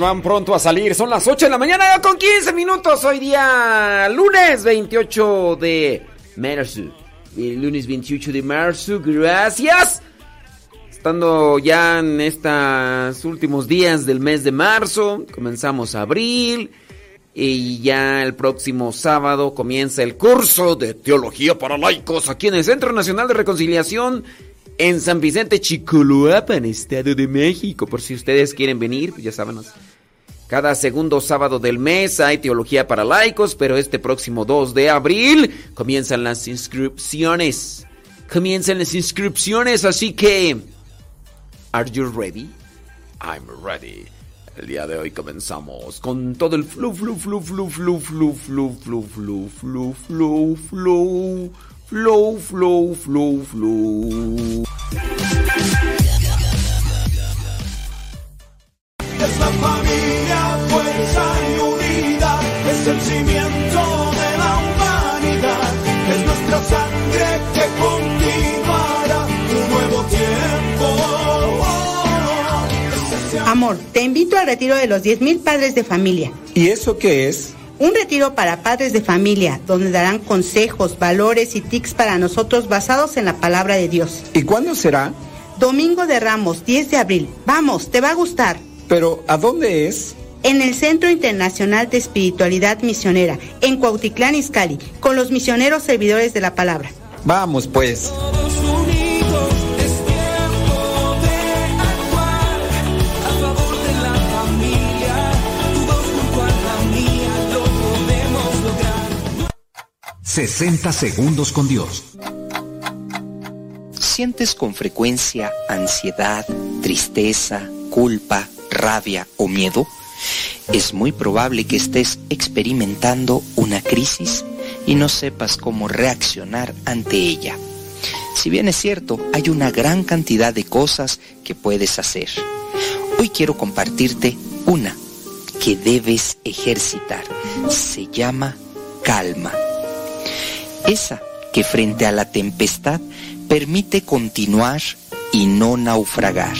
Van pronto a salir. Son las 8 de la mañana con 15 minutos. Hoy día lunes 28 de marzo. lunes 28 de marzo. Gracias. Estando ya en estos últimos días del mes de marzo. Comenzamos abril. Y ya el próximo sábado comienza el curso de Teología para Laicos aquí en el Centro Nacional de Reconciliación en San Vicente en Estado de México. Por si ustedes quieren venir, pues ya saben. Cada segundo sábado del mes hay teología para laicos, pero este próximo 2 de abril comienzan las inscripciones. Comienzan las inscripciones, así que Are you ready? I'm ready. El día de hoy comenzamos con todo el flu flu flu flu flu flu flu flu flu flu flu flu flow flow flow flow. Es Amor, te invito al retiro de los 10.000 padres de familia. ¿Y eso qué es? Un retiro para padres de familia, donde darán consejos, valores y tics para nosotros basados en la palabra de Dios. ¿Y cuándo será? Domingo de Ramos, 10 de abril. Vamos, te va a gustar. Pero, ¿a dónde es? En el Centro Internacional de Espiritualidad Misionera, en Cuautitlán, Izcalli, con los misioneros servidores de la palabra. Vamos, pues. 60 segundos con Dios. ¿Sientes con frecuencia ansiedad, tristeza, culpa, rabia o miedo? Es muy probable que estés experimentando una crisis y no sepas cómo reaccionar ante ella. Si bien es cierto, hay una gran cantidad de cosas que puedes hacer. Hoy quiero compartirte una que debes ejercitar. Se llama calma. Esa que frente a la tempestad permite continuar y no naufragar.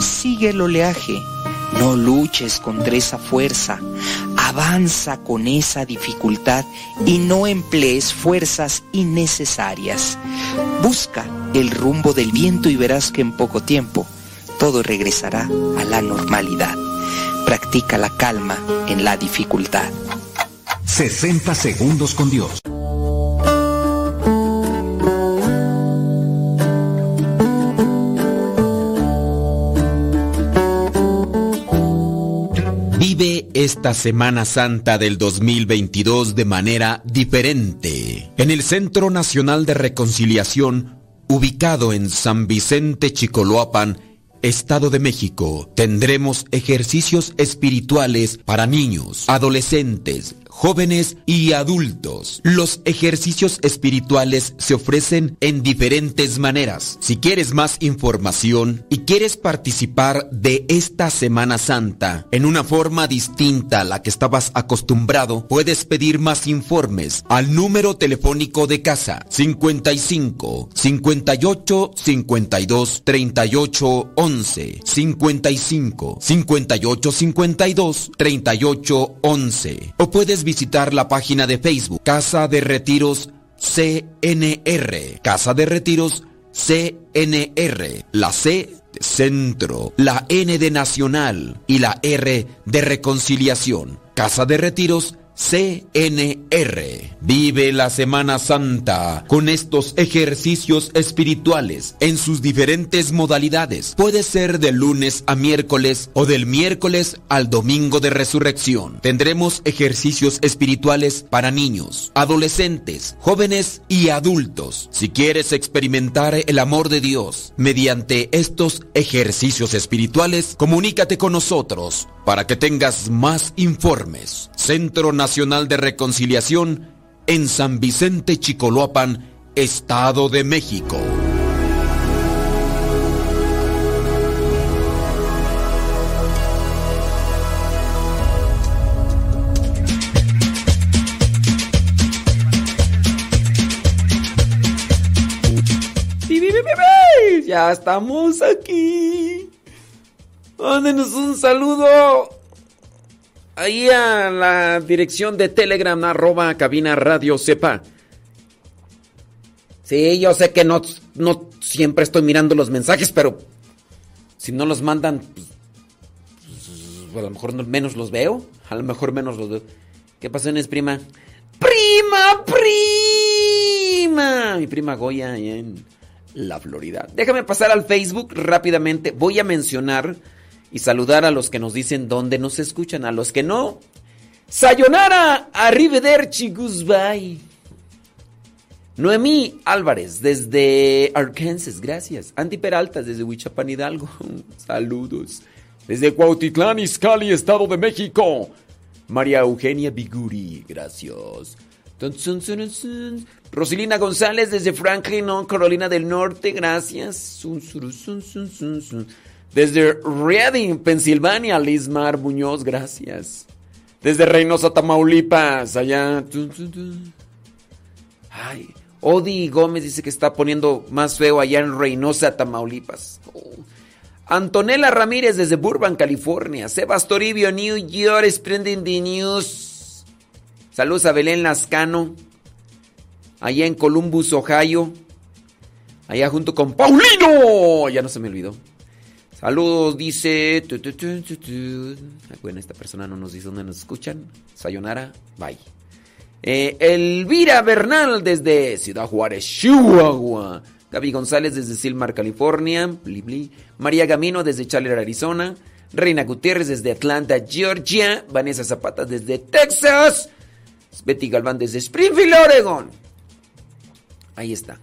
Sigue el oleaje, no luches contra esa fuerza, avanza con esa dificultad y no emplees fuerzas innecesarias. Busca el rumbo del viento y verás que en poco tiempo todo regresará a la normalidad. Practica la calma en la dificultad. 60 segundos con Dios. Esta Semana Santa del 2022 de manera diferente. En el Centro Nacional de Reconciliación, ubicado en San Vicente Chicoloapan, Estado de México, tendremos ejercicios espirituales para niños, adolescentes, jóvenes y adultos. Los ejercicios espirituales se ofrecen en diferentes maneras. Si quieres más información y quieres participar de esta Semana Santa en una forma distinta a la que estabas acostumbrado, puedes pedir más informes al número telefónico de casa 55 58 52 38 11 55 58 52 38 11 o puedes visitar la página de Facebook Casa de Retiros CNR. Casa de Retiros CNR. La C de Centro, la N de Nacional y la R de Reconciliación. Casa de Retiros CNR. Vive la Semana Santa con estos ejercicios espirituales en sus diferentes modalidades. Puede ser de lunes a miércoles o del miércoles al domingo de resurrección. Tendremos ejercicios espirituales para niños, adolescentes, jóvenes y adultos. Si quieres experimentar el amor de Dios mediante estos ejercicios espirituales, comunícate con nosotros para que tengas más informes. Centro Nacional de Reconciliación en San Vicente Chicoloapan, Estado de México. Ya estamos aquí. Mándenos un saludo. Ahí a la dirección de Telegram, arroba cabina radio sepa. Sí, yo sé que no, no siempre estoy mirando los mensajes, pero si no los mandan, pues, pues, a lo mejor no- menos los veo. A lo mejor menos los veo. ¿Qué pasó, Inés, prima? ¡Prima, prima! Mi prima Goya en la Florida. Déjame pasar al Facebook rápidamente. Voy a mencionar y saludar a los que nos dicen dónde nos escuchan. A los que no, sayonara, arrivederci, goodbye. Noemí Álvarez desde Arkansas, gracias. Andy Peralta desde Huichapan Hidalgo, saludos. Desde Cuautitlán, Izcalli, Estado de México. María Eugenia Biguri, gracias. Rosilina González desde Franklin, Carolina del Norte, gracias. Desde Reading, Pensilvania, Lismar Muñoz, gracias. Desde Reynosa, Tamaulipas, allá. Ay, Odi Gómez dice que está poniendo más feo allá en Reynosa, Tamaulipas. Oh. Antonella Ramírez desde Burbank, California. Sebas Toribio, New York, Splendid the News. Saludos a Belén Lascano. Allá en Columbus, Ohio. Allá junto con Paulino. Ya no se me olvidó. Saludos, dice. Bueno, esta persona no nos dice dónde nos escuchan. Sayonara, bye. Eh, Elvira Bernal desde Ciudad Juárez, Chihuahua. Gaby González desde Silmar, California. María Gamino desde Chandler, Arizona. Reina Gutiérrez desde Atlanta, Georgia. Vanessa Zapata desde Texas. Betty Galván desde Springfield, Oregon. Ahí está.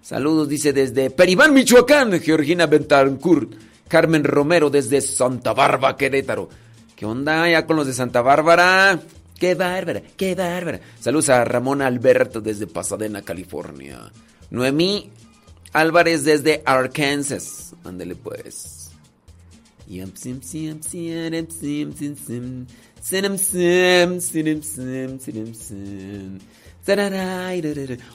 Saludos, dice desde Peribán, Michoacán. Georgina Bentancourt. Carmen Romero desde Santa Bárbara, Querétaro. ¿Qué onda ya con los de Santa Bárbara? ¡Qué bárbara! ¡Qué bárbara! Saludos a Ramón Alberto desde Pasadena, California. Noemí Álvarez desde Arkansas. Ándele pues.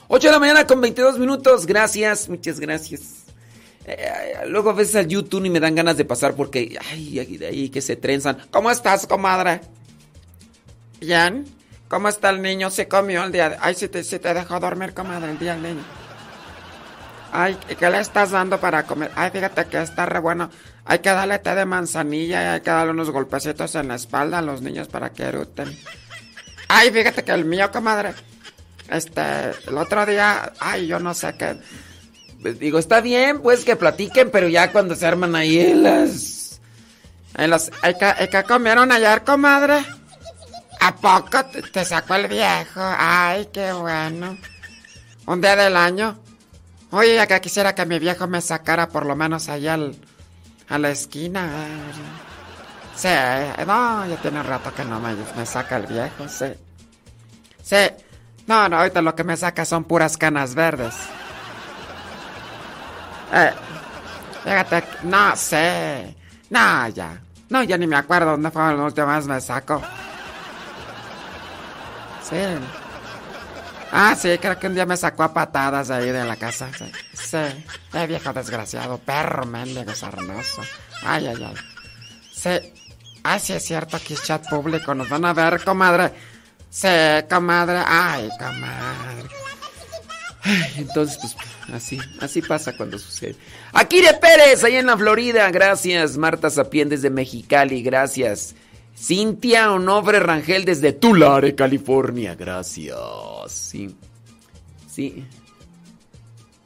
8 de la mañana con 22 minutos. Gracias, muchas gracias. Eh, luego a veces al YouTube y me dan ganas de pasar porque, ay, de ahí que se trenzan. ¿Cómo estás, comadre? Bien. ¿Cómo está el niño? Se comió el día. Ay, si te, si te dejó dormir, comadre, el día del niño. Ay, ¿qué le estás dando para comer? Ay, fíjate que está re bueno. Hay que darle té de manzanilla y hay que darle unos golpecitos en la espalda a los niños para que eruten. Ay, fíjate que el mío, comadre. Este, el otro día, ay, yo no sé qué. Pues digo, está bien, pues que platiquen, pero ya cuando se arman ahí en las. En las. ¿Hay que, comieron ayer, comadre? ¿A poco te, sacó el viejo? Ay, qué bueno. Un día del año. Oye, acá quisiera que mi viejo me sacara por lo menos allá a la esquina. Sí, no, ya tiene rato que no me, me saca el viejo, sí. Sí. No, no, ahorita lo que me saca son puras canas verdes. Eh, fíjate, no sé. No, ya. No, ya ni me acuerdo dónde fue la última vez me sacó. Sí. Ah, sí, creo que un día me sacó a patadas ahí de la casa. Sí. sí. Eh, viejo desgraciado, perro mendigo sarnoso. Ay, ay, ay. Sí. Ah, sí es cierto, aquí es chat público. Nos van a ver, comadre. Sí, comadre. Ay, comadre. Entonces, pues, así, así pasa cuando sucede. Akire Pérez, ahí en la Florida, gracias. Marta Sapien desde Mexicali, gracias. Cintia Onofre Rangel desde Tulare, California, gracias. Sí, sí.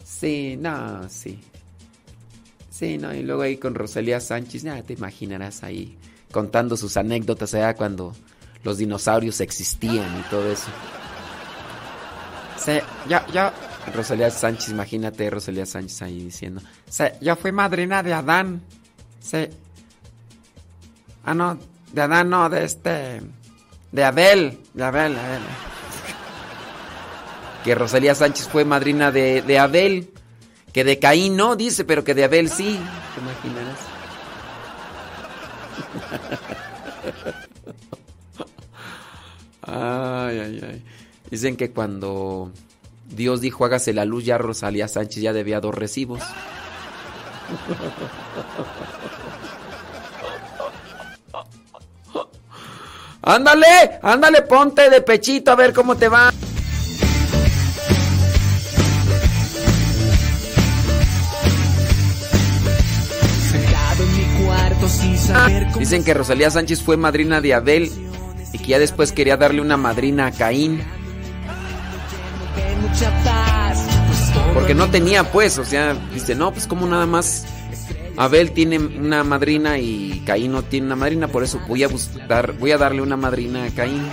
Sí, no, sí. Sí, no, y luego ahí con Rosalía Sánchez, ya te imaginarás ahí contando sus anécdotas allá cuando los dinosaurios existían y todo eso. Sí, yo, yo, Rosalía Sánchez, imagínate Rosalía Sánchez ahí diciendo. Sí, yo fui madrina de Adán. Sí. Ah, no, de Adán no, de este. De Abel, de Abel, Abel. Que Rosalía Sánchez fue madrina de, Abel. Que de Caín no, dice, pero que de Abel sí. ¿Te imaginarás? Ay, ay, ay. Dicen que cuando Dios dijo hágase la luz, ya Rosalía Sánchez ya debía dos recibos. Ándale, ándale, ponte de pechito a ver cómo te va. Dicen que Rosalía Sánchez fue madrina de Abel y que ya después quería darle una madrina a Caín. Porque no tenía pues, o sea, dice, no, pues como nada más Abel tiene una madrina y Caín no tiene una madrina, por eso voy a buscar, voy a darle una madrina a Caín.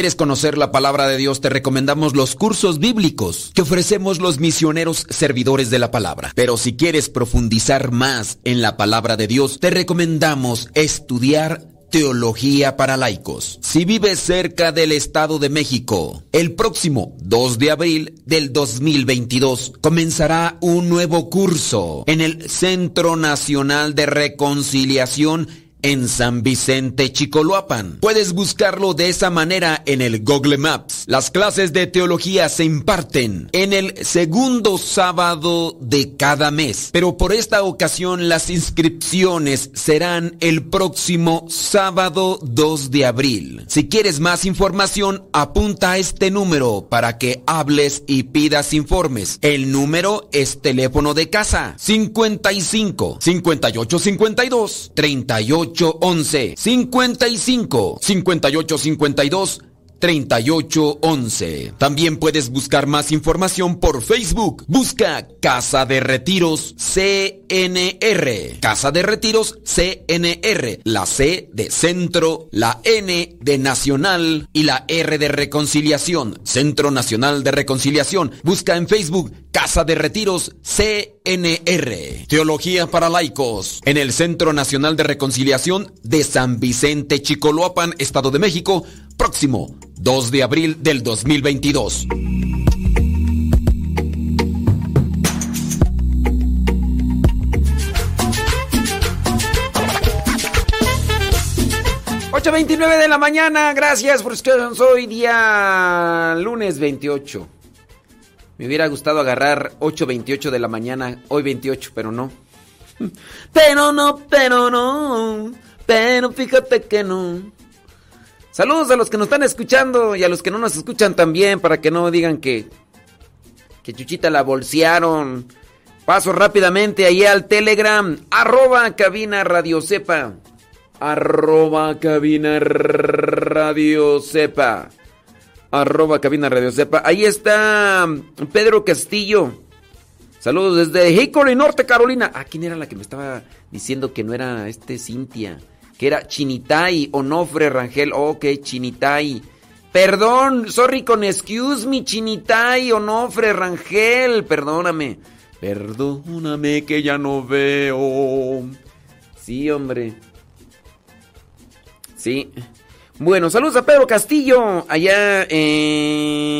Quieres conocer la palabra de Dios, te recomendamos los cursos bíblicos que ofrecemos los misioneros servidores de la palabra. Pero si quieres profundizar más en la palabra de Dios, te recomendamos estudiar Teología para laicos. Si vives cerca del Estado de México, el próximo 2 de abril del 2022 comenzará un nuevo curso en el Centro Nacional de Reconciliación en San Vicente Chicoloapan. Puedes buscarlo de esa manera en el Google Maps. Las clases de teología se imparten en el segundo sábado de cada mes, pero por esta ocasión las inscripciones serán el próximo sábado 2 de abril. Si quieres más información, apunta a este número para que hables y pidas informes. El número es teléfono de casa 55 58 52 38 3811 55 58 52 3811. También puedes buscar más información por Facebook. Busca Casa de Retiros CNR. Casa de Retiros CNR. La C de Centro, la N de Nacional y la R de Reconciliación. Centro Nacional de Reconciliación. Busca en Facebook Casa de Retiros CNR. Teología para laicos. En el Centro Nacional de Reconciliación de San Vicente Chicoloapan, Estado de México. Próximo 2 de abril del 2022. ...8.29 de la mañana... ...gracias por estar hoy día... ...lunes 28... ...me hubiera gustado agarrar 8.28 de la mañana... ...hoy 28, pero no... ...pero no, pero no... ...pero fíjate que no... Saludos a los que nos están escuchando y a los que no nos escuchan también para que no digan que que Chuchita la bolsearon. Paso rápidamente ahí al Telegram, arroba cabina radio sepa. Arroba cabina radio sepa. Arroba cabina radio sepa. Ahí está Pedro Castillo. Saludos desde Hickory, Norte Carolina. Ah, ¿quién era la que me estaba diciendo que no era este Cintia? que era Chinitai, Onofre Rangel, ok, Chinitai. Perdón, sorry con excuse me, Chinitai, Onofre Rangel, perdóname. Perdóname que ya no veo. Sí, hombre. Sí. Bueno, saludos a Pedro Castillo, allá en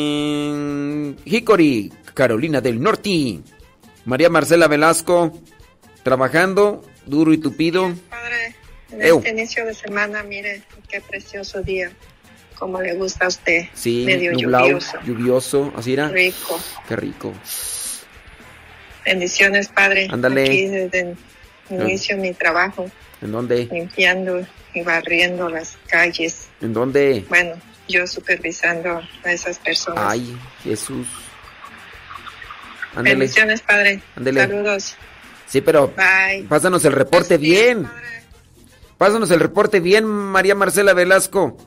Hickory, Carolina del Norte. María Marcela Velasco, trabajando duro y tupido. Padre en este inicio de semana, mire qué precioso día. Como le gusta a usted. Sí, medio nublado, lluvioso. lluvioso, así era. Rico. Qué rico. Bendiciones, Padre. Ándale. Aquí desde el inicio de mi trabajo, ¿En dónde? limpiando y barriendo las calles. ¿En dónde? Bueno, yo supervisando a esas personas. Ay, Jesús. Ándale. Bendiciones, Padre. Saludos. Sí, pero Bye. pásanos el reporte bien. Pásanos el reporte bien, María Marcela Velasco.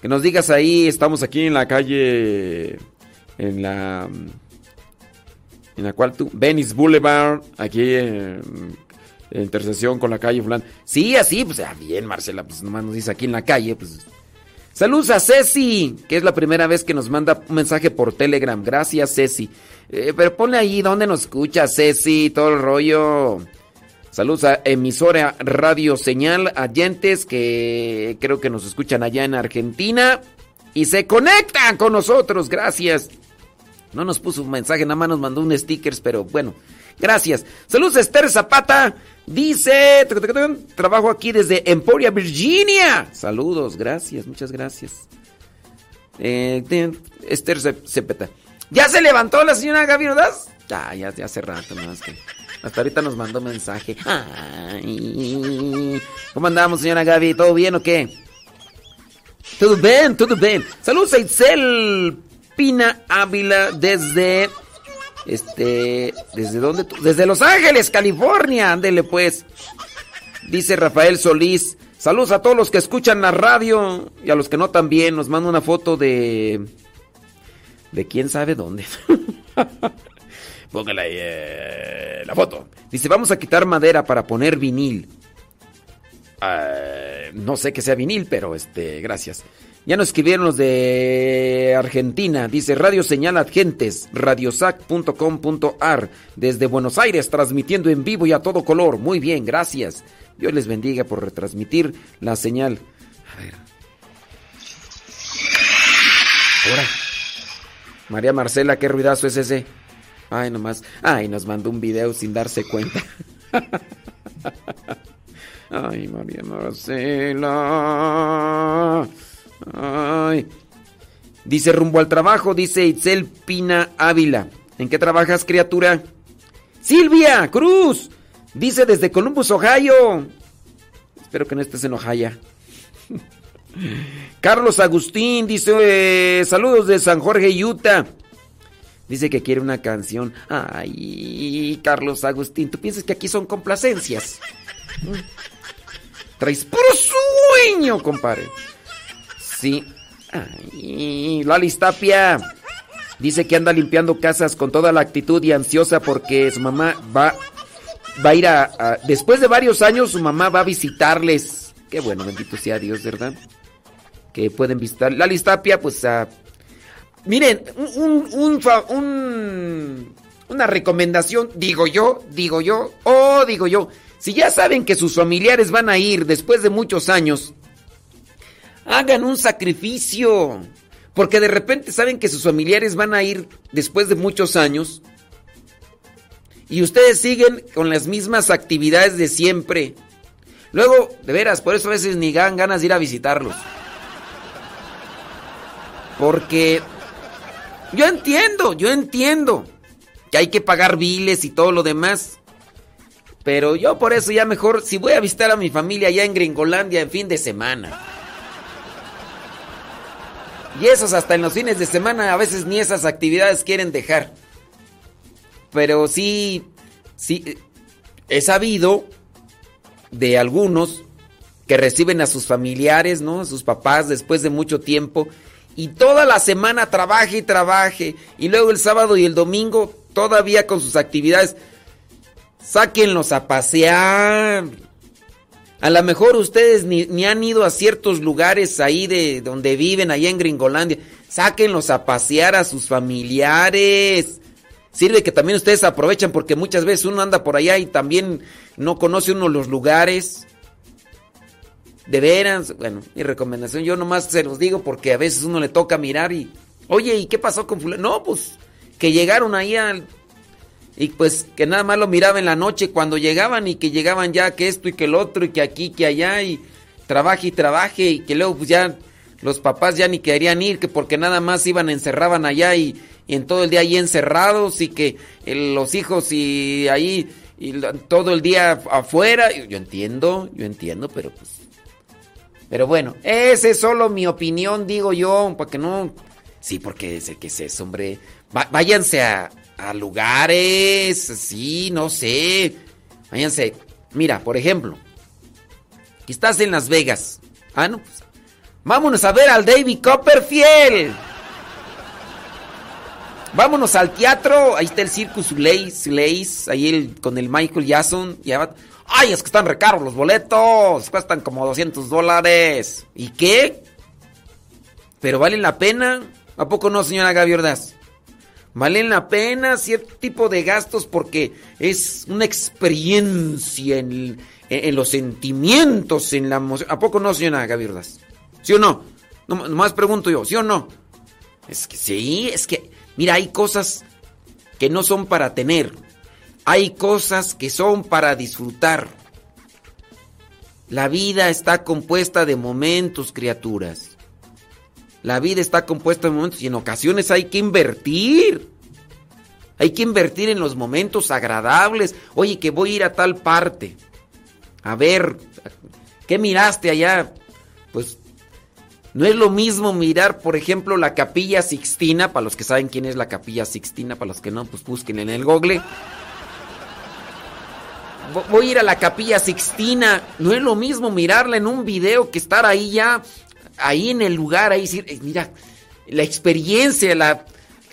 Que nos digas ahí, estamos aquí en la calle, en la, en la cual tú, Venice Boulevard, aquí en, en intersección con la calle fulano. Sí, así, pues ah, bien, Marcela, pues nomás nos dice aquí en la calle, pues. Saludos a Ceci, que es la primera vez que nos manda un mensaje por Telegram. Gracias, Ceci. Eh, pero ponle ahí donde nos escucha, Ceci, todo el rollo. Saludos a emisora Radio Señal, a que creo que nos escuchan allá en Argentina y se conectan con nosotros. Gracias. No nos puso un mensaje, nada más nos mandó un stickers, pero bueno, gracias. Saludos Esther Zapata. Dice, trabajo aquí desde Emporia, Virginia. Saludos, gracias, muchas gracias. Eh, Esther Zapata. ¿Ya se levantó la señora Gaby Ordaz? Ya, ya, ya hace rato, más que... Hasta ahorita nos mandó mensaje. ¿Cómo andamos, señora Gaby? ¿Todo bien o qué? Todo bien, todo bien. Saludos a Pina Ávila desde. Este. ¿Desde dónde? Desde Los Ángeles, California. Ándele pues. Dice Rafael Solís. Saludos a todos los que escuchan la radio y a los que no también. Nos manda una foto de. De quién sabe dónde. Póngale ahí eh, la foto. Dice, vamos a quitar madera para poner vinil. Ah, no sé que sea vinil, pero este, gracias. Ya nos escribieron los de Argentina. Dice Radio Señal Agentes, radiosac.com.ar. Desde Buenos Aires, transmitiendo en vivo y a todo color. Muy bien, gracias. Dios les bendiga por retransmitir la señal. A ver. Ahora. María Marcela, qué ruidazo es ese. Ay, nomás. Ay, nos mandó un video sin darse cuenta. Ay, María Marcela. Ay. Dice rumbo al trabajo, dice Itzel Pina Ávila. ¿En qué trabajas, criatura? Silvia Cruz. Dice desde Columbus, Ohio. Espero que no estés en Ohio. Carlos Agustín dice eh, saludos de San Jorge, Utah. Dice que quiere una canción. Ay, Carlos Agustín, ¿tú piensas que aquí son complacencias? Traes puro sueño, compadre. Sí. Ay. Dice que anda limpiando casas con toda la actitud y ansiosa porque su mamá va, va a ir a, Después de varios años, su mamá va a visitarles. Qué bueno, bendito sea Dios, ¿verdad? Que pueden visitar. Lali Tapia, pues a. miren, un, un, un, una recomendación, digo yo, digo yo, oh, digo yo. Si ya saben que sus familiares van a ir después de muchos años, hagan un sacrificio. Porque de repente saben que sus familiares van a ir después de muchos años. Y ustedes siguen con las mismas actividades de siempre. Luego, de veras, por eso a veces ni dan ganas de ir a visitarlos. Porque yo entiendo, yo entiendo que hay que pagar biles y todo lo demás. Pero yo por eso ya mejor, si voy a visitar a mi familia allá en Gringolandia en fin de semana. Y esos hasta en los fines de semana a veces ni esas actividades quieren dejar. Pero sí, sí, he sabido de algunos que reciben a sus familiares, ¿no? A sus papás después de mucho tiempo. Y toda la semana trabaje y trabaje. Y luego el sábado y el domingo todavía con sus actividades. Sáquenlos a pasear. A lo mejor ustedes ni, han ido a ciertos lugares ahí de donde viven, allá en Gringolandia. Sáquenlos a pasear a sus familiares. Sirve que también ustedes aprovechan porque muchas veces uno anda por allá y también no conoce uno los lugares. De veras, bueno, mi recomendación, yo nomás se los digo porque a veces uno le toca mirar y, oye, ¿y qué pasó con fulano? No, pues que llegaron ahí al y pues que nada más lo miraba en la noche cuando llegaban y que llegaban ya que esto y que el otro y que aquí, que allá y trabaje y trabaje y que luego pues ya los papás ya ni querían ir que porque nada más iban, encerraban allá y, en todo el día ahí encerrados y que los hijos y ahí y todo el día afuera. Yo entiendo, yo entiendo, pero pues... Pero bueno, esa es solo mi opinión, digo yo, para que no... Sí, porque sé que es eso, hombre. Váyanse a, a lugares, sí, no sé. Váyanse. Mira, por ejemplo, que estás en Las Vegas. Ah, no, pues, vámonos a ver al David Copperfield. Vámonos al teatro. Ahí está el Circus Lace, ahí el, con el Michael Jackson. Ay, es que están recaros los boletos. Cuestan como 200 dólares. ¿Y qué? Pero valen la pena. ¿A poco no, señora Gaby Ordaz? Valen la pena cierto tipo de gastos porque es una experiencia en, los sentimientos, en la emoción. ¿A poco no, señora Gaby ¿Sí o no? no? Nomás pregunto yo, ¿sí o no? Es que sí, es que, mira, hay cosas que no son para tener. Hay cosas que son para disfrutar. La vida está compuesta de momentos, criaturas. La vida está compuesta de momentos y en ocasiones hay que invertir. Hay que invertir en los momentos agradables. Oye, que voy a ir a tal parte. A ver, ¿qué miraste allá? Pues no es lo mismo mirar, por ejemplo, la capilla Sixtina, para los que saben quién es la capilla Sixtina, para los que no, pues busquen en el google. Voy a ir a la capilla Sixtina. No es lo mismo mirarla en un video que estar ahí ya ahí en el lugar, ahí eh, mira, la experiencia, la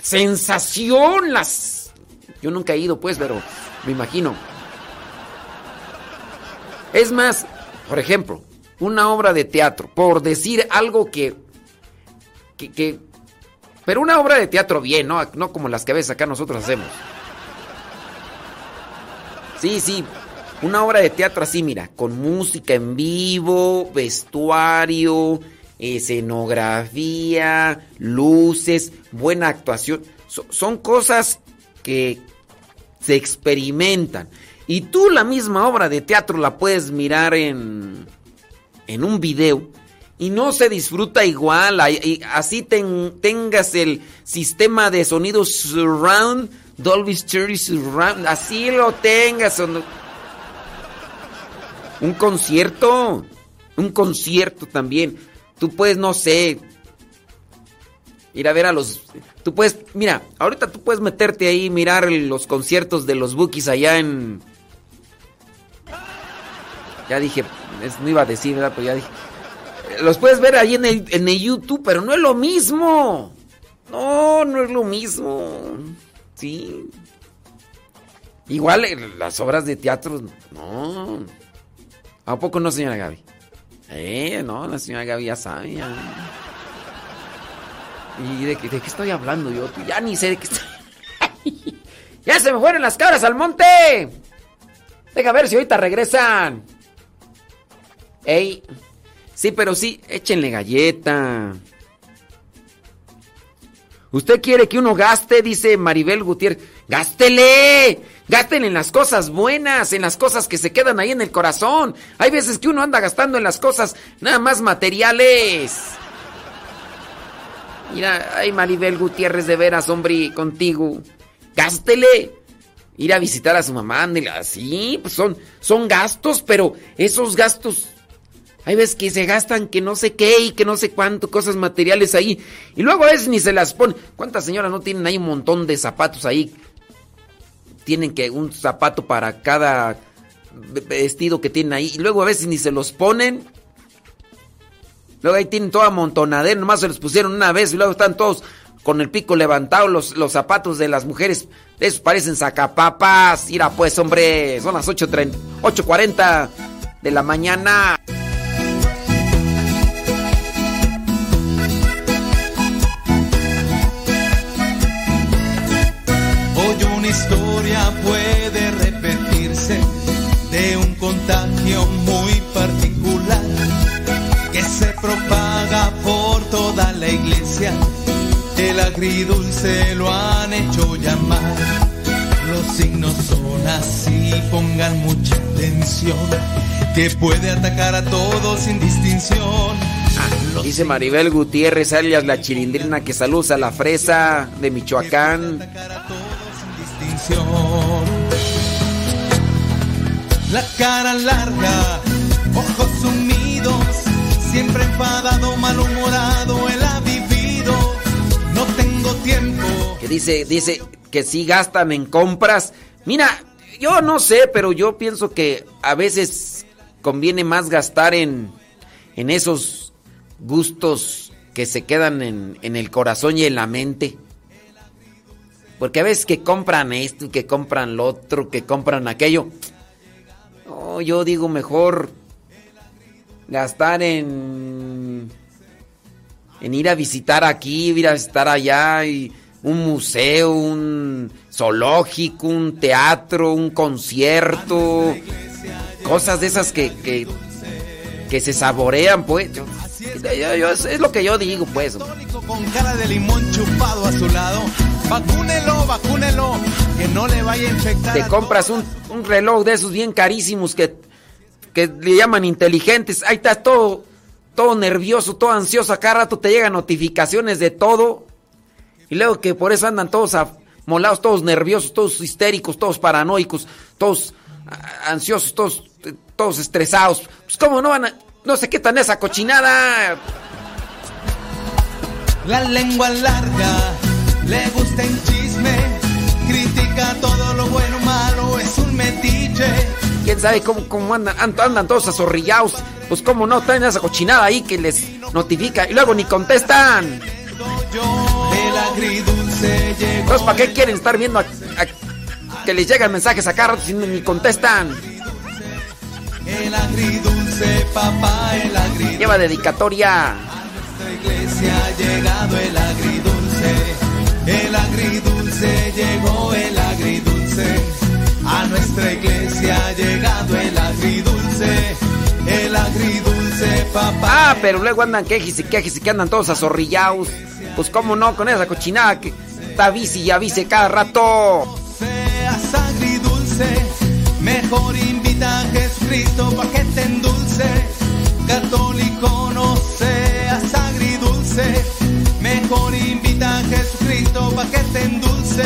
sensación, las... Yo nunca he ido, pues, pero me imagino. Es más, por ejemplo, una obra de teatro, por decir algo que, que, que pero una obra de teatro bien, ¿no? No como las que a veces acá nosotros hacemos. Sí, sí, una obra de teatro así, mira, con música en vivo, vestuario, escenografía, luces, buena actuación. son cosas que se experimentan. Y tú la misma obra de teatro la puedes mirar en, en un video y no se disfruta igual. Así tengas el sistema de sonidos surround, Dolby Stereo surround, así lo tengas. Un concierto, un concierto también. Tú puedes, no sé, ir a ver a los... Tú puedes, mira, ahorita tú puedes meterte ahí y mirar los conciertos de los Bookies allá en... Ya dije, no iba a decir, ¿verdad? Pero ya dije... Los puedes ver ahí en el, en el YouTube, pero no es lo mismo. No, no es lo mismo. Sí. Igual las obras de teatro, no. ¿A poco no, señora Gaby? Eh, no, la señora Gaby ya sabe. ¿Y de, de, qué estoy hablando yo? Ya ni sé de qué estoy. ¡Ya se me fueron las cabras al monte! Deja ver si ahorita regresan. Ey. Sí, pero sí, échenle galleta. Usted quiere que uno gaste, dice Maribel Gutiérrez. ¡Gástele! Gasten en las cosas buenas, en las cosas que se quedan ahí en el corazón. Hay veces que uno anda gastando en las cosas nada más materiales. Mira, ay Maribel Gutiérrez de veras, hombre, contigo. Gástele. Ir a visitar a su mamá, así, pues son, son gastos, pero esos gastos hay veces que se gastan que no sé qué y que no sé cuánto, cosas materiales ahí. Y luego a veces ni se las ponen. ¿Cuántas señoras no tienen ahí un montón de zapatos ahí tienen que un zapato para cada vestido que tienen ahí. Y luego a veces ni se los ponen. Luego ahí tienen toda montonadera, nomás se los pusieron una vez y luego están todos con el pico levantado, los, los zapatos de las mujeres, esos parecen sacapapas. Mira pues, hombre, son las 8.40 de la mañana. Historia puede repetirse de un contagio muy particular que se propaga por toda la iglesia. El agridulce lo han hecho llamar. Los signos son así, pongan mucha atención, que puede atacar a todos sin distinción. Dice Maribel Gutiérrez, alias la chilindrina, que saluda a la fresa de Michoacán. La cara larga, ojos sumidos, siempre enfadado, malhumorado, él ha vivido. No tengo tiempo. Que dice, dice que si gastan en compras. Mira, yo no sé, pero yo pienso que a veces conviene más gastar en, en esos gustos que se quedan en, en el corazón y en la mente. Porque a veces que compran esto, que compran lo otro, que compran aquello. yo digo mejor gastar en en ir a visitar aquí, ir a visitar allá y un museo, un zoológico, un teatro, un concierto, cosas de esas que, que, que se saborean, pues. es lo que yo digo, pues. Con cara de limón chupado a su lado Vacúnelo, vacúnelo, que no le vaya a infectar. Te compras un, reloj de esos bien carísimos que, que le llaman inteligentes. Ahí estás todo, todo nervioso, todo ansioso. A cada rato te llegan notificaciones de todo. Y luego que por eso andan todos molados, todos nerviosos, todos histéricos, todos paranoicos, todos ansiosos, todos, todos estresados. Pues cómo no van a... No sé qué tan esa cochinada. La lengua larga le gusta el chisme, critica todo lo bueno malo, es un metiche. ¿Quién sabe cómo, cómo andan, andan todos azorrillados? Pues cómo no, traen esa cochinada ahí que les notifica y luego ni contestan. Entonces, ¿para qué quieren estar viendo que les llegan mensajes a si ni contestan? El agridulce, papá, el agridulce. Lleva dedicatoria. A nuestra iglesia ha llegado el agridulce. El agridulce llegó el agridulce. A nuestra iglesia ha llegado el agridulce. El agridulce, papá. Ah, pero luego andan quejes y quejes y que andan todos azorrillados. Pues cómo no, con esa cochinada que está bici y avise cada rato. Seas agridulce, mejor invita a Jesucristo pa' que te endulce. Católico no seas agridulce, mejor invita Jesucristo pa' que te endulce.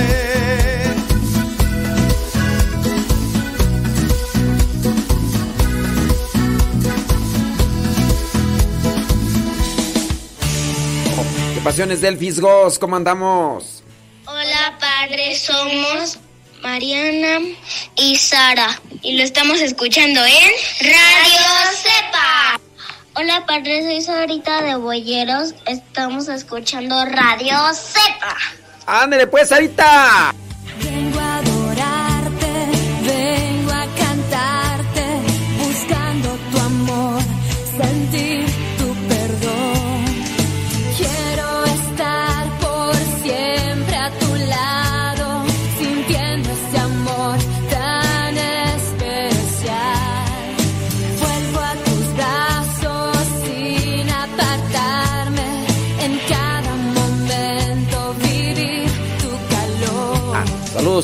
¿Qué pasiones del Fisgos? ¿Cómo andamos? Hola, padre, somos Mariana y Sara y lo estamos escuchando en Radio Cepa. Hola, padre, soy Sarita de Boyeros. Estamos escuchando Radio Cepa. ¡Ándale pues, Sarita!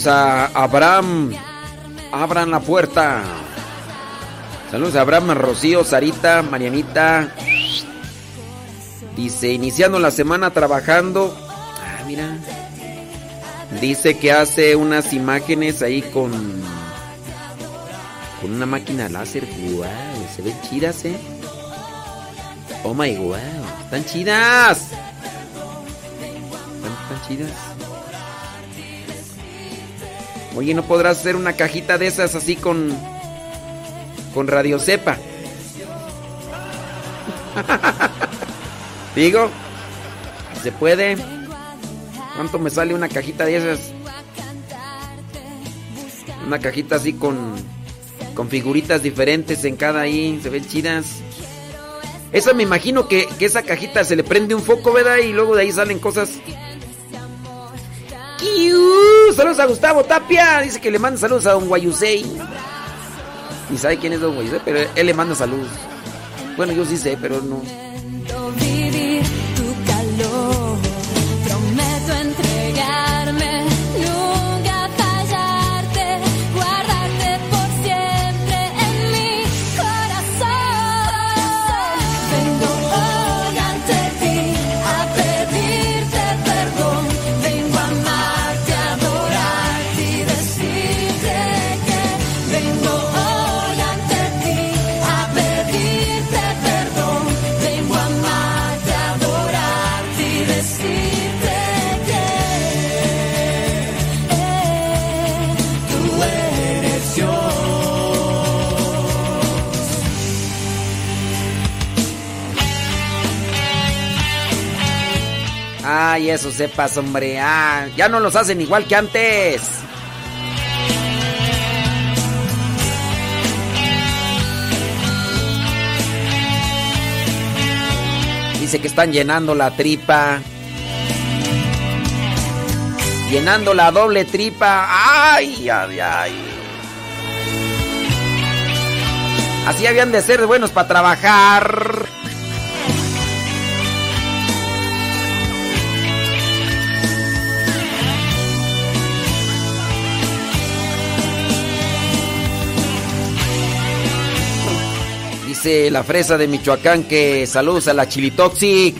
A Abraham. Abran la puerta. Saludos a Abraham, Rocío, Sarita, Marianita. Dice, iniciando la semana trabajando. Ah, mira. Dice que hace unas imágenes ahí con. Con una máquina láser. Wow, se ven chidas, eh. Oh my wow, están chidas. Están, están chidas. Oye, ¿no podrás hacer una cajita de esas así con. con Radio Cepa? Digo, ¿se puede? ¿Cuánto me sale una cajita de esas? Una cajita así con. con figuritas diferentes en cada ahí, se ven chidas. Esa me imagino que, que esa cajita se le prende un foco, ¿verdad? Y luego de ahí salen cosas. Saludos a Gustavo Tapia. Dice que le manda saludos a Don Guayusei. Ni sabe quién es Don Guayusei, pero él le manda saludos. Bueno, yo sí sé, pero no. Eso sepas, hombre. Ah, ya no los hacen igual que antes. Dice que están llenando la tripa. Llenando la doble tripa. Ay, ay, ay. Así habían de ser buenos para trabajar. La fresa de Michoacán que saludos a la Chilitoxic.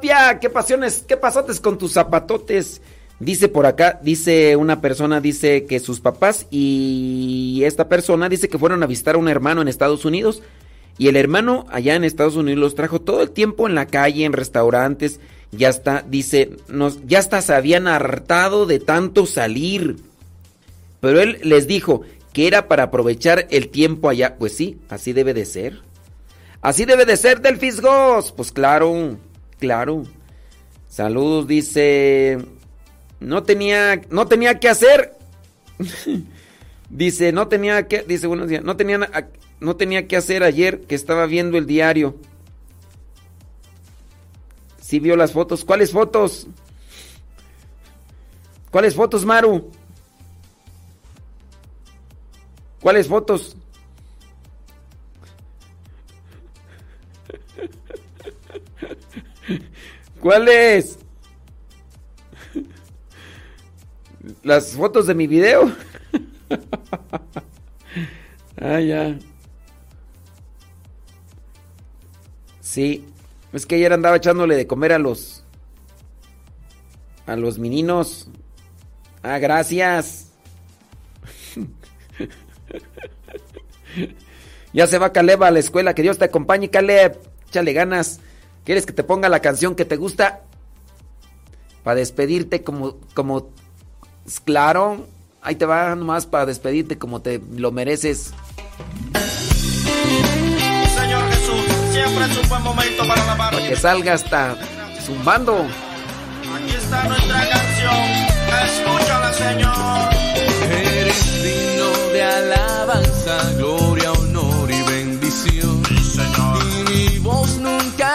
Qué pasiones, qué pasotes con tus zapatotes. Dice por acá, dice una persona, dice que sus papás y esta persona dice que fueron a visitar a un hermano en Estados Unidos y el hermano allá en Estados Unidos los trajo todo el tiempo en la calle, en restaurantes, ya está, dice, nos, ya hasta se habían hartado de tanto salir. Pero él les dijo que era para aprovechar el tiempo allá. Pues sí, así debe de ser. Así debe de ser del Fisgos. Pues claro, claro. Saludos, dice. No tenía, no tenía que hacer. dice, no tenía que, dice buenos días, no tenía, no tenía que hacer ayer que estaba viendo el diario. Sí vio las fotos. ¿Cuáles fotos? ¿Cuáles fotos, Maru? ¿Cuáles fotos? ¿Cuáles? Las fotos de mi video. ah, ya. Sí. Es que ayer andaba echándole de comer a los. A los meninos. Ah, gracias. ya se va Caleb a la escuela. Que Dios te acompañe, Caleb. Échale ganas. ¿Quieres que te ponga la canción que te gusta? Para despedirte como. como. Claro. Ahí te va nomás para despedirte como te lo mereces. Señor Jesús, siempre es un buen momento para alabar. Para que salga hasta zumbando. Aquí está nuestra canción. Escúchala, Señor. Eres digno de alabanza, gloria,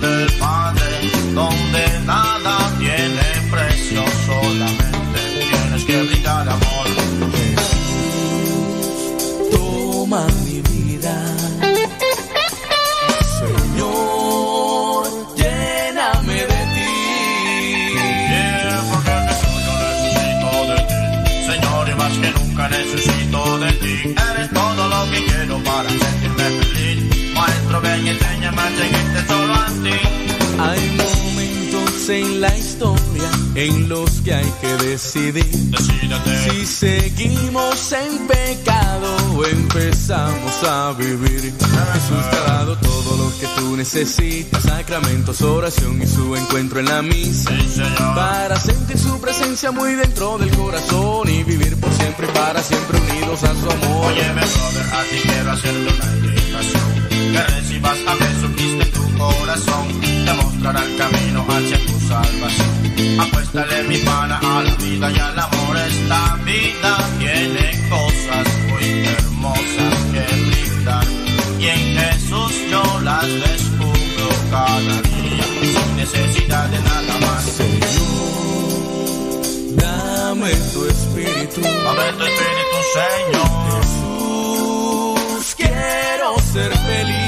la casa en la historia en los que hay que decidir si seguimos en pecado o empezamos a vivir. Jesús te ha dado todo lo que tú necesitas, sacramentos, oración y su encuentro en la misa. Para sentir su presencia muy dentro del corazón y vivir por siempre y para siempre unidos a su amor. Óyeme, brother, a ti quiero hacerte una invitación. Que recibas a Jesucristo en tu corazón. Te mostrará el camino hacia tu salvación. Apuéstale mi pana a la vida y al amor. Esta vida tiene cosas muy hermosas que brindar. Y en Jesús yo las descubro cada día. Sin necesidad de nada más. Dame tu espíritu. Dame tu espíritu, Señor. Jesús, quiero ser feliz.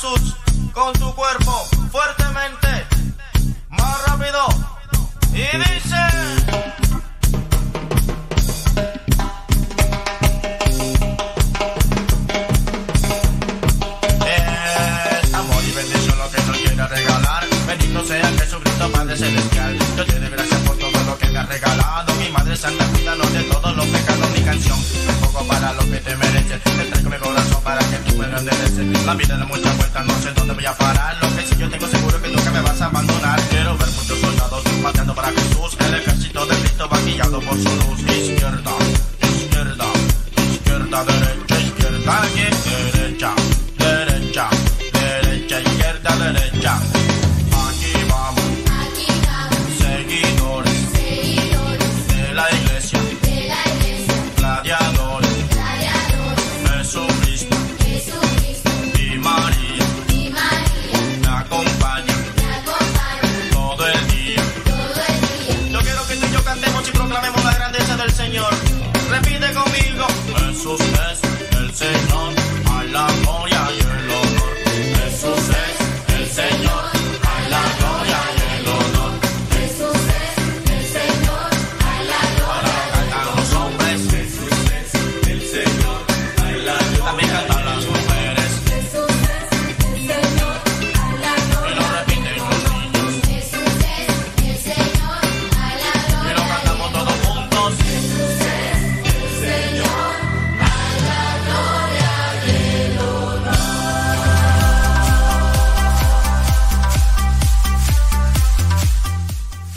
Jesús con su cuerpo fuertemente, más rápido. Y dice... Amor y bendición lo que no quiere regalar. Benito sea Jesucristo Padre Celestial. Yo te doy gracias por todo lo que me has regalado. Mi Madre Santa, cuídanos de todos los pecados, mi canción que te mereces. Te traigo mi corazón para que tú me lo. La vida da muchas vueltas, no sé dónde voy a parar. Lo que sí yo tengo seguro que nunca me vas a abandonar. Quiero ver muchos soldados pateando para Jesús. El ejército de Cristo va guiado por su luz. Izquierda,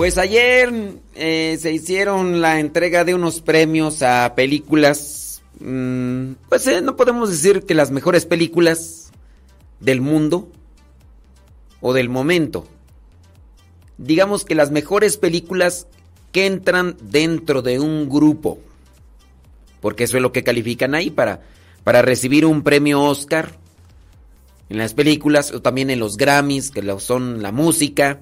Pues ayer eh, se hicieron la entrega de unos premios a películas. mm, pues eh, no podemos decir que las mejores películas del mundo o del momento. Digamos que las mejores películas que entran dentro de un grupo. Porque eso es lo que califican ahí para, para recibir un premio Oscar en las películas o también en los Grammys, que son la música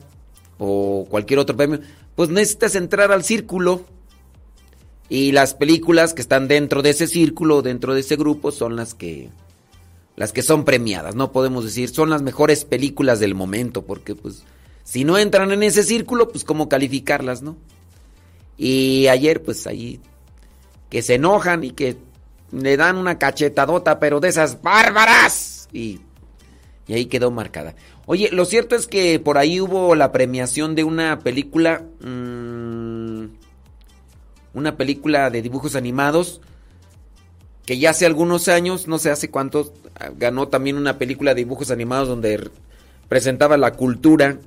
o cualquier otro premio, pues necesitas entrar al círculo. Y las películas que están dentro de ese círculo, dentro de ese grupo, son las que las que son premiadas. No podemos decir son las mejores películas del momento, porque pues si no entran en ese círculo, pues cómo calificarlas, ¿no? Y ayer pues ahí que se enojan y que le dan una cachetadota, pero de esas bárbaras. Y, y ahí quedó marcada. Oye, lo cierto es que por ahí hubo la premiación de una película. mm, una película de dibujos animados. Que ya hace algunos años, no sé hace cuántos, ganó también una película de dibujos animados donde presentaba la cultura,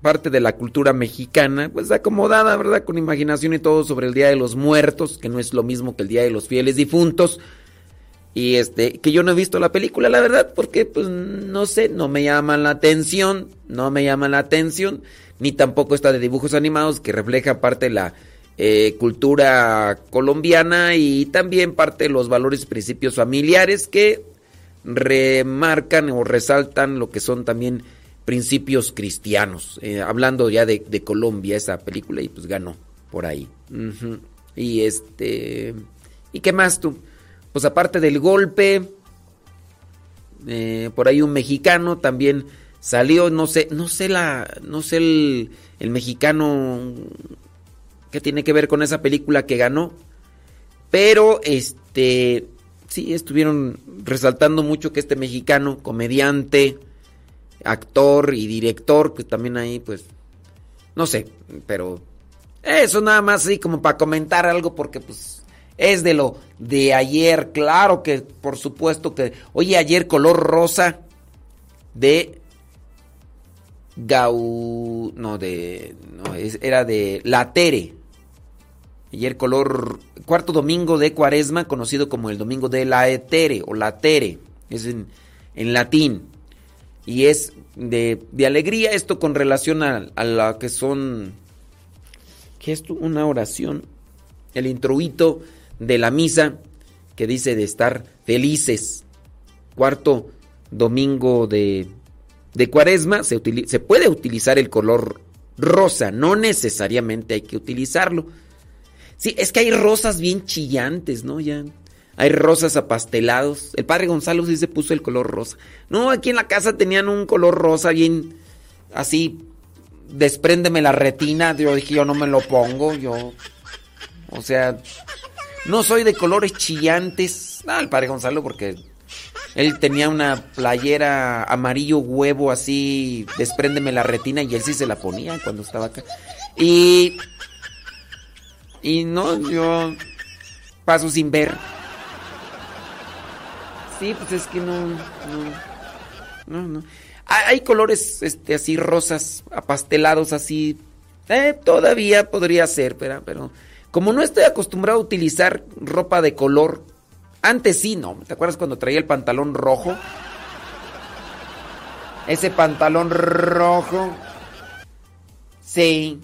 parte de la cultura mexicana, pues acomodada, ¿verdad? Con imaginación y todo sobre el Día de los Muertos, que no es lo mismo que el Día de los Fieles Difuntos. Y este, que yo no he visto la película, la verdad, porque pues no sé, no me llaman la atención, no me llama la atención, ni tampoco está de dibujos animados que refleja parte de la eh, cultura colombiana y también parte de los valores y principios familiares que remarcan o resaltan lo que son también principios cristianos. Eh, hablando ya de, Colombia, esa película, y pues ganó por ahí. Y este. ¿Y qué más tú? Pues aparte del golpe, eh, por ahí un mexicano también salió, no sé, no sé la, no sé el, el mexicano que tiene que ver con esa película que ganó, pero este, sí estuvieron resaltando mucho que este mexicano, comediante, actor y director, que también ahí pues, no sé, pero eso nada más así como para comentar algo porque pues es de lo de ayer, claro que por supuesto que, oye, ayer color rosa de Gau, no de, no, es- era de La Tere. Ayer color, cuarto domingo de cuaresma, conocido como el domingo de la Etere o la Tere, es en, en latín. Y es de, de alegría esto con relación a, a la que son, ¿qué es? Una oración, el introito de la misa que dice de estar felices. Cuarto domingo de, de cuaresma se, se puede utilizar el color rosa, no necesariamente hay que utilizarlo. Sí, es que hay rosas bien chillantes, ¿no? Ya. Hay rosas apastelados. El padre Gonzalo sí se puso el color rosa. No, aquí en la casa tenían un color rosa bien así. Despréndeme la retina. Yo dije, yo no me lo pongo. Yo. O sea, no soy de colores chillantes. No, el padre Gonzalo, porque él tenía una playera amarillo huevo así. Despréndeme la retina. Y él sí se la ponía cuando estaba acá. Y. Y no, yo paso sin ver. Sí, pues es que no. No, no. no. Hay colores este, así rosas, apastelados así. Eh, todavía podría ser, pero, pero como no estoy acostumbrado a utilizar ropa de color, antes sí, ¿no? ¿Te acuerdas cuando traía el pantalón rojo? Ese pantalón rojo. Sí.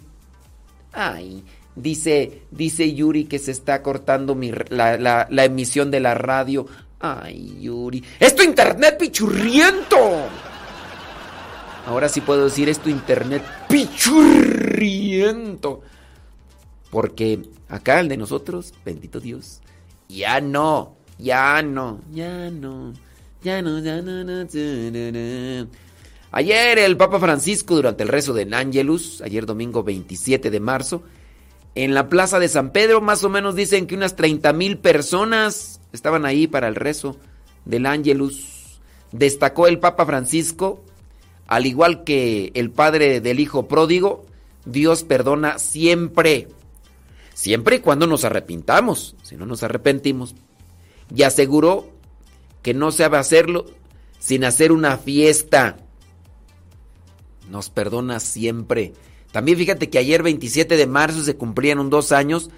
Ay, dice, dice Yuri que se está cortando mi, la, la- emisión de la radio. Ay, Yuri. ¡Es tu internet pichurriento! Ahora sí puedo decir es tu internet pichurriento. Porque acá el de nosotros, bendito Dios, ya no, ya no, ya no, ya no, ya no, no, nu, nu. Ayer el Papa Francisco durante el rezo del Ángelus, ayer domingo 27 de marzo, en la plaza de San Pedro, más o menos dicen que unas 30 mil personas estaban ahí para el rezo del Ángelus. Destacó el Papa Francisco, al igual que el padre del hijo pródigo, Dios perdona siempre. Siempre y cuando nos arrepintamos, si no nos arrepentimos. Y aseguró que no se va a hacerlo sin hacer una fiesta. Nos perdona siempre. También fíjate que ayer 27 de marzo se cumplieron dos años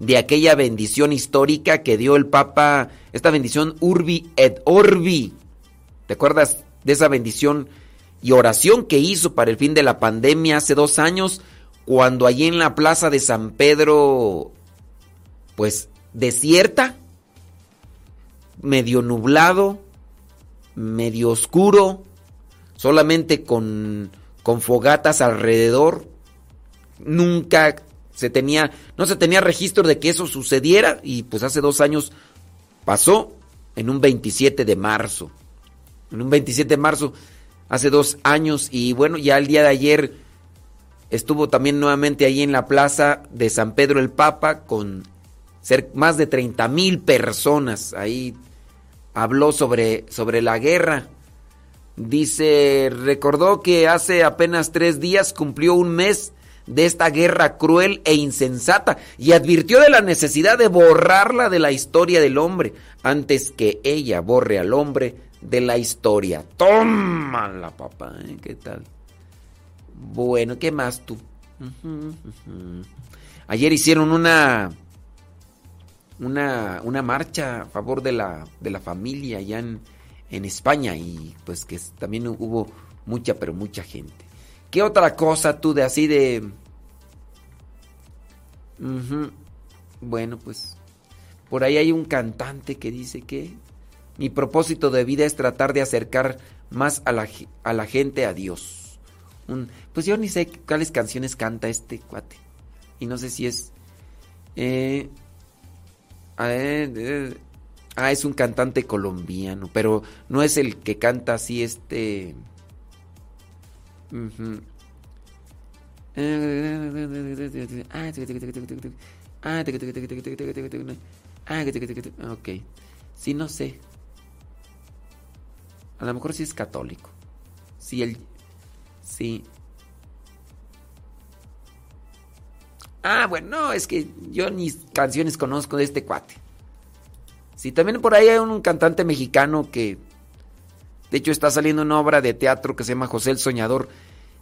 de aquella bendición histórica que dio el Papa, esta bendición Urbi et Orbi. ¿Te acuerdas de esa bendición y oración que hizo para el fin de la pandemia hace dos años? Cuando allí en la plaza de San Pedro, pues desierta, medio nublado, medio oscuro, solamente con, con fogatas alrededor. Nunca se tenía, no se tenía registro de que eso sucediera y pues hace dos años pasó en un 27 de marzo. En un 27 de marzo, hace dos años y bueno, ya el día de ayer estuvo también nuevamente ahí en la plaza de San Pedro el Papa con más de 30 mil personas. Ahí habló sobre, sobre la guerra. Dice, recordó que hace apenas tres días cumplió un mes de esta guerra cruel e insensata y advirtió de la necesidad de borrarla de la historia del hombre antes que ella borre al hombre de la historia. Tómala, papá, ¿eh? ¿qué tal? Bueno, ¿qué más tú? Ayer hicieron una una, una marcha a favor de la, de la familia allá en, en España y pues que también hubo mucha, pero mucha gente. ¿Qué otra cosa tú de así de... Bueno, pues por ahí hay un cantante que dice que mi propósito de vida es tratar de acercar más a la, a la gente a Dios. Pues yo ni sé cuáles canciones canta este cuate. Y no sé si es... eh, ah, es un cantante colombiano, pero no es el que canta así este... ujú. Ah, ok. Sí, no sé. A lo mejor sí es católico. Sí, él... Sí. Ah, bueno, no, es que yo ni canciones conozco de este cuate. Sí, también por ahí hay un cantante mexicano que, de hecho, está saliendo una obra de teatro que se llama José el Soñador.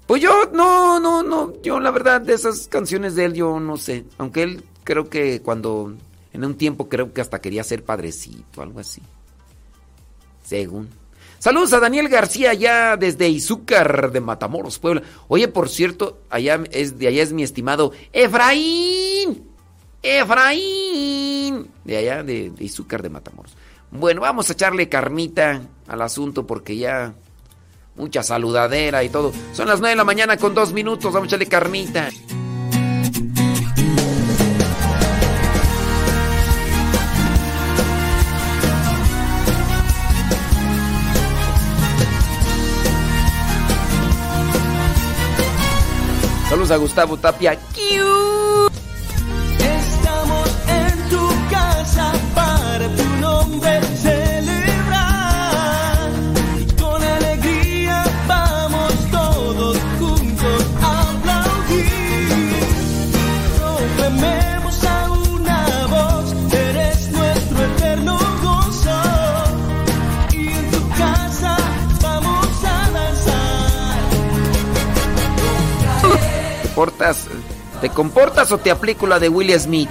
Pues yo, no, no, no, yo la verdad de esas canciones de él yo no sé. Aunque él creo que cuando, en un tiempo creo que hasta quería ser padrecito, algo así. Según. Saludos a Daniel García allá desde Izúcar de Matamoros, Puebla. Oye, por cierto, allá es de allá es mi estimado Efraín. Efraín. De allá de, Izúcar de Matamoros. Bueno, vamos a echarle carnita al asunto porque ya mucha saludadera y todo. Son las 9 de la mañana con dos minutos. Vamos a echarle carnita. Saludos a Gustavo Tapia. Estamos portas, te comportas o te aplico la de Will Smith.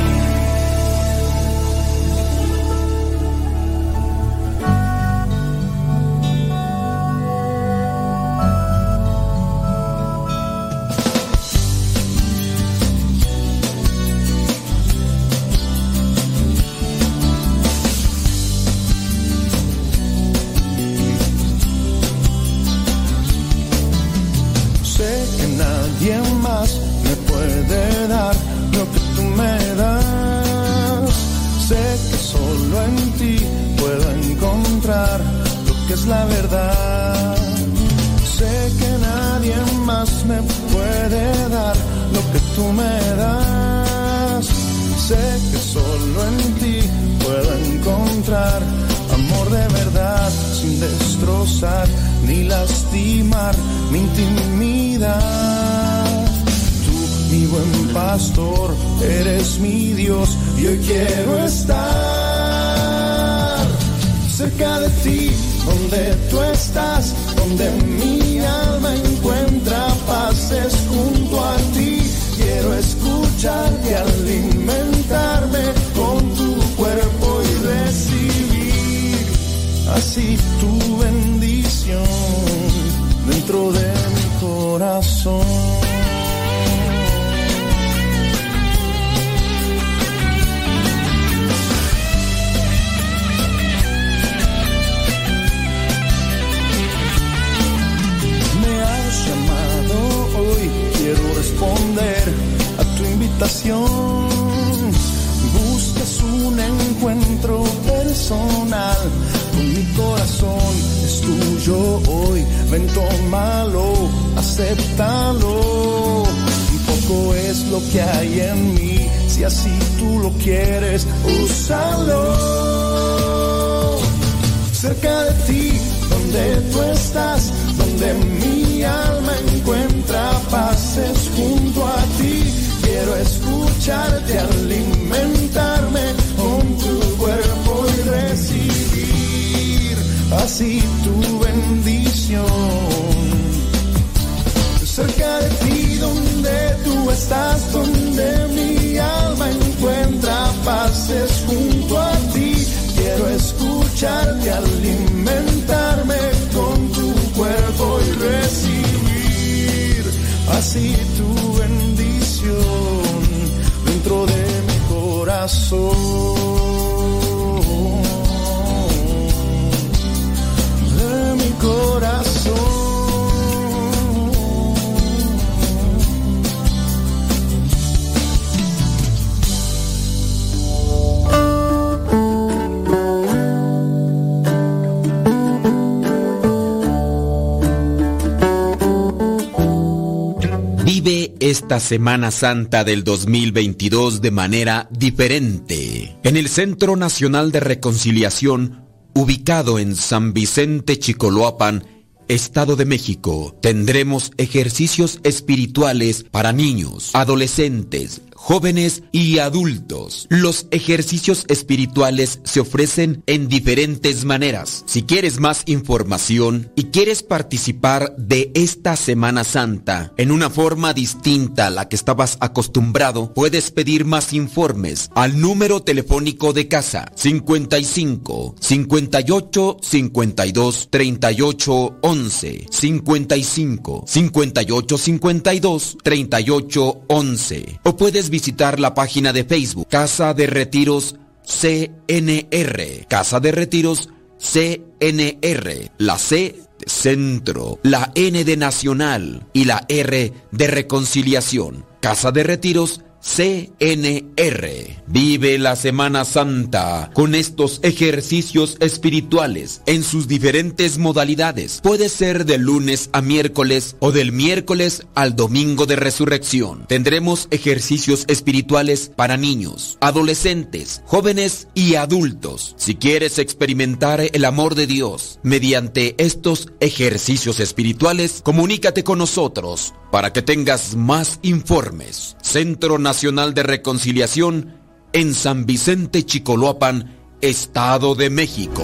Esta Semana Santa del 2022 de manera diferente. En el Centro Nacional de Reconciliación, ubicado en San Vicente Chicoloapan, Estado de México, tendremos ejercicios espirituales para niños, adolescentes, jóvenes y adultos. Los ejercicios espirituales se ofrecen en diferentes maneras. Si quieres más información y quieres participar de esta Semana Santa en una forma distinta a la que estabas acostumbrado, puedes pedir más informes al número telefónico de casa 55 58 52 38 11 55 58 52 38 11 o puedes visitar la página de Facebook Casa de Retiros CNR. Casa de Retiros CNR. La C de Centro, la N de Nacional y la R de Reconciliación. Casa de Retiros CNR. Vive la Semana Santa con estos ejercicios espirituales en sus diferentes modalidades. Puede ser de lunes a miércoles o del miércoles al domingo de resurrección. Tendremos ejercicios espirituales para niños, adolescentes, jóvenes y adultos. Si quieres experimentar el amor de Dios mediante estos ejercicios espirituales, comunícate con nosotros para que tengas más informes. Centro Nacional de Reconciliación en San Vicente Chicoloapan, Estado de México.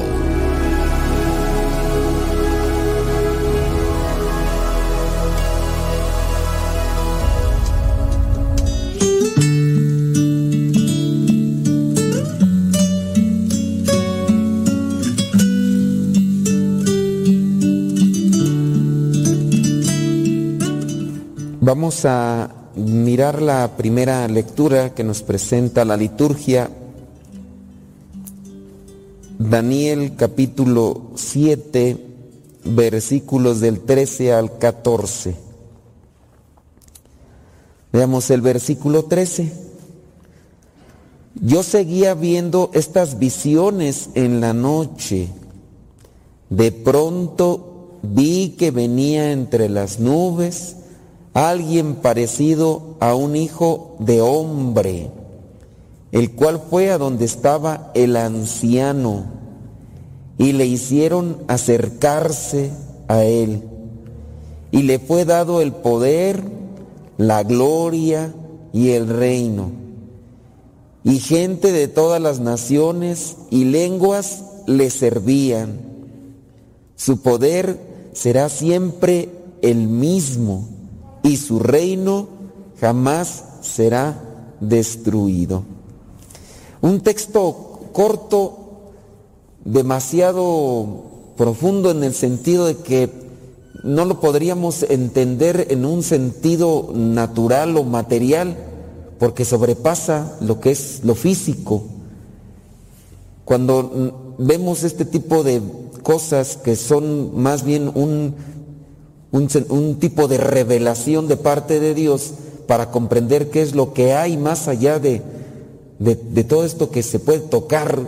Vamos a mirar la primera lectura que nos presenta la liturgia. Daniel capítulo 7, versículos del 13 al 14. Veamos el versículo 13. Yo seguía viendo estas visiones en la noche De pronto vi que venía entre las nubes alguien parecido a un hijo de hombre, el cual fue a donde estaba el anciano y le hicieron acercarse a él y le fue dado el poder, la gloria y el reino. Y gente de todas las naciones y lenguas le servían. Su poder será siempre el mismo y su reino jamás será destruido. Un texto corto, demasiado profundo en el sentido de que no lo podríamos entender en un sentido natural o material, porque sobrepasa lo que es lo físico. Cuando vemos este tipo de cosas que son más bien un, un, tipo de revelación de parte de Dios para comprender qué es lo que hay más allá de, de todo esto que se puede tocar,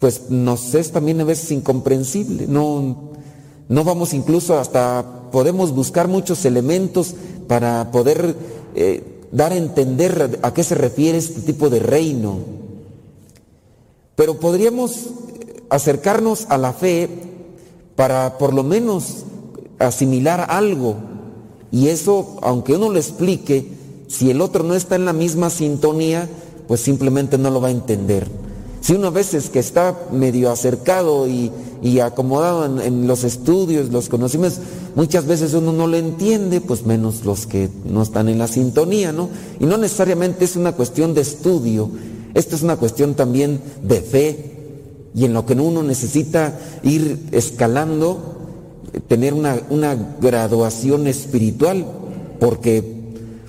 pues nos es también a veces incomprensible. No, no vamos incluso hasta, podemos buscar muchos elementos para poder eh, dar a entender a qué se refiere este tipo de reino. Pero podríamos acercarnos a la fe para por lo menos asimilar algo. Y eso, aunque uno lo explique, si el otro no está en la misma sintonía, pues simplemente no lo va a entender. Si uno a veces que está medio acercado y, acomodado en, los estudios, los conocimientos, muchas veces uno no lo entiende, pues menos los que no están en la sintonía, ¿no? Y no necesariamente es una cuestión de estudio, esto es una cuestión también de fe y en lo que uno necesita ir escalando, tener una, una graduación espiritual, porque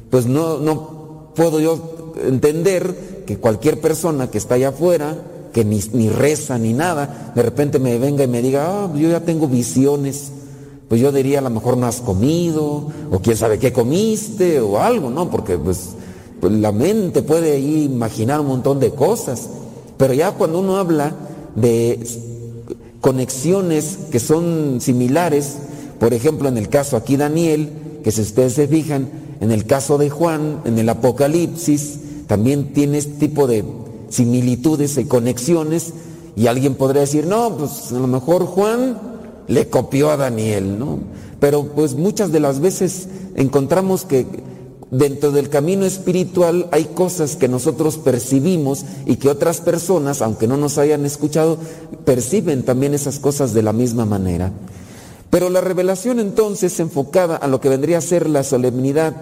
pues no, no puedo yo entender que cualquier persona que está allá afuera, que ni, ni, reza ni nada, de repente me venga y me diga, ah, yo ya tengo visiones, pues yo diría a lo mejor no has comido, o quién sabe qué comiste, o algo, ¿no? Porque pues, pues la mente puede ahí imaginar un montón de cosas, pero ya cuando uno habla de conexiones que son similares, por ejemplo en el caso aquí Daniel, que si ustedes se fijan, en el caso de Juan, en el Apocalipsis, también tiene este tipo de similitudes y conexiones y alguien podría decir, no, pues a lo mejor Juan le copió a Daniel, ¿no? Pero pues muchas de las veces encontramos que dentro del camino espiritual hay cosas que nosotros percibimos y que otras personas, aunque no nos hayan escuchado, perciben también esas cosas de la misma manera. Pero la revelación entonces enfocada a lo que vendría a ser la solemnidad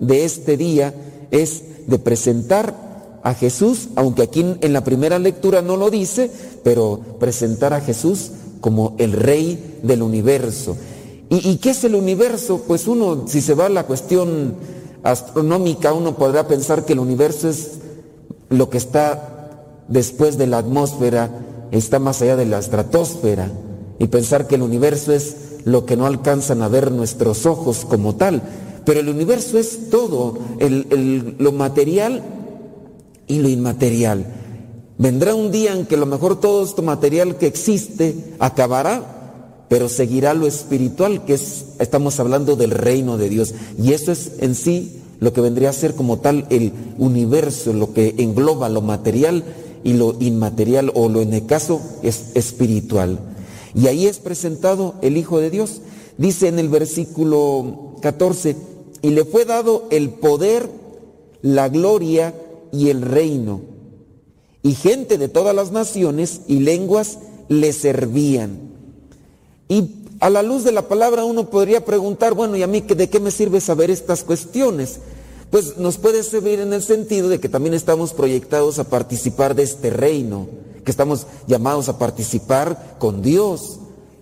de este día es de presentar a Jesús, aunque aquí en la primera lectura no lo dice, pero presentar a Jesús como el rey del universo. ¿Y, qué es el universo? Pues uno, si se va a la cuestión astronómica, uno podrá pensar que el universo es lo que está después de la atmósfera, está más allá de la estratosfera, y pensar que el universo es lo que no alcanzan a ver nuestros ojos como tal. Pero el universo es todo, lo material y lo inmaterial. Vendrá un día en que a lo mejor todo esto material que existe acabará, pero seguirá lo espiritual, que es, estamos hablando del reino de Dios. Y eso es en sí lo que vendría a ser como tal el universo, lo que engloba lo material y lo inmaterial, o lo en el caso es espiritual. Y ahí es presentado el Hijo de Dios. Dice en el versículo 14, y le fue dado el poder, la gloria y el reino. Y gente de todas las naciones y lenguas le servían. Y a la luz de la palabra uno podría preguntar, bueno, ¿y a mí de qué me sirve saber estas cuestiones? Pues nos puede servir en el sentido de que también estamos proyectados a participar de este reino, que estamos llamados a participar con Dios.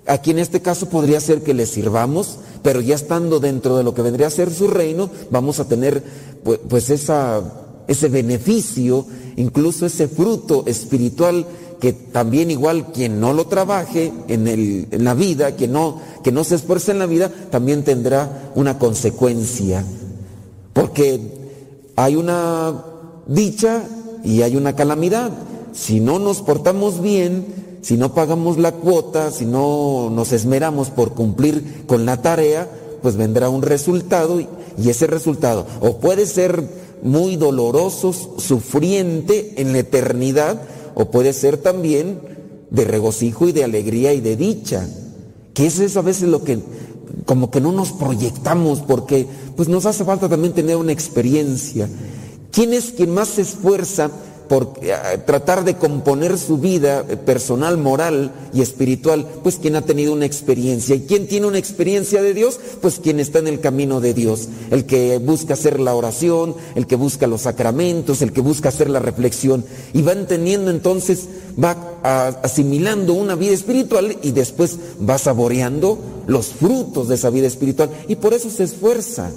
Aquí en este caso podría ser que le sirvamos, pero ya estando dentro de lo que vendría a ser su reino, vamos a tener pues, pues esa, ese beneficio, incluso ese fruto espiritual que también igual quien no lo trabaje en, el, en la vida, quien no, que no se esfuerce en la vida, también tendrá una consecuencia. Porque hay una dicha y hay una calamidad. Si no nos portamos bien, si no pagamos la cuota, si no nos esmeramos por cumplir con la tarea, pues vendrá un resultado y, ese resultado o puede ser muy doloroso, sufriente en la eternidad, o puede ser también de regocijo y de alegría y de dicha. Que es eso a veces lo que como que no nos proyectamos porque pues nos hace falta también tener una experiencia. ¿Quién es quien más se esfuerza por eh, tratar de componer su vida eh, personal, moral y espiritual, pues quien ha tenido una experiencia. ¿Y quién tiene una experiencia de Dios? Pues quien está en el camino de Dios, el que busca hacer la oración, el que busca los sacramentos, el que busca hacer la reflexión. Y va entendiendo entonces, va asimilando una vida espiritual y después va saboreando los frutos de esa vida espiritual. Y por eso se esfuerza.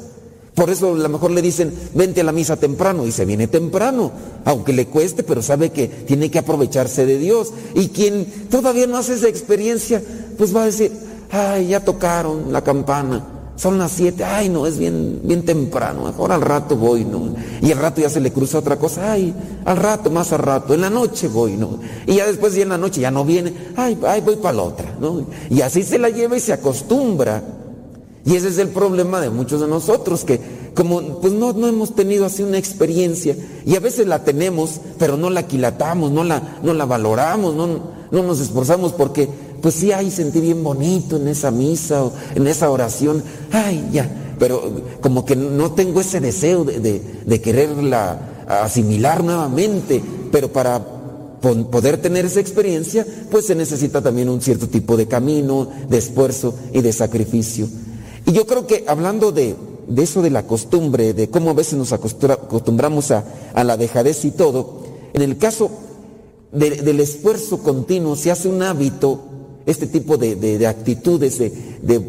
Por eso a lo mejor le dicen, vente a la misa temprano y se viene temprano, aunque le cueste, pero sabe que tiene que aprovecharse de Dios. Y quien todavía no hace esa experiencia, pues va a decir, ay, ya tocaron la campana, son las siete, ay, no, es bien, bien temprano, mejor al rato voy, ¿no? Y al rato ya se le cruza otra cosa, ay, al rato, más al rato, en la noche voy, ¿no? Y ya después ya en la noche ya no viene, ay, ay, voy para la otra, ¿no? Y así se la lleva y se acostumbra. Y ese es el problema de muchos de nosotros, que como pues no, no hemos tenido así una experiencia, y a veces la tenemos, pero no la quilatamos, no la, no la valoramos, no, no nos esforzamos porque pues sí, ay, sentí bien bonito en esa misa o en esa oración, ay, ya, pero como que no tengo ese deseo de, de quererla asimilar nuevamente, pero para poder tener esa experiencia, pues se necesita también un cierto tipo de camino, de esfuerzo y de sacrificio. Y yo creo que hablando de, eso de la costumbre, de cómo a veces nos acostumbramos a, la dejadez y todo, en el caso del esfuerzo continuo se hace un hábito, este tipo de, actitudes, de, de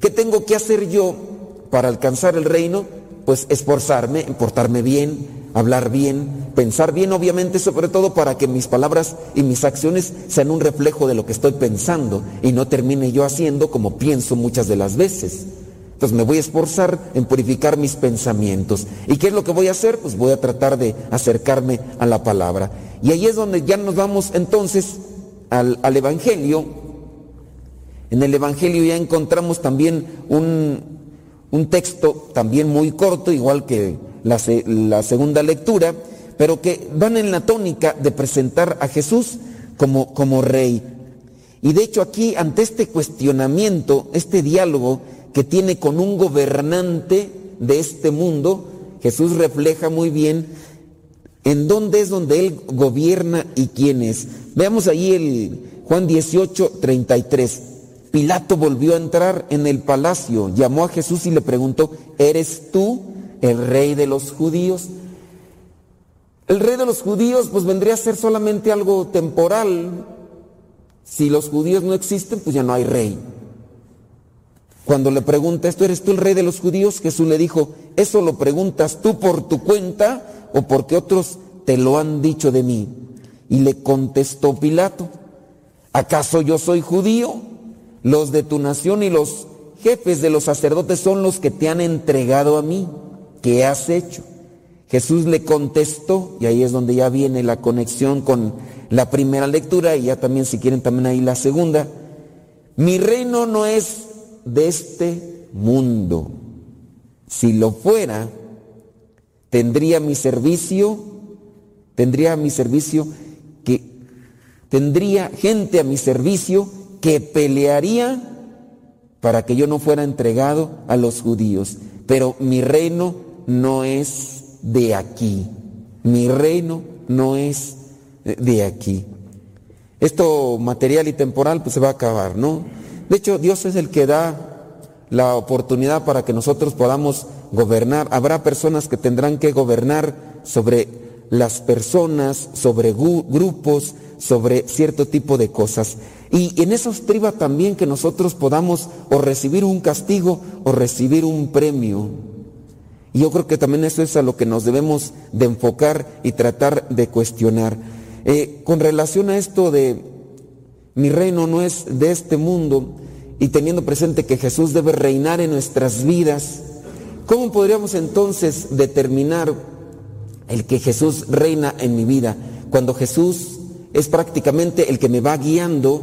¿qué tengo que hacer yo para alcanzar el reino? Pues esforzarme, portarme bien, hablar bien, pensar bien, obviamente, sobre todo para que mis palabras y mis acciones sean un reflejo de lo que estoy pensando y no termine yo haciendo como pienso muchas de las veces. Entonces me voy a esforzar en purificar mis pensamientos. ¿Y qué es lo que voy a hacer? Pues voy a tratar de acercarme a la palabra. Y ahí es donde ya nos vamos entonces al, Evangelio. En el Evangelio ya encontramos también un, un texto también muy corto, igual que la, la segunda lectura, pero que van en la tónica de presentar a Jesús como, como rey. Y de hecho aquí, ante este cuestionamiento, este diálogo que tiene con un gobernante de este mundo, Jesús refleja muy bien en dónde es donde Él gobierna y quién es. Veamos ahí el Juan 18, 33. Pilato volvió a entrar en el palacio, llamó a Jesús y le preguntó, ¿eres tú el rey de los judíos? El rey de los judíos pues vendría a ser solamente algo temporal. Si los judíos no existen, pues ya no hay rey. Cuando le pregunta esto, ¿eres tú el rey de los judíos? Jesús le dijo, ¿eso lo preguntas tú por tu cuenta o porque otros te lo han dicho de mí? Y le contestó Pilato, ¿acaso yo soy judío? Los de tu nación y los jefes de los sacerdotes son los que te han entregado a mí. ¿Qué has hecho? Jesús le contestó, y ahí es donde ya viene la conexión con la primera lectura, y ya también si quieren también ahí la segunda. Mi reino no es de este mundo. Si lo fuera, tendría mi servicio, tendría mi servicio que tendría gente a mi servicio que pelearía para que yo no fuera entregado a los judíos. Pero mi reino no es de aquí. Mi reino no es de aquí. Esto material y temporal pues se va a acabar, ¿no? De hecho, Dios es el que da la oportunidad para que nosotros podamos gobernar. Habrá personas que tendrán que gobernar sobre las personas, sobre grupos, sobre cierto tipo de cosas. Y en eso estriba también que nosotros podamos o recibir un castigo o recibir un premio. Y yo creo que también eso es a lo que nos debemos de enfocar y tratar de cuestionar. Eh, con relación a esto de mi reino no es de este mundo y teniendo presente que Jesús debe reinar en nuestras vidas, ¿cómo podríamos entonces determinar el que Jesús reina en mi vida? Cuando Jesús es prácticamente el que me va guiando,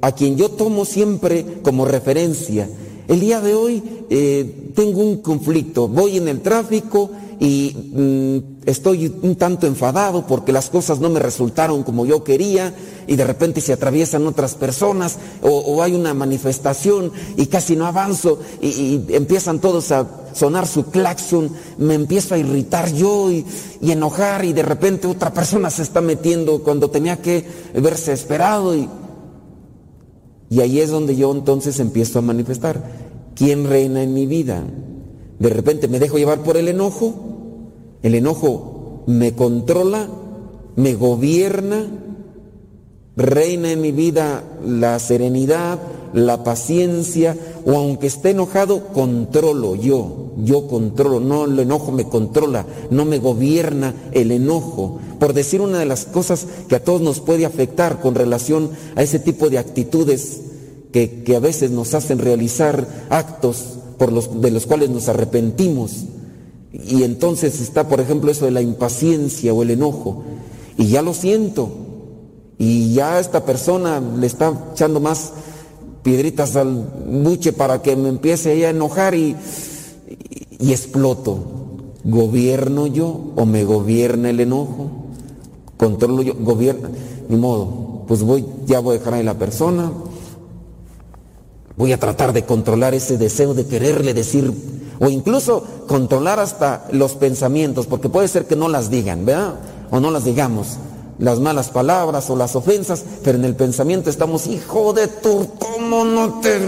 a quien yo tomo siempre como referencia. El día de hoy eh, tengo un conflicto, voy en el tráfico y mm, estoy un tanto enfadado porque las cosas no me resultaron como yo quería y de repente se atraviesan otras personas o, hay una manifestación y casi no avanzo y, empiezan todos a sonar su claxon, me empiezo a irritar yo y, y, enojar y de repente otra persona se está metiendo cuando tenía que verse esperado y, y ahí es donde yo entonces empiezo a manifestar quién reina en mi vida. De repente me dejo llevar por el enojo, el enojo me controla, me gobierna, reina en mi vida la serenidad, la paciencia, o aunque esté enojado, controlo yo, yo controlo, no el enojo me controla, no me gobierna el enojo. Por decir una de las cosas que a todos nos puede afectar con relación a ese tipo de actitudes que, que a veces nos hacen realizar actos por los, de los cuales nos arrepentimos. Y entonces está, por ejemplo, eso de la impaciencia o el enojo. Y ya lo siento. Y ya esta persona le está echando más piedritas al buche para que me empiece a enojar y, y, exploto. ¿Gobierno yo o me gobierna el enojo? ¿Controlo yo? ¿Gobierna? Ni modo. Pues voy, ya voy a dejar ahí la persona, Voy a tratar de controlar ese deseo de quererle decir, o incluso controlar hasta los pensamientos, porque puede ser que no las digan, ¿verdad? O no las digamos, las malas palabras o las ofensas, pero en el pensamiento estamos, hijo de tu, ¿cómo no te...?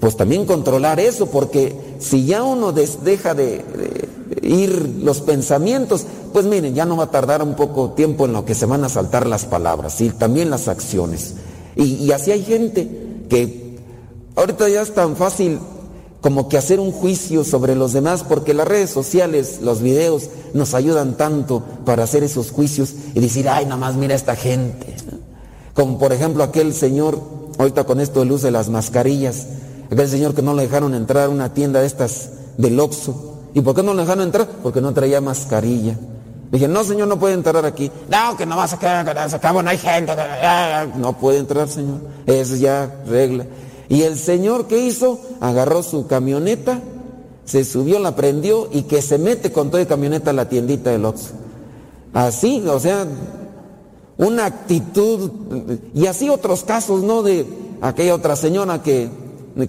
Pues también controlar eso, porque si ya uno deja de, ir los pensamientos, pues miren, ya no va a tardar un poco tiempo en lo que se van a saltar las palabras y también las acciones. Y, y así hay gente que Ahorita ya es tan fácil como que hacer un juicio sobre los demás porque las redes sociales, los videos nos ayudan tanto para hacer esos juicios y decir, ay, nada más mira esta gente. Como por ejemplo aquel señor, ahorita con esto de luz de las mascarillas, aquel señor que no le dejaron entrar a una tienda de estas del Oxxo. ¿Y por qué no le dejaron entrar? Porque no traía mascarilla. Dije, no, señor, no puede entrar aquí. No, que no vas a no hay gente. No puede entrar, señor. Es ya regla. Y el Señor que hizo, agarró su camioneta, se subió, la prendió y que se mete con toda la camioneta a la tiendita del Oxxo. Así, o sea, una actitud, y así otros casos, ¿no? De aquella otra señora que,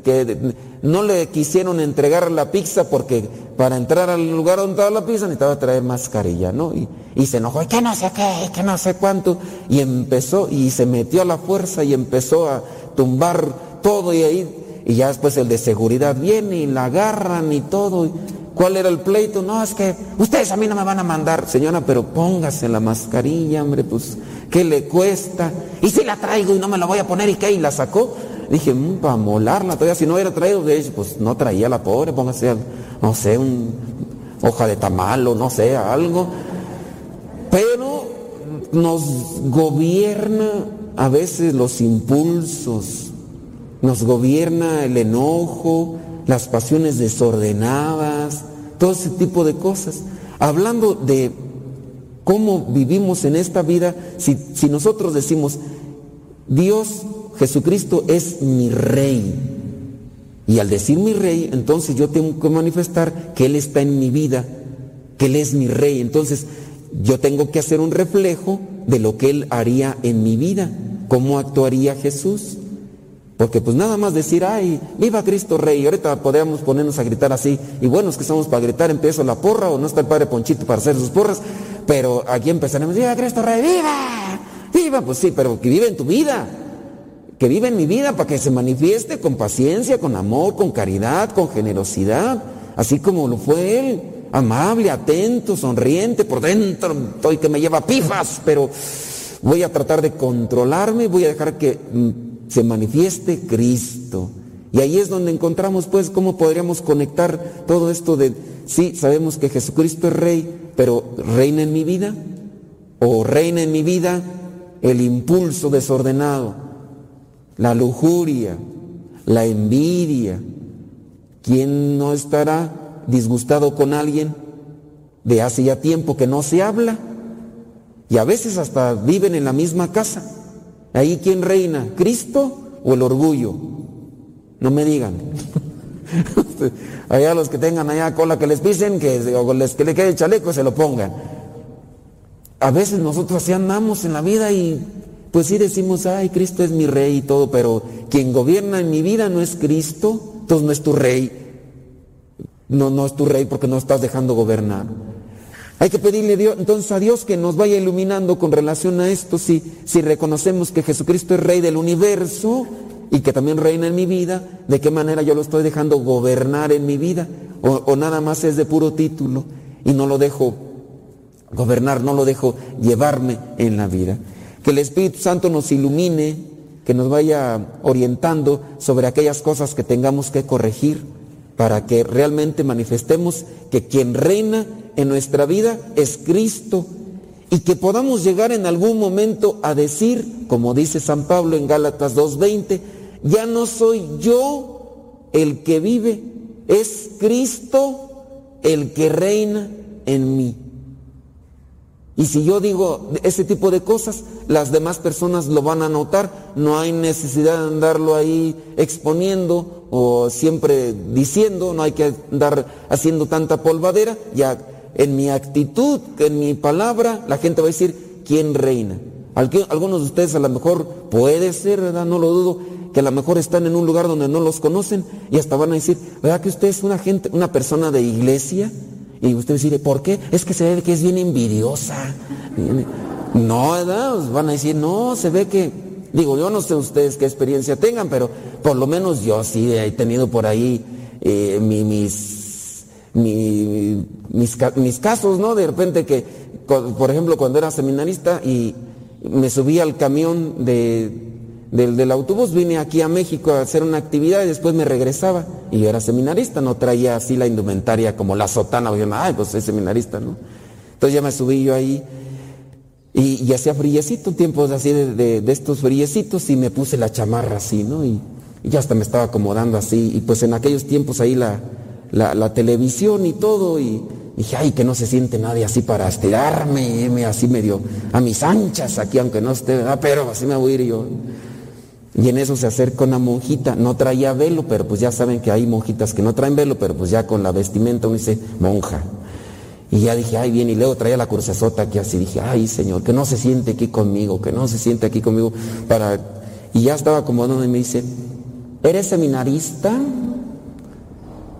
que no le quisieron entregar la pizza porque para entrar al lugar donde estaba la pizza necesitaba traer mascarilla, ¿no? Y, y se enojó, y que no sé qué, que no sé cuánto, y empezó, y se metió a la fuerza y empezó a tumbar todo y ahí, y ya después el de seguridad viene y la agarran y todo. ¿Cuál era el pleito? No, es que ustedes a mí no me van a mandar, señora, pero póngase la mascarilla, hombre, pues, ¿qué le cuesta? Y si la traigo y no me la voy a poner, ¿y qué? Y la sacó. Dije, mmm, para molarla todavía, si no hubiera traído, pues no traía la pobre, póngase, no sé, un hoja de tamal o no sé, algo. Pero nos gobierna a veces los impulsos, nos gobierna el enojo, las pasiones desordenadas, todo ese tipo de cosas. Hablando de cómo vivimos en esta vida, si, nosotros decimos, Dios, Jesucristo es mi rey, y al decir mi rey, entonces yo tengo que manifestar que Él está en mi vida, que Él es mi rey. Entonces yo tengo que hacer un reflejo de lo que Él haría en mi vida, cómo actuaría Jesús. Porque pues nada más decir, ay, viva Cristo Rey, ahorita podríamos ponernos a gritar así, y bueno, es que estamos para gritar, empiezo la porra, o no está el Padre Ponchito para hacer sus porras, pero aquí empezaremos, viva Cristo Rey, viva, viva, pues sí, pero que vive en tu vida, que vive en mi vida para que se manifieste con paciencia, con amor, con caridad, con generosidad, así como lo fue Él, amable, atento, sonriente, por dentro, estoy que me lleva pifas, pero voy a tratar de controlarme, voy a dejar que mm, se manifieste Cristo. Y ahí es donde encontramos pues cómo podríamos conectar todo esto de, sí, sabemos que Jesucristo es rey, pero reina en mi vida, o reina en mi vida el impulso desordenado, la lujuria, la envidia. ¿Quién no estará disgustado con alguien de hace ya tiempo que no se habla? Y a veces hasta viven en la misma casa. Ahí quién reina, Cristo o el orgullo. No me digan. allá los que tengan allá cola que les pisen, que, o les, que le quede el chaleco, se lo pongan. A veces nosotros así andamos en la vida y pues sí decimos, ay, Cristo es mi rey y todo, pero quien gobierna en mi vida no es Cristo, entonces no es tu rey. No, no es tu rey porque no estás dejando gobernar. Hay que pedirle Dios, entonces a Dios que nos vaya iluminando con relación a esto, si, si reconocemos que Jesucristo es rey del universo y que también reina en mi vida, de qué manera yo lo estoy dejando gobernar en mi vida, o, o nada más es de puro título y no lo dejo gobernar, no lo dejo llevarme en la vida. Que el Espíritu Santo nos ilumine, que nos vaya orientando sobre aquellas cosas que tengamos que corregir para que realmente manifestemos que quien reina en nuestra vida es Cristo y que podamos llegar en algún momento a decir, como dice San Pablo en Gálatas 2.20, ya no soy yo el que vive, es Cristo el que reina en mí. Y si yo digo ese tipo de cosas, las demás personas lo van a notar. No hay necesidad de andarlo ahí exponiendo o siempre diciendo, no hay que andar haciendo tanta polvadera. Ya en mi actitud, en mi palabra, la gente va a decir, ¿quién reina? Algunos de ustedes a lo mejor puede ser, ¿verdad? No lo dudo, que a lo mejor están en un lugar donde no los conocen y hasta van a decir, ¿verdad que usted es una gente, una persona de iglesia? Y usted dice, ¿por qué? Es que se ve que es bien envidiosa. No, ¿verdad? Pues van a decir, no, se ve que, digo, yo no sé ustedes qué experiencia tengan, pero por lo menos yo sí he tenido por ahí eh, mis, mis, mis, casos, ¿no? De repente que, por ejemplo, cuando era seminarista y me subí al camión de, del, autobús, vine aquí a México a hacer una actividad y después me regresaba. Y yo era seminarista, no traía así la indumentaria como la sotana, yo, ay, pues soy seminarista, ¿no? Entonces ya me subí yo ahí y, y hacía friecito, tiempos así de, de, estos friecitos y me puse la chamarra así, ¿no? Y, ya hasta me estaba acomodando así. Y pues en aquellos tiempos ahí la, la, televisión y todo y dije, ay, que no se siente nadie así para estirarme, así medio a mis anchas aquí, aunque no esté, ah, pero así me voy a ir yo. Y en eso se acerca una monjita, no traía velo, pero pues ya saben que hay monjitas que no traen velo, pero pues ya con la vestimenta uno dice monja. Y ya dije, ay, bien, y luego traía la crucesota aquí así, dije, ay, Señor, que no se siente aquí conmigo, que no se siente aquí conmigo para... Y ya estaba acomodando y me dice, ¿eres seminarista?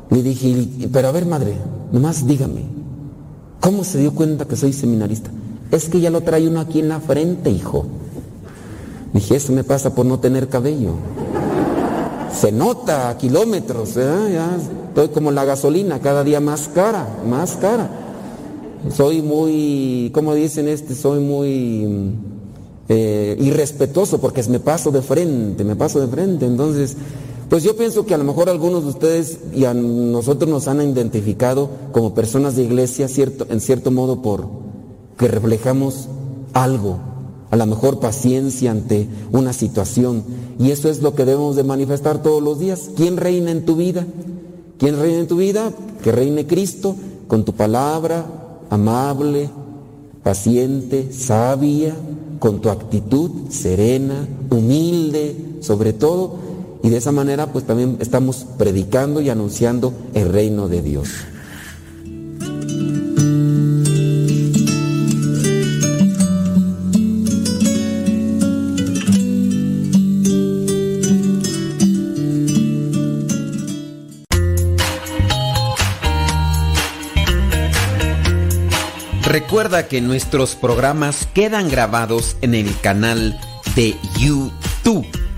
Le dije, pero a ver, madre, nomás dígame, ¿cómo se dio cuenta que soy seminarista? Es que ya lo trae uno aquí en la frente, hijo. Dije, eso me pasa por no tener cabello. Se nota a kilómetros, ¿eh? ya estoy como la gasolina, cada día más cara, más cara. Soy muy, como dicen este, soy muy eh, irrespetuoso porque me paso de frente, me paso de frente. Entonces, pues yo pienso que a lo mejor algunos de ustedes y a nosotros nos han identificado como personas de iglesia, cierto, en cierto modo, por que reflejamos algo, a lo mejor paciencia ante una situación. Y eso es lo que debemos de manifestar todos los días. ¿Quién reina en tu vida? ¿Quién reina en tu vida? Que reine Cristo con tu palabra amable, paciente, sabia, con tu actitud serena, humilde, sobre todo. Y de esa manera pues también estamos predicando y anunciando el reino de Dios. Recuerda que nuestros programas quedan grabados en el canal de YouTube.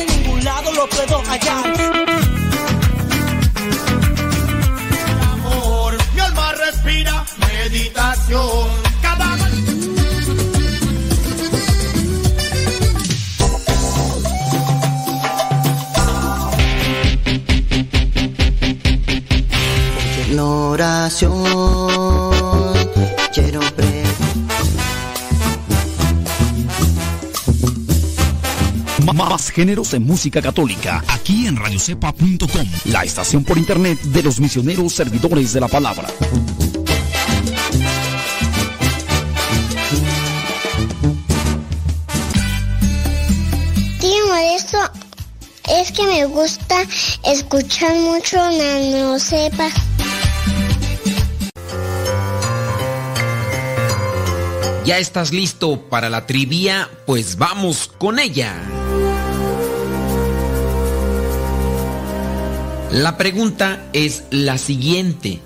En ningún lado lo puedo hallar. amor. Mi alma respira meditación. Cada oración quiero Más géneros en música católica, aquí en radiocepa.com, la estación por internet de los misioneros servidores de la palabra. Tío Modesto, es que me gusta escuchar mucho Nano Sepa. ¿Ya estás listo para la trivia? Pues vamos con ella. La pregunta es la siguiente.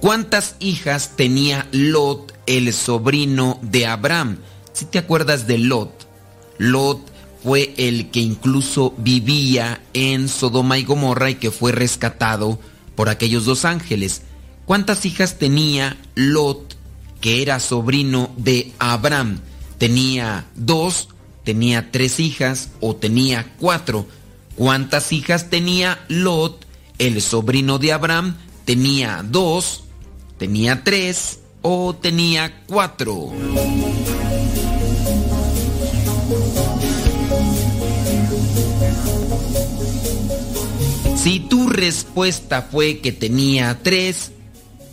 ¿Cuántas hijas tenía Lot, el sobrino de Abraham? Si te acuerdas de Lot, Lot fue el que incluso vivía en Sodoma y Gomorra y que fue rescatado por aquellos dos ángeles. ¿Cuántas hijas tenía Lot, que era sobrino de Abraham? ¿Tenía dos, tenía tres hijas o tenía cuatro? ¿Cuántas hijas tenía Lot, el sobrino de Abraham? ¿Tenía dos, tenía tres o tenía cuatro? Si tu respuesta fue que tenía tres,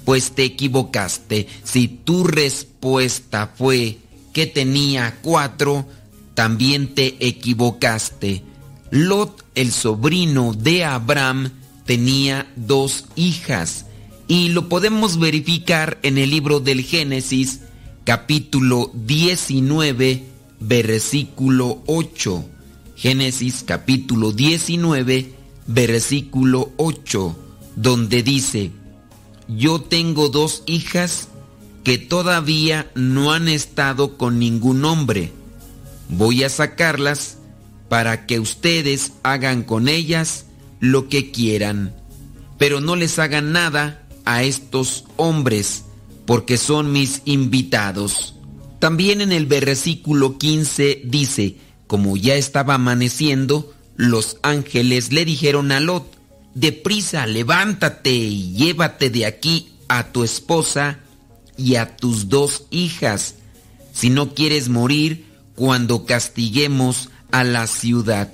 pues te equivocaste. Si tu respuesta fue que tenía cuatro, también te equivocaste. Lot, el sobrino de Abraham, tenía dos hijas y lo podemos verificar en el libro del Génesis, capítulo 19, versículo 8. Génesis capítulo 19, versículo 8, donde dice, yo tengo dos hijas que todavía no han estado con ningún hombre. Voy a sacarlas para que ustedes hagan con ellas lo que quieran, pero no les hagan nada a estos hombres, porque son mis invitados. También en el versículo 15 dice, como ya estaba amaneciendo, los ángeles le dijeron a Lot, deprisa, levántate y llévate de aquí a tu esposa y a tus dos hijas, si no quieres morir cuando castiguemos a la ciudad.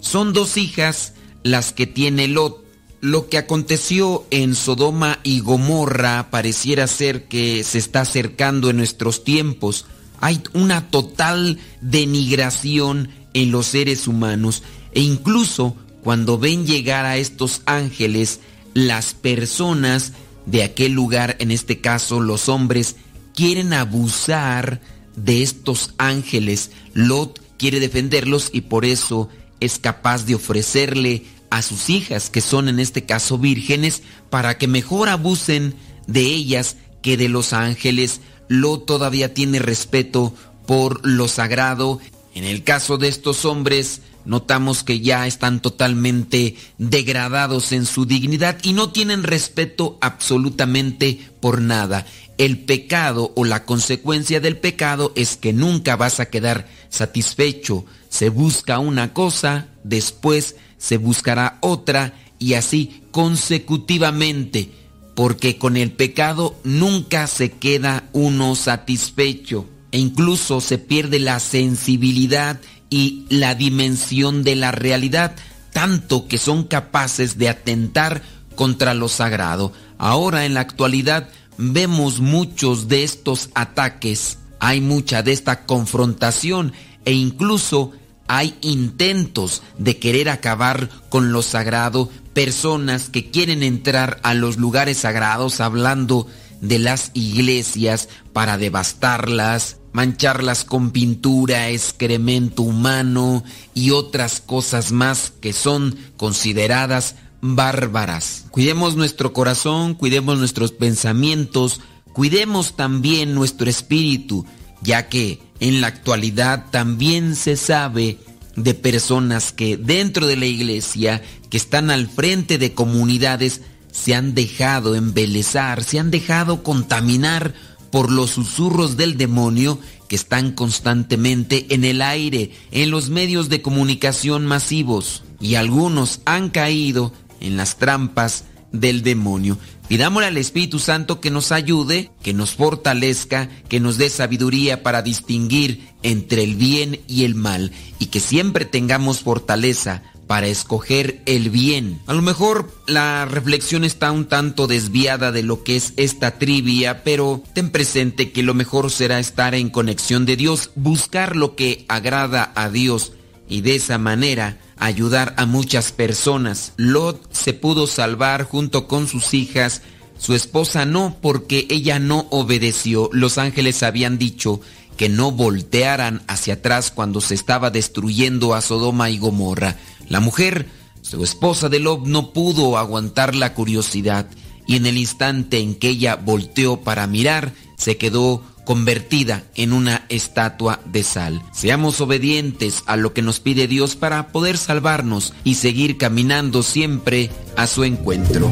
Son dos hijas las que tiene Lot. Lo que aconteció en Sodoma y Gomorra pareciera ser que se está acercando en nuestros tiempos. Hay una total denigración en los seres humanos e incluso cuando ven llegar a estos ángeles, las personas de aquel lugar, en este caso los hombres, quieren abusar de estos ángeles. Lot quiere defenderlos y por eso es capaz de ofrecerle a sus hijas, que son en este caso vírgenes, para que mejor abusen de ellas que de los ángeles. Lot todavía tiene respeto por lo sagrado. En el caso de estos hombres, notamos que ya están totalmente degradados en su dignidad y no tienen respeto absolutamente por nada. El pecado o la consecuencia del pecado es que nunca vas a quedar satisfecho. Se busca una cosa, después se buscará otra y así consecutivamente, porque con el pecado nunca se queda uno satisfecho e incluso se pierde la sensibilidad y la dimensión de la realidad, tanto que son capaces de atentar contra lo sagrado. Ahora en la actualidad vemos muchos de estos ataques, hay mucha de esta confrontación e incluso hay intentos de querer acabar con lo sagrado, personas que quieren entrar a los lugares sagrados hablando de las iglesias para devastarlas, mancharlas con pintura, excremento humano y otras cosas más que son consideradas bárbaras. Cuidemos nuestro corazón, cuidemos nuestros pensamientos, cuidemos también nuestro espíritu, ya que en la actualidad también se sabe de personas que dentro de la iglesia, que están al frente de comunidades, se han dejado embelezar, se han dejado contaminar por los susurros del demonio que están constantemente en el aire, en los medios de comunicación masivos, y algunos han caído en las trampas del demonio. Pidámosle al Espíritu Santo que nos ayude, que nos fortalezca, que nos dé sabiduría para distinguir entre el bien y el mal y que siempre tengamos fortaleza para escoger el bien. A lo mejor la reflexión está un tanto desviada de lo que es esta trivia, pero ten presente que lo mejor será estar en conexión de Dios, buscar lo que agrada a Dios y de esa manera ayudar a muchas personas. Lot se pudo salvar junto con sus hijas, su esposa no porque ella no obedeció. Los ángeles habían dicho que no voltearan hacia atrás cuando se estaba destruyendo a Sodoma y Gomorra. La mujer, su esposa de Lot, no pudo aguantar la curiosidad y en el instante en que ella volteó para mirar, se quedó convertida en una estatua de sal. Seamos obedientes a lo que nos pide Dios para poder salvarnos y seguir caminando siempre a su encuentro.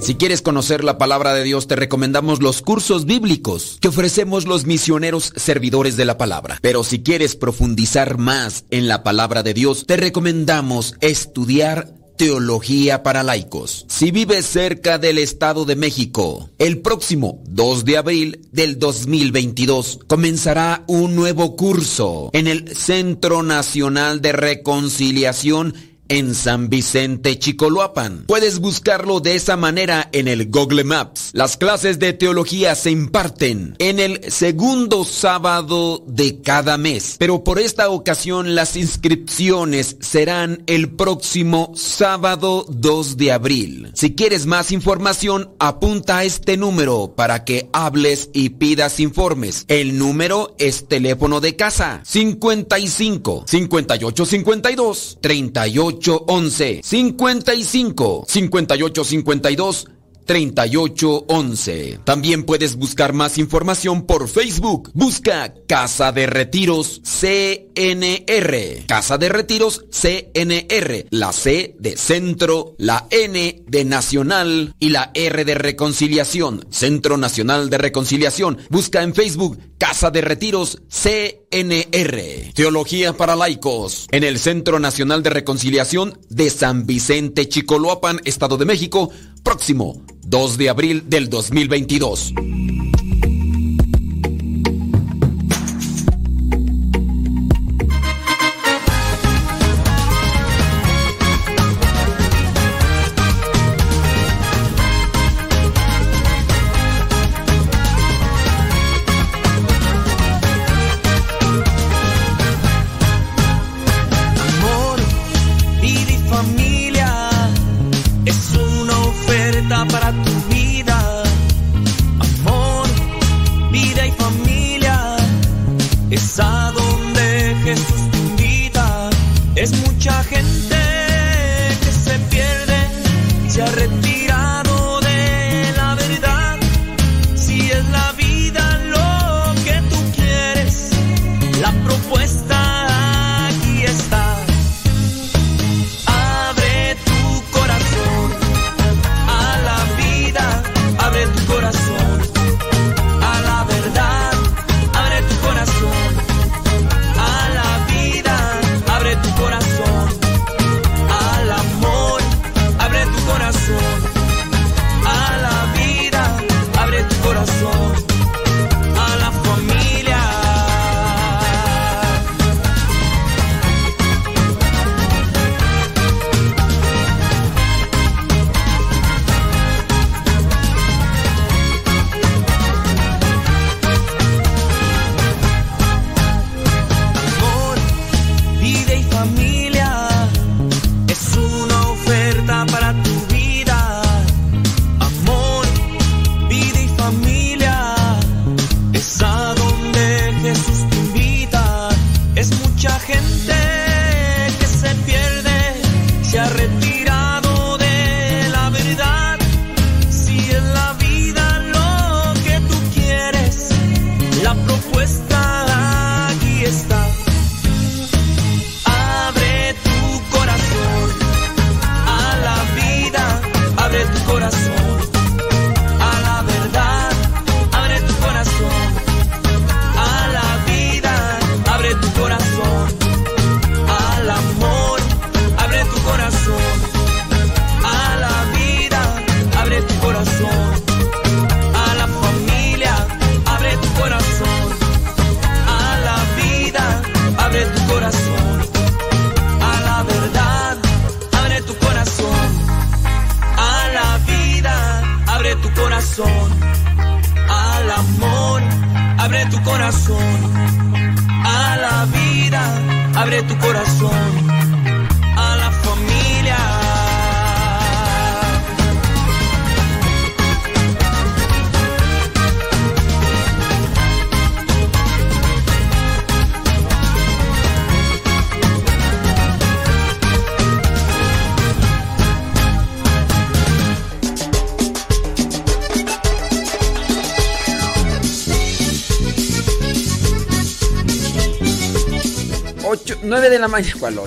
Si quieres conocer la palabra de Dios, te recomendamos los cursos bíblicos que ofrecemos los misioneros servidores de la palabra. Pero si quieres profundizar más en la palabra de Dios, te recomendamos estudiar Teología para laicos. Si vives cerca del Estado de México, el próximo 2 de abril del 2022 comenzará un nuevo curso en el Centro Nacional de Reconciliación en San Vicente Chicoloapan. Puedes buscarlo de esa manera en el Google Maps. Las clases de teología se imparten en el segundo sábado de cada mes, pero por esta ocasión las inscripciones serán el próximo sábado 2 de abril. Si quieres más información, apunta a este número para que hables y pidas informes. El número es teléfono de casa 55 58 52 38 11 55 58 52 3811. También puedes buscar más información por Facebook. Busca Casa de Retiros CNR. Casa de Retiros CNR. La C de Centro, la N de Nacional y la R de Reconciliación. Centro Nacional de Reconciliación. Busca en Facebook Casa de Retiros CNR. Teología para laicos. En el Centro Nacional de Reconciliación de San Vicente Chicoloapan, Estado de México. Próximo 2 de abril del 2022.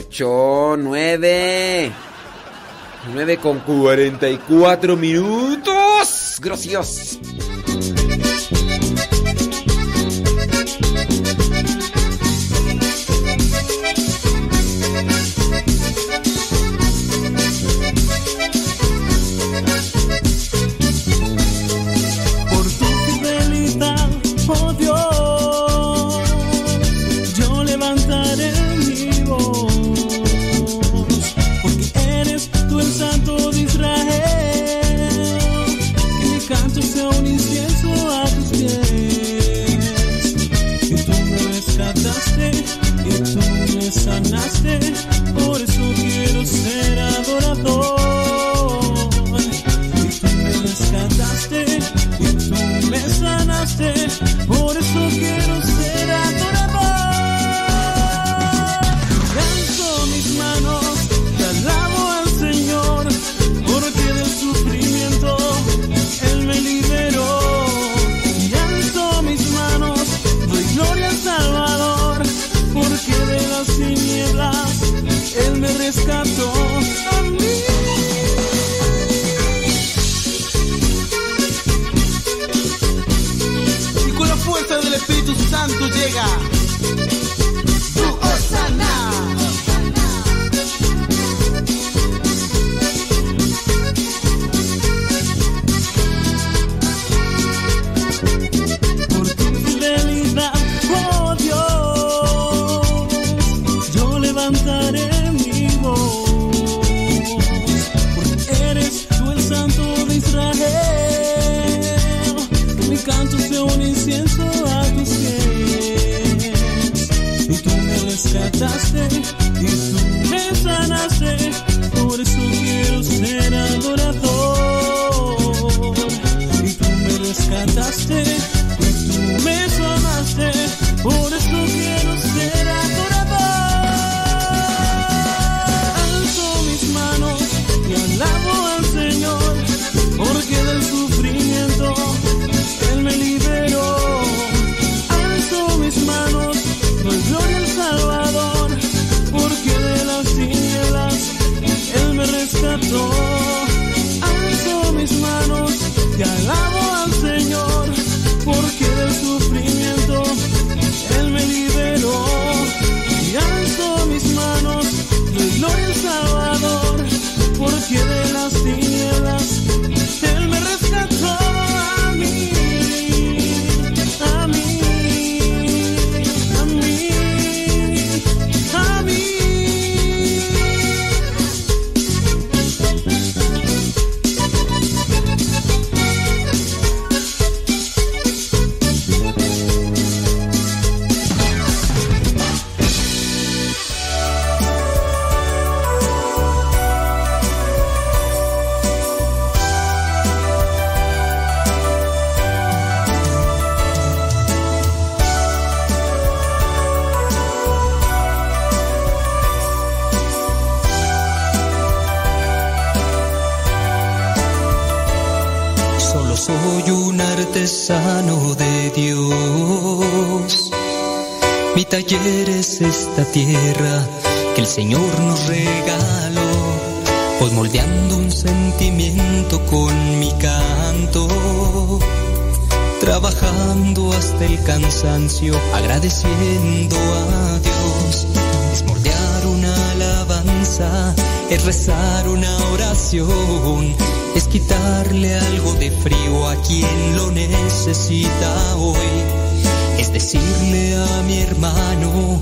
8, 9. 9 con 44 minutos. Grosíos. con la fuerza del Espíritu Santo llega. Tu osana. Esta tierra que el Señor nos regaló. Voy moldeando un sentimiento con mi canto. Trabajando hasta el cansancio, agradeciendo a Dios. Es moldear una alabanza, es rezar una oración, es quitarle algo de frío a quien lo necesita hoy. Es decirle a mi hermano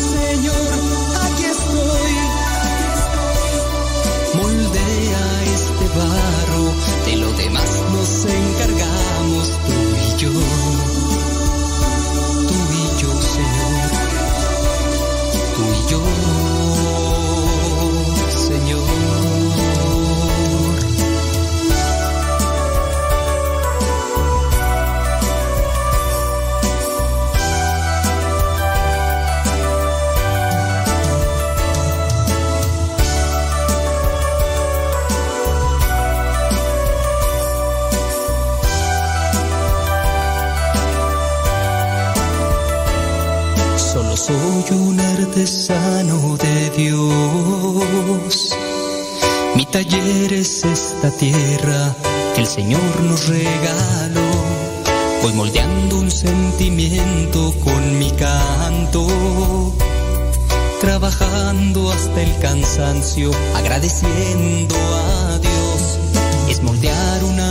de lo demás nos encargamos tú y yo. Artesano de Dios. Mi taller es esta tierra que el Señor nos regaló. Voy moldeando un sentimiento con mi canto. Trabajando hasta el cansancio, agradeciendo a Dios. Es moldear una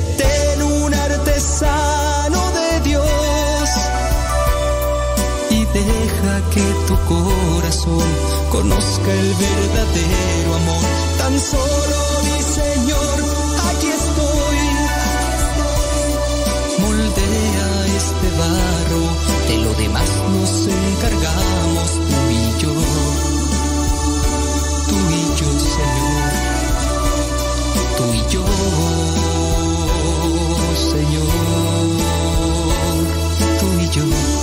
que tu corazón conozca el verdadero amor. Tan solo mi Señor, aquí estoy. Moldea este barro, de lo demás nos encargamos tú y yo. Tú y yo, Señor. Tú y yo, Señor. Tú y yo.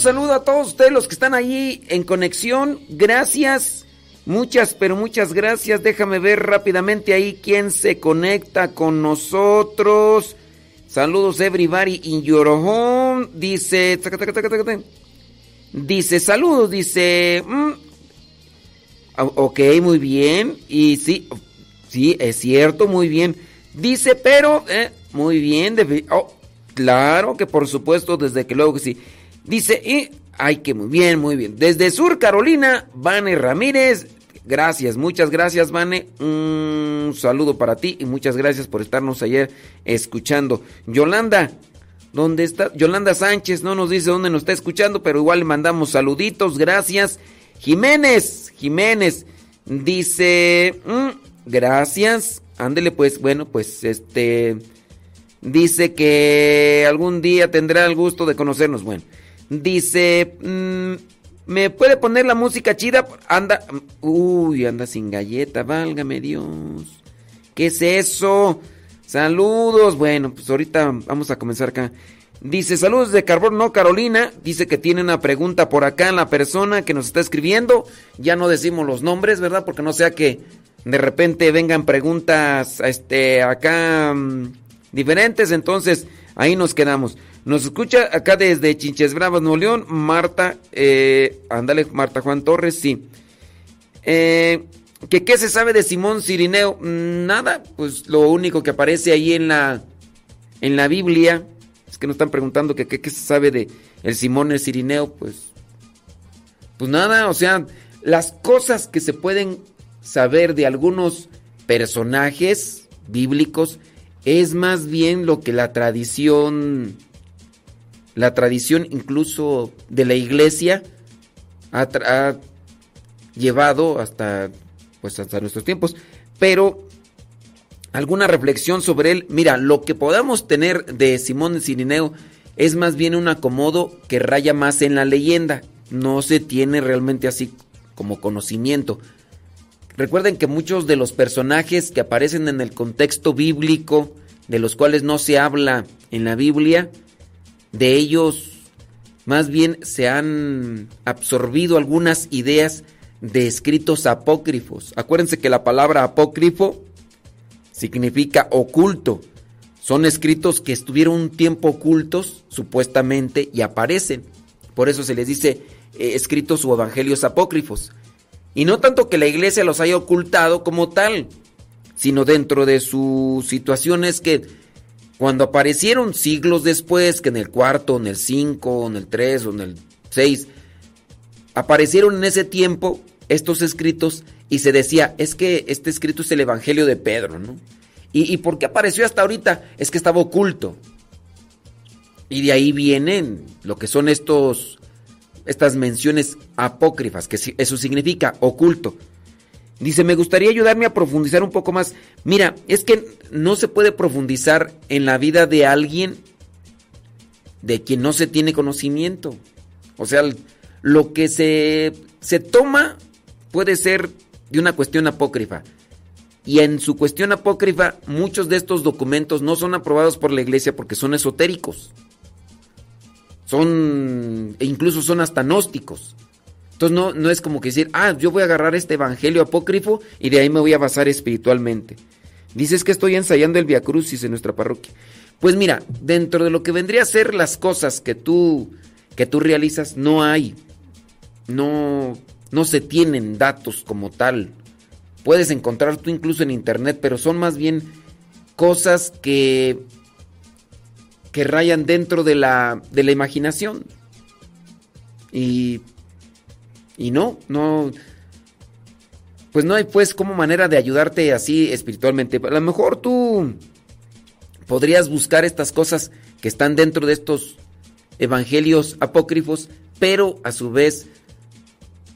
Saludo a todos ustedes los que están ahí en conexión. Gracias. Muchas, pero muchas gracias. Déjame ver rápidamente ahí quién se conecta con nosotros. Saludos everybody in your home. Dice... Dice, saludos, dice... Mm, ok, muy bien. Y sí, sí, es cierto, muy bien. Dice, pero... Eh, muy bien. Oh, claro que por supuesto, desde que luego que sí. Dice, y... Ay, que muy bien, muy bien. Desde Sur Carolina, Vane Ramírez. Gracias, muchas gracias, Vane. Un saludo para ti y muchas gracias por estarnos ayer escuchando. Yolanda, ¿dónde está? Yolanda Sánchez no nos dice dónde nos está escuchando, pero igual le mandamos saluditos, gracias. Jiménez, Jiménez, dice, mm, gracias. Ándele pues, bueno, pues este, dice que algún día tendrá el gusto de conocernos. Bueno. Dice, mm, ¿me puede poner la música chida? Anda, uy, anda sin galleta, válgame Dios. ¿Qué es eso? Saludos. Bueno, pues ahorita vamos a comenzar acá. Dice, saludos de Carbón, no Carolina. Dice que tiene una pregunta por acá la persona que nos está escribiendo. Ya no decimos los nombres, ¿verdad? Porque no sea que de repente vengan preguntas este, acá mm, diferentes. Entonces, ahí nos quedamos. Nos escucha acá desde Chinches Bravas, Nuevo León, Marta, eh, ándale, Marta Juan Torres, sí. Eh, ¿que, ¿Qué se sabe de Simón Cirineo? Nada, pues lo único que aparece ahí en la, en la Biblia, es que nos están preguntando que qué se sabe de el Simón el Cirineo, pues, pues nada, o sea, las cosas que se pueden saber de algunos personajes bíblicos es más bien lo que la tradición la tradición incluso de la iglesia ha, llevado hasta, pues hasta nuestros tiempos. Pero alguna reflexión sobre él, mira, lo que podamos tener de Simón de Cirineo es más bien un acomodo que raya más en la leyenda, no se tiene realmente así como conocimiento. Recuerden que muchos de los personajes que aparecen en el contexto bíblico, de los cuales no se habla en la Biblia, de ellos más bien se han absorbido algunas ideas de escritos apócrifos. Acuérdense que la palabra apócrifo significa oculto. Son escritos que estuvieron un tiempo ocultos, supuestamente, y aparecen. Por eso se les dice eh, escritos o evangelios apócrifos. Y no tanto que la iglesia los haya ocultado como tal, sino dentro de sus situaciones que cuando aparecieron siglos después, que en el cuarto, en el cinco, en el tres o en el seis, aparecieron en ese tiempo estos escritos y se decía, es que este escrito es el Evangelio de Pedro, ¿no? ¿Y, por qué apareció hasta ahorita? Es que estaba oculto. Y de ahí vienen lo que son estos, estas menciones apócrifas, que eso significa oculto. Dice, me gustaría ayudarme a profundizar un poco más. Mira, es que no se puede profundizar en la vida de alguien de quien no se tiene conocimiento. O sea, lo que se, se toma puede ser de una cuestión apócrifa. Y en su cuestión apócrifa, muchos de estos documentos no son aprobados por la iglesia porque son esotéricos. Son, e incluso son hasta gnósticos. Entonces no, no es como que decir, ah, yo voy a agarrar este evangelio apócrifo y de ahí me voy a basar espiritualmente. Dices que estoy ensayando el Via Crucis en nuestra parroquia. Pues mira, dentro de lo que vendría a ser las cosas que tú, que tú realizas, no hay. No, no se tienen datos como tal. Puedes encontrar tú incluso en internet, pero son más bien cosas que, que rayan dentro de la, de la imaginación. Y y no, no. Pues no hay pues como manera de ayudarte así espiritualmente. A lo mejor tú podrías buscar estas cosas que están dentro de estos evangelios apócrifos, pero a su vez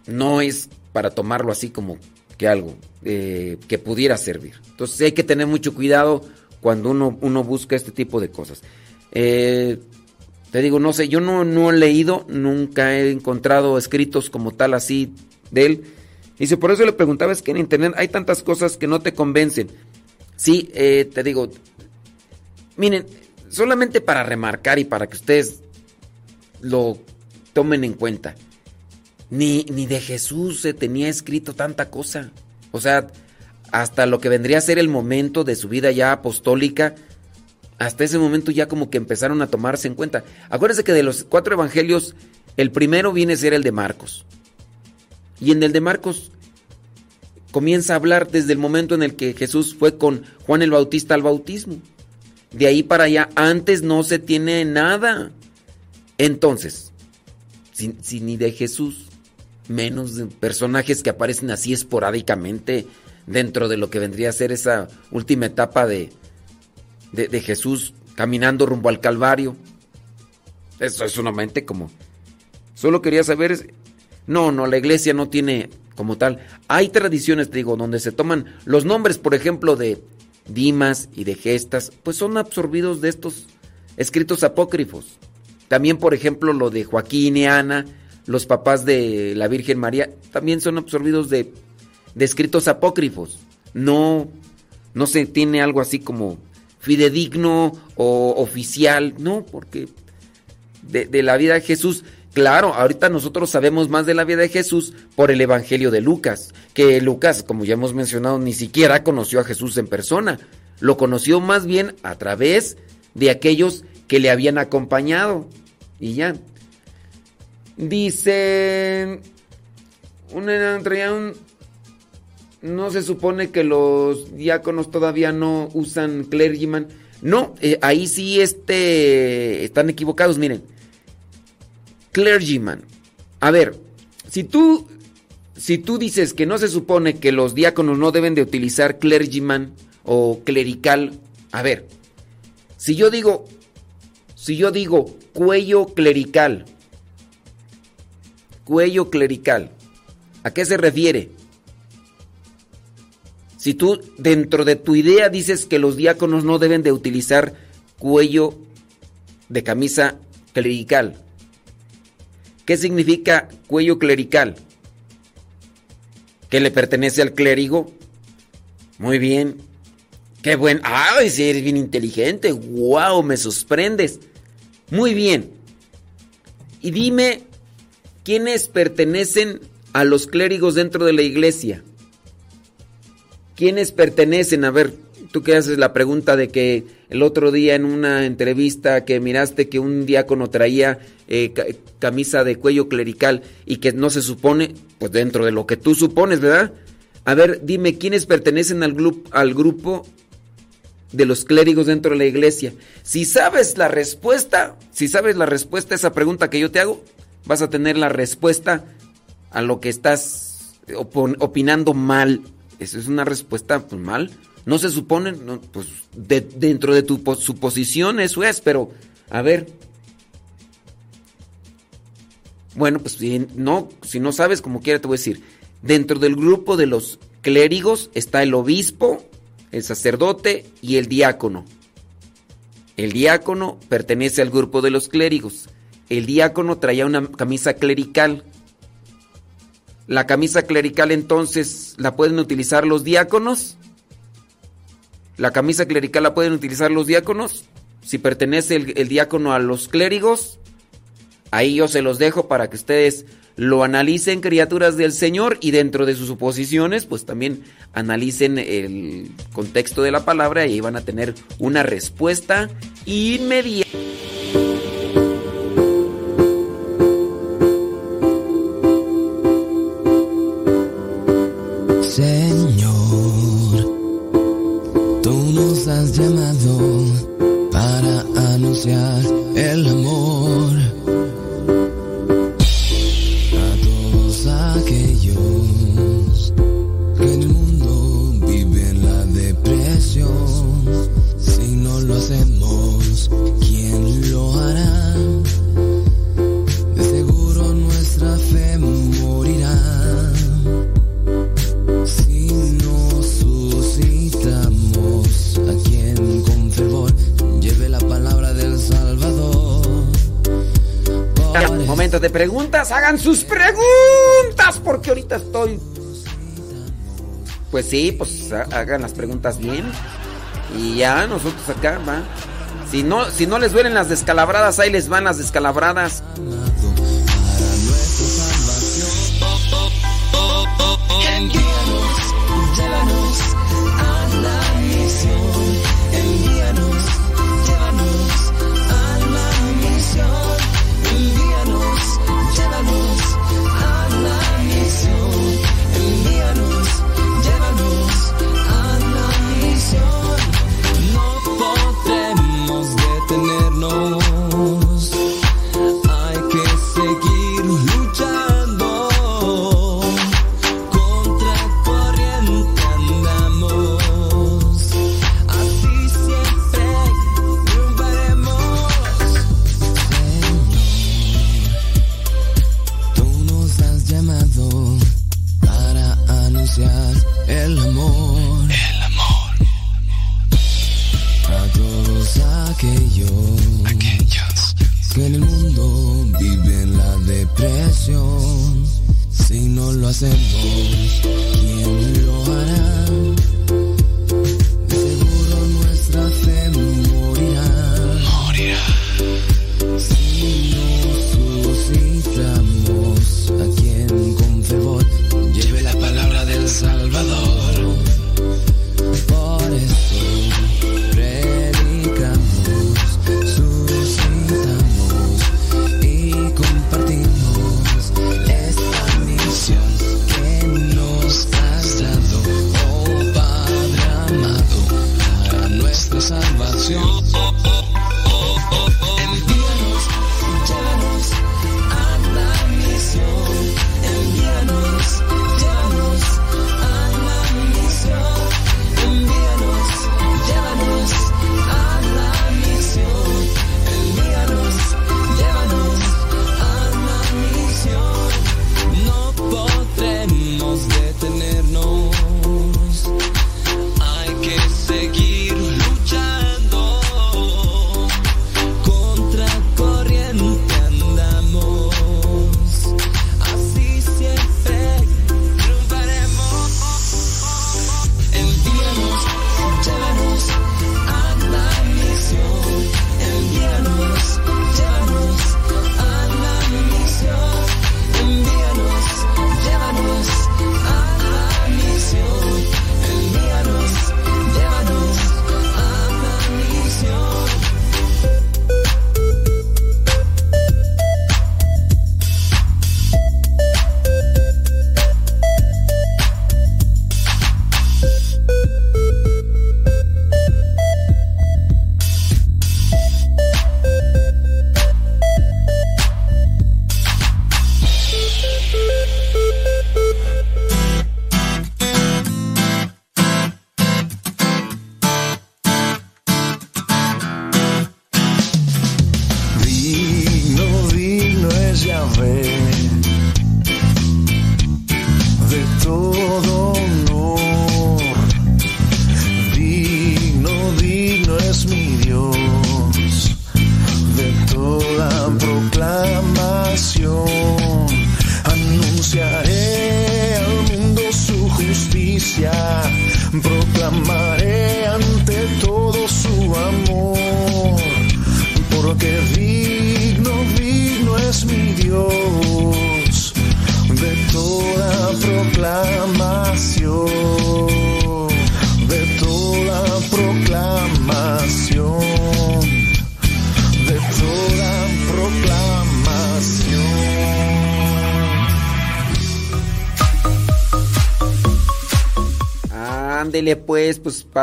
no es para tomarlo así como que algo eh, que pudiera servir. Entonces hay que tener mucho cuidado cuando uno, uno busca este tipo de cosas. Eh, te digo, no sé, yo no, no he leído, nunca he encontrado escritos como tal así de él. Dice, por eso le preguntaba, es que en internet hay tantas cosas que no te convencen. Sí, eh, te digo, miren, solamente para remarcar y para que ustedes lo tomen en cuenta, ni, ni de Jesús se tenía escrito tanta cosa. O sea, hasta lo que vendría a ser el momento de su vida ya apostólica, hasta ese momento ya como que empezaron a tomarse en cuenta. Acuérdense que de los cuatro evangelios, el primero viene a ser el de Marcos. Y en el de Marcos comienza a hablar desde el momento en el que Jesús fue con Juan el Bautista al bautismo. De ahí para allá, antes no se tiene nada. Entonces, si, ni de Jesús, menos de personajes que aparecen así esporádicamente dentro de lo que vendría a ser esa última etapa de, de, Jesús caminando rumbo al Calvario. Eso es una mente como... Solo quería saber... No, no, la iglesia no tiene como tal. Hay tradiciones, te digo, donde se toman los nombres, por ejemplo, de Dimas y de Gestas, pues son absorbidos de estos escritos apócrifos. También, por ejemplo, lo de Joaquín y Ana, los papás de la Virgen María, también son absorbidos de, de escritos apócrifos. No, no se tiene algo así como fidedigno o oficial, no, porque de, la vida de Jesús Claro, ahorita nosotros sabemos más de la vida de Jesús por el Evangelio de Lucas, que Lucas, como ya hemos mencionado, ni siquiera conoció a Jesús en persona, lo conoció más bien a través de aquellos que le habían acompañado. Y ya. Dice, una, un, no se supone que los diáconos todavía no usan clergyman. No, eh, ahí sí este, están equivocados, miren clergyman. A ver, si tú, si tú dices que no se supone que los diáconos no deben de utilizar clergyman o clerical, a ver, si yo digo, si yo digo cuello clerical, cuello clerical, ¿a qué se refiere? Si tú dentro de tu idea dices que los diáconos no deben de utilizar cuello de camisa clerical, ¿Qué significa cuello clerical? ¿Que le pertenece al clérigo? Muy bien. Qué buen. ¡Ay, si eres bien inteligente! ¡Wow! Me sorprendes. Muy bien. Y dime, ¿quiénes pertenecen a los clérigos dentro de la iglesia? ¿Quiénes pertenecen? A ver, tú que haces la pregunta de que el otro día en una entrevista que miraste que un diácono traía eh, camisa de cuello clerical y que no se supone, pues dentro de lo que tú supones, ¿verdad? A ver, dime, ¿quiénes pertenecen al, al grupo de los clérigos dentro de la iglesia? Si sabes la respuesta, si sabes la respuesta a esa pregunta que yo te hago, vas a tener la respuesta a lo que estás opinando mal. Eso es una respuesta pues, mal. No se supone, pues dentro de tu suposición eso es, pero a ver. Bueno, pues no, si no sabes como quiera te voy a decir. Dentro del grupo de los clérigos está el obispo, el sacerdote y el diácono. El diácono pertenece al grupo de los clérigos. El diácono traía una camisa clerical. La camisa clerical entonces la pueden utilizar los diáconos. La camisa clerical la pueden utilizar los diáconos. Si pertenece el, diácono a los clérigos, ahí yo se los dejo para que ustedes lo analicen, criaturas del Señor, y dentro de sus suposiciones, pues también analicen el contexto de la palabra y ahí van a tener una respuesta inmediata. Hagan sus preguntas, porque ahorita estoy. Pues sí, pues hagan las preguntas bien. Y ya nosotros acá, va. Si no, si no les duelen las descalabradas, ahí les van las descalabradas.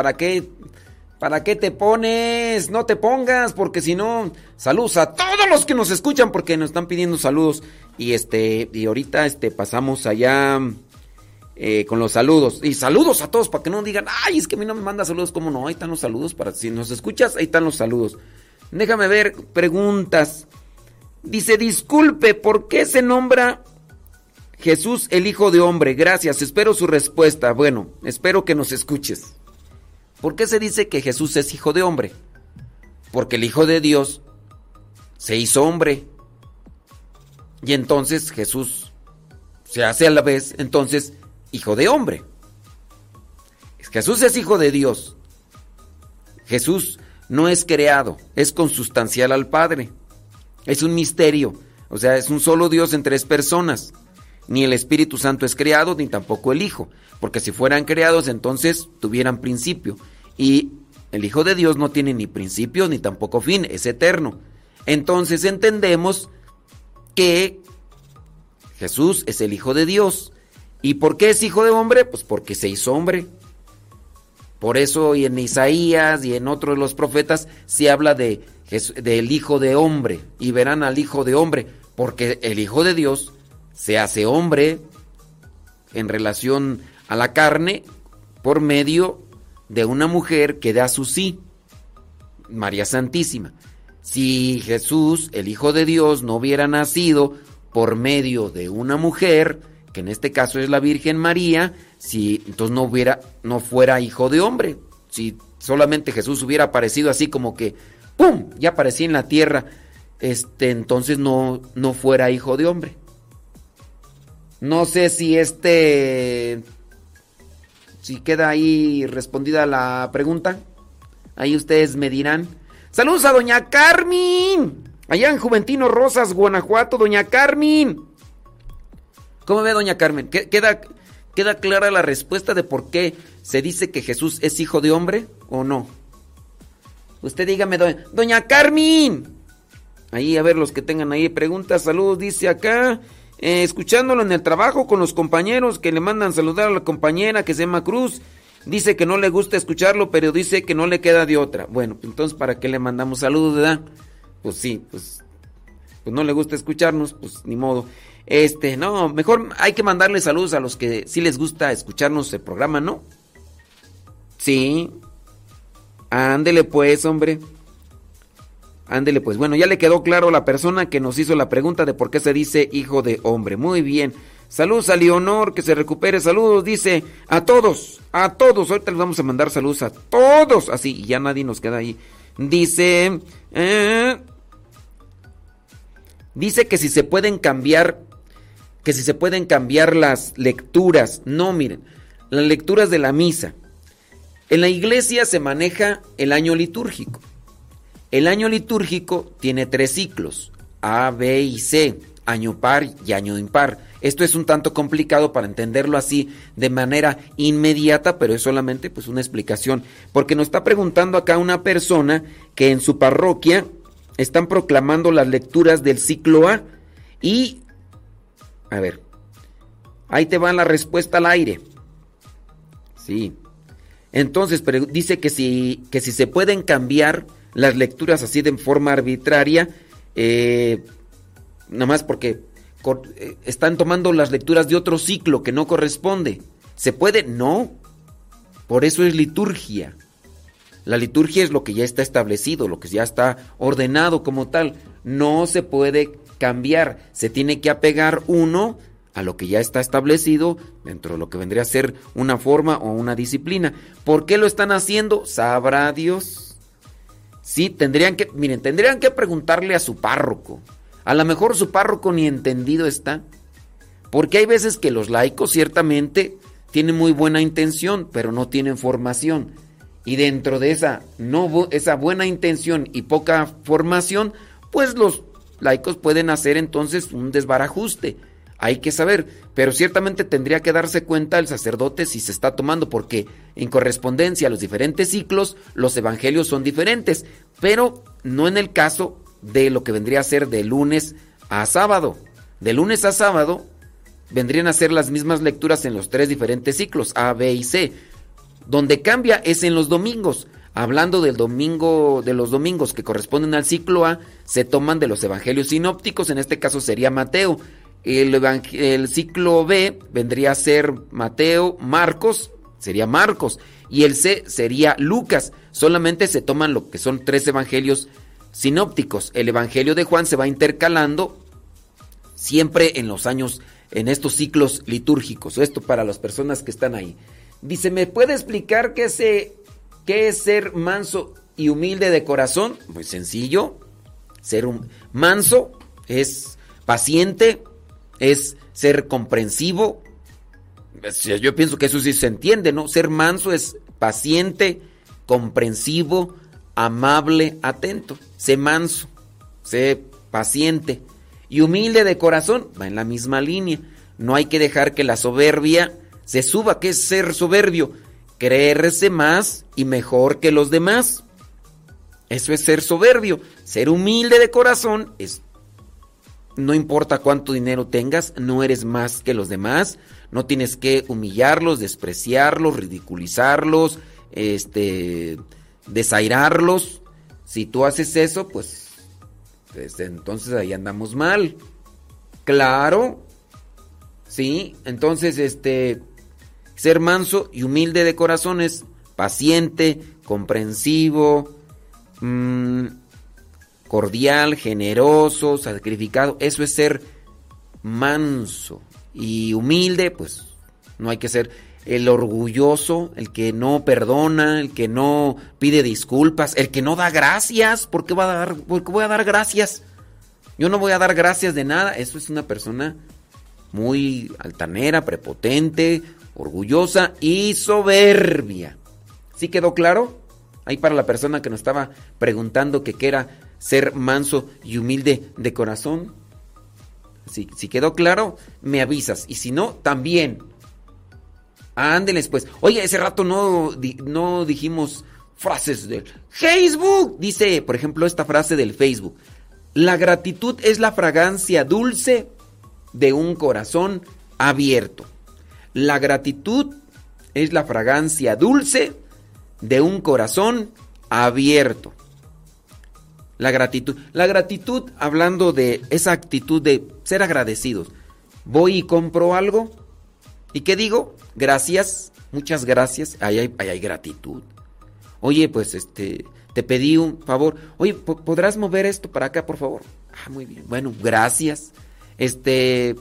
¿Para qué? ¿Para qué te pones? No te pongas, porque si no, saludos a todos los que nos escuchan, porque nos están pidiendo saludos. Y este, y ahorita este pasamos allá eh, con los saludos. Y saludos a todos para que no digan, ay, es que a mí no me manda saludos, ¿cómo no? Ahí están los saludos para si nos escuchas, ahí están los saludos. Déjame ver preguntas. Dice, disculpe, ¿por qué se nombra Jesús el Hijo de Hombre? Gracias, espero su respuesta. Bueno, espero que nos escuches. ¿Por qué se dice que Jesús es hijo de hombre? Porque el Hijo de Dios se hizo hombre. Y entonces Jesús se hace a la vez, entonces, hijo de hombre. Jesús es hijo de Dios. Jesús no es creado, es consustancial al Padre. Es un misterio, o sea, es un solo Dios en tres personas. Ni el Espíritu Santo es creado, ni tampoco el Hijo, porque si fueran creados entonces tuvieran principio. Y el Hijo de Dios no tiene ni principio ni tampoco fin, es eterno. Entonces entendemos que Jesús es el Hijo de Dios. ¿Y por qué es Hijo de hombre? Pues porque se hizo hombre. Por eso y en Isaías y en otros de los profetas se habla de, del Hijo de hombre. Y verán al Hijo de hombre, porque el Hijo de Dios se hace hombre en relación a la carne por medio de una mujer que da su sí, María Santísima. Si Jesús, el Hijo de Dios, no hubiera nacido por medio de una mujer que en este caso es la Virgen María, si entonces no hubiera, no fuera hijo de hombre. Si solamente Jesús hubiera aparecido así como que, ¡pum! ya aparecía en la tierra, este, entonces no, no fuera hijo de hombre. No sé si este, si queda ahí respondida la pregunta. Ahí ustedes me dirán. Saludos a doña Carmen. Allá en Juventino Rosas, Guanajuato, doña Carmen. ¿Cómo ve doña Carmen? ¿Queda, ¿Queda clara la respuesta de por qué se dice que Jesús es hijo de hombre o no? Usted dígame, doña, Carmen. Ahí, a ver, los que tengan ahí preguntas, saludos, dice acá. Eh, escuchándolo en el trabajo con los compañeros que le mandan saludar a la compañera que se llama Cruz. Dice que no le gusta escucharlo, pero dice que no le queda de otra. Bueno, entonces, ¿para qué le mandamos saludos, verdad? Pues sí, pues, pues no le gusta escucharnos, pues ni modo. Este, no, mejor hay que mandarle saludos a los que sí les gusta escucharnos el programa, ¿no? Sí. Ándele pues, hombre. Ándele pues. Bueno, ya le quedó claro la persona que nos hizo la pregunta de por qué se dice hijo de hombre. Muy bien. Saludos a Leonor, que se recupere. Saludos, dice a todos, a todos. Ahorita les vamos a mandar saludos a todos. Así, ya nadie nos queda ahí. Dice, eh, dice que si se pueden cambiar que si se pueden cambiar las lecturas. No, miren, las lecturas de la misa. En la iglesia se maneja el año litúrgico. El año litúrgico tiene tres ciclos, A, B y C, año par y año impar. Esto es un tanto complicado para entenderlo así de manera inmediata, pero es solamente pues una explicación, porque nos está preguntando acá una persona que en su parroquia están proclamando las lecturas del ciclo A y a ver. Ahí te va la respuesta al aire. Sí. Entonces, dice que si, que si se pueden cambiar las lecturas así de forma arbitraria, eh, nada más porque eh, están tomando las lecturas de otro ciclo que no corresponde. ¿Se puede? No. Por eso es liturgia. La liturgia es lo que ya está establecido, lo que ya está ordenado como tal. No se puede cambiar, se tiene que apegar uno a lo que ya está establecido dentro de lo que vendría a ser una forma o una disciplina. ¿Por qué lo están haciendo? Sabrá Dios. Sí, tendrían que, tendrían que preguntarle a su párroco. A lo mejor su párroco ni entendido está. Porque hay veces que los laicos ciertamente tienen muy buena intención, pero no tienen formación. Y dentro de esa, no, esa buena intención y poca formación, pues los laicos pueden hacer entonces un desbarajuste. Hay que saber, pero ciertamente tendría que darse cuenta el sacerdote si se está tomando, porque en correspondencia a los diferentes ciclos, los evangelios son diferentes, pero no en el caso de lo que vendría a ser de lunes a sábado. De lunes a sábado vendrían a ser las mismas lecturas en los tres diferentes ciclos, A, B y C. Donde cambia es en los domingos. Hablando del domingo, de los domingos que corresponden al ciclo A, se toman de los evangelios sinópticos, en este caso sería Mateo. El, el ciclo B vendría a ser Mateo, Marcos, sería Marcos. Y el C sería Lucas. Solamente se toman lo que son tres evangelios sinópticos. El evangelio de Juan se va intercalando siempre en los años, en estos ciclos litúrgicos. Esto para las personas que están ahí. Dice, ¿me puede explicar qué ¿Qué es ser manso y humilde de corazón? Muy sencillo. Ser un manso es paciente, es ser comprensivo. Yo pienso que eso sí se entiende, ¿no? Ser manso es paciente, comprensivo, amable, atento. Sé manso, sé paciente. Y humilde de corazón, va en la misma línea. No hay que dejar que la soberbia se suba. ¿Qué es ser soberbio? creerse más y mejor que los demás. Eso es ser soberbio. Ser humilde de corazón es no importa cuánto dinero tengas, no eres más que los demás, no tienes que humillarlos, despreciarlos, ridiculizarlos, este desairarlos. Si tú haces eso, pues, pues entonces ahí andamos mal. Claro. Sí, entonces este ser manso y humilde de corazones, paciente, comprensivo, mm, cordial, generoso, sacrificado. Eso es ser manso. y humilde, pues no hay que ser el orgulloso, el que no perdona, el que no pide disculpas, el que no da gracias. ¿Por qué, va a dar, por qué voy a dar gracias? Yo no voy a dar gracias de nada. Eso es una persona muy altanera, prepotente, orgullosa y soberbia. ¿Sí quedó claro? Ahí para la persona que nos estaba preguntando que qué era ser manso y humilde de corazón. Si, si quedó claro, me avisas. Y si no, también. Ándeles pues. Oye, ese rato no, no dijimos frases del Facebook. Dice, por ejemplo, esta frase del Facebook. La gratitud es la fragancia dulce de un corazón abierto. La gratitud es la fragancia dulce de un corazón abierto. La gratitud. La gratitud, hablando de esa actitud de ser agradecidos. Voy y compro algo. ¿Y qué digo? Gracias, muchas gracias. Ahí hay, hay gratitud. Oye, pues este, te pedí un favor. Oye, ¿podrás mover esto para acá, por favor? Ah, muy bien. Bueno, gracias. Este,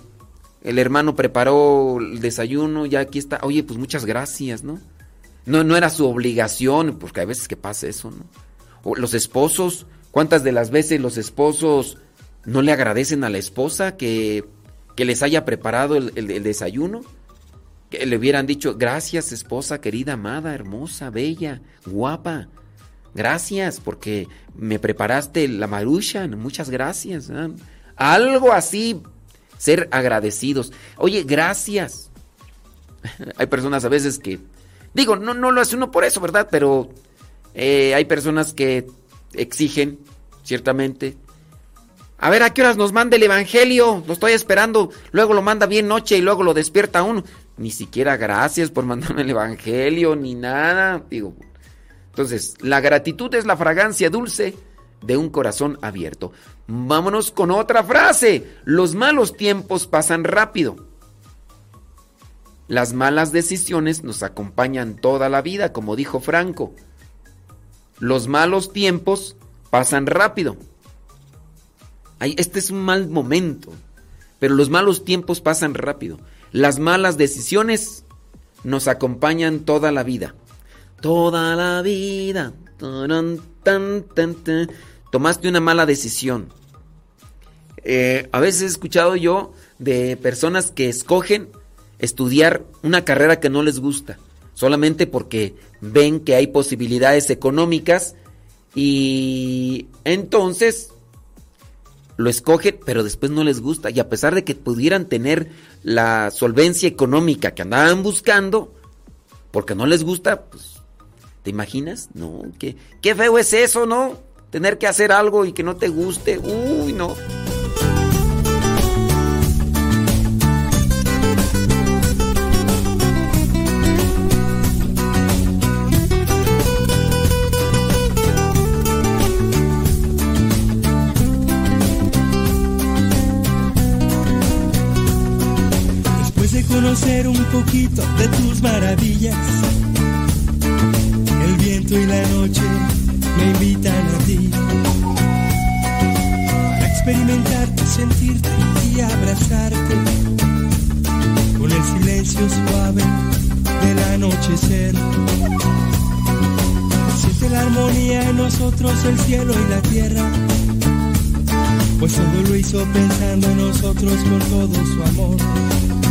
el hermano preparó el desayuno, ya aquí está. Oye, pues muchas gracias, ¿no? No, no era su obligación, porque a veces que pasa eso, ¿no? Los esposos, ¿cuántas de las veces los esposos no le agradecen a la esposa que, que les haya preparado el, el desayuno? Que le hubieran dicho, gracias esposa querida, amada, hermosa, bella, guapa. Gracias porque me preparaste la marucha, muchas gracias. Algo así, ser agradecidos. Oye, gracias. hay personas a veces que, digo, no, no lo hace uno por eso, ¿verdad? Pero eh, hay personas que exigen, ciertamente. A ver, ¿a qué horas nos manda el Evangelio? Lo estoy esperando. Luego lo manda bien noche y luego lo despierta uno. Ni siquiera gracias por mandarme el Evangelio, ni nada. Digo, entonces, la gratitud es la fragancia dulce de un corazón abierto. Vámonos con otra frase. Los malos tiempos pasan rápido. Las malas decisiones nos acompañan toda la vida, como dijo Franco. Los malos tiempos pasan rápido. este es un mal momento, pero los malos tiempos pasan rápido. Las malas decisiones nos acompañan toda la vida toda la vida. Tomaste una mala decisión. Eh, a veces he escuchado yo de personas que escogen estudiar una carrera que no les gusta, solamente porque ven que hay posibilidades económicas y entonces lo escogen, pero después no les gusta. Y a pesar de que pudieran tener la solvencia económica que andaban buscando, porque no les gusta, pues ¿Te imaginas? No, qué, qué feo es eso, ¿no? Tener que hacer algo y que no te guste. Uy, no. Conocer un poquito de tus maravillas y la noche me invitan a ti. Para experimentarte, sentirte y abrazarte. Con el silencio suave del anochecer. Siente la armonía en nosotros, el cielo y la tierra. Pues todo lo hizo pensando en nosotros con todo su amor.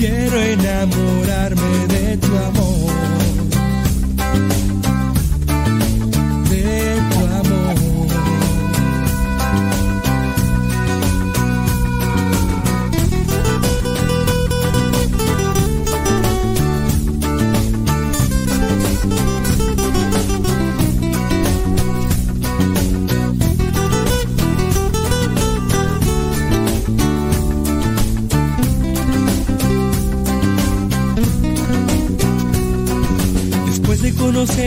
quiero enamorarme de tu amor.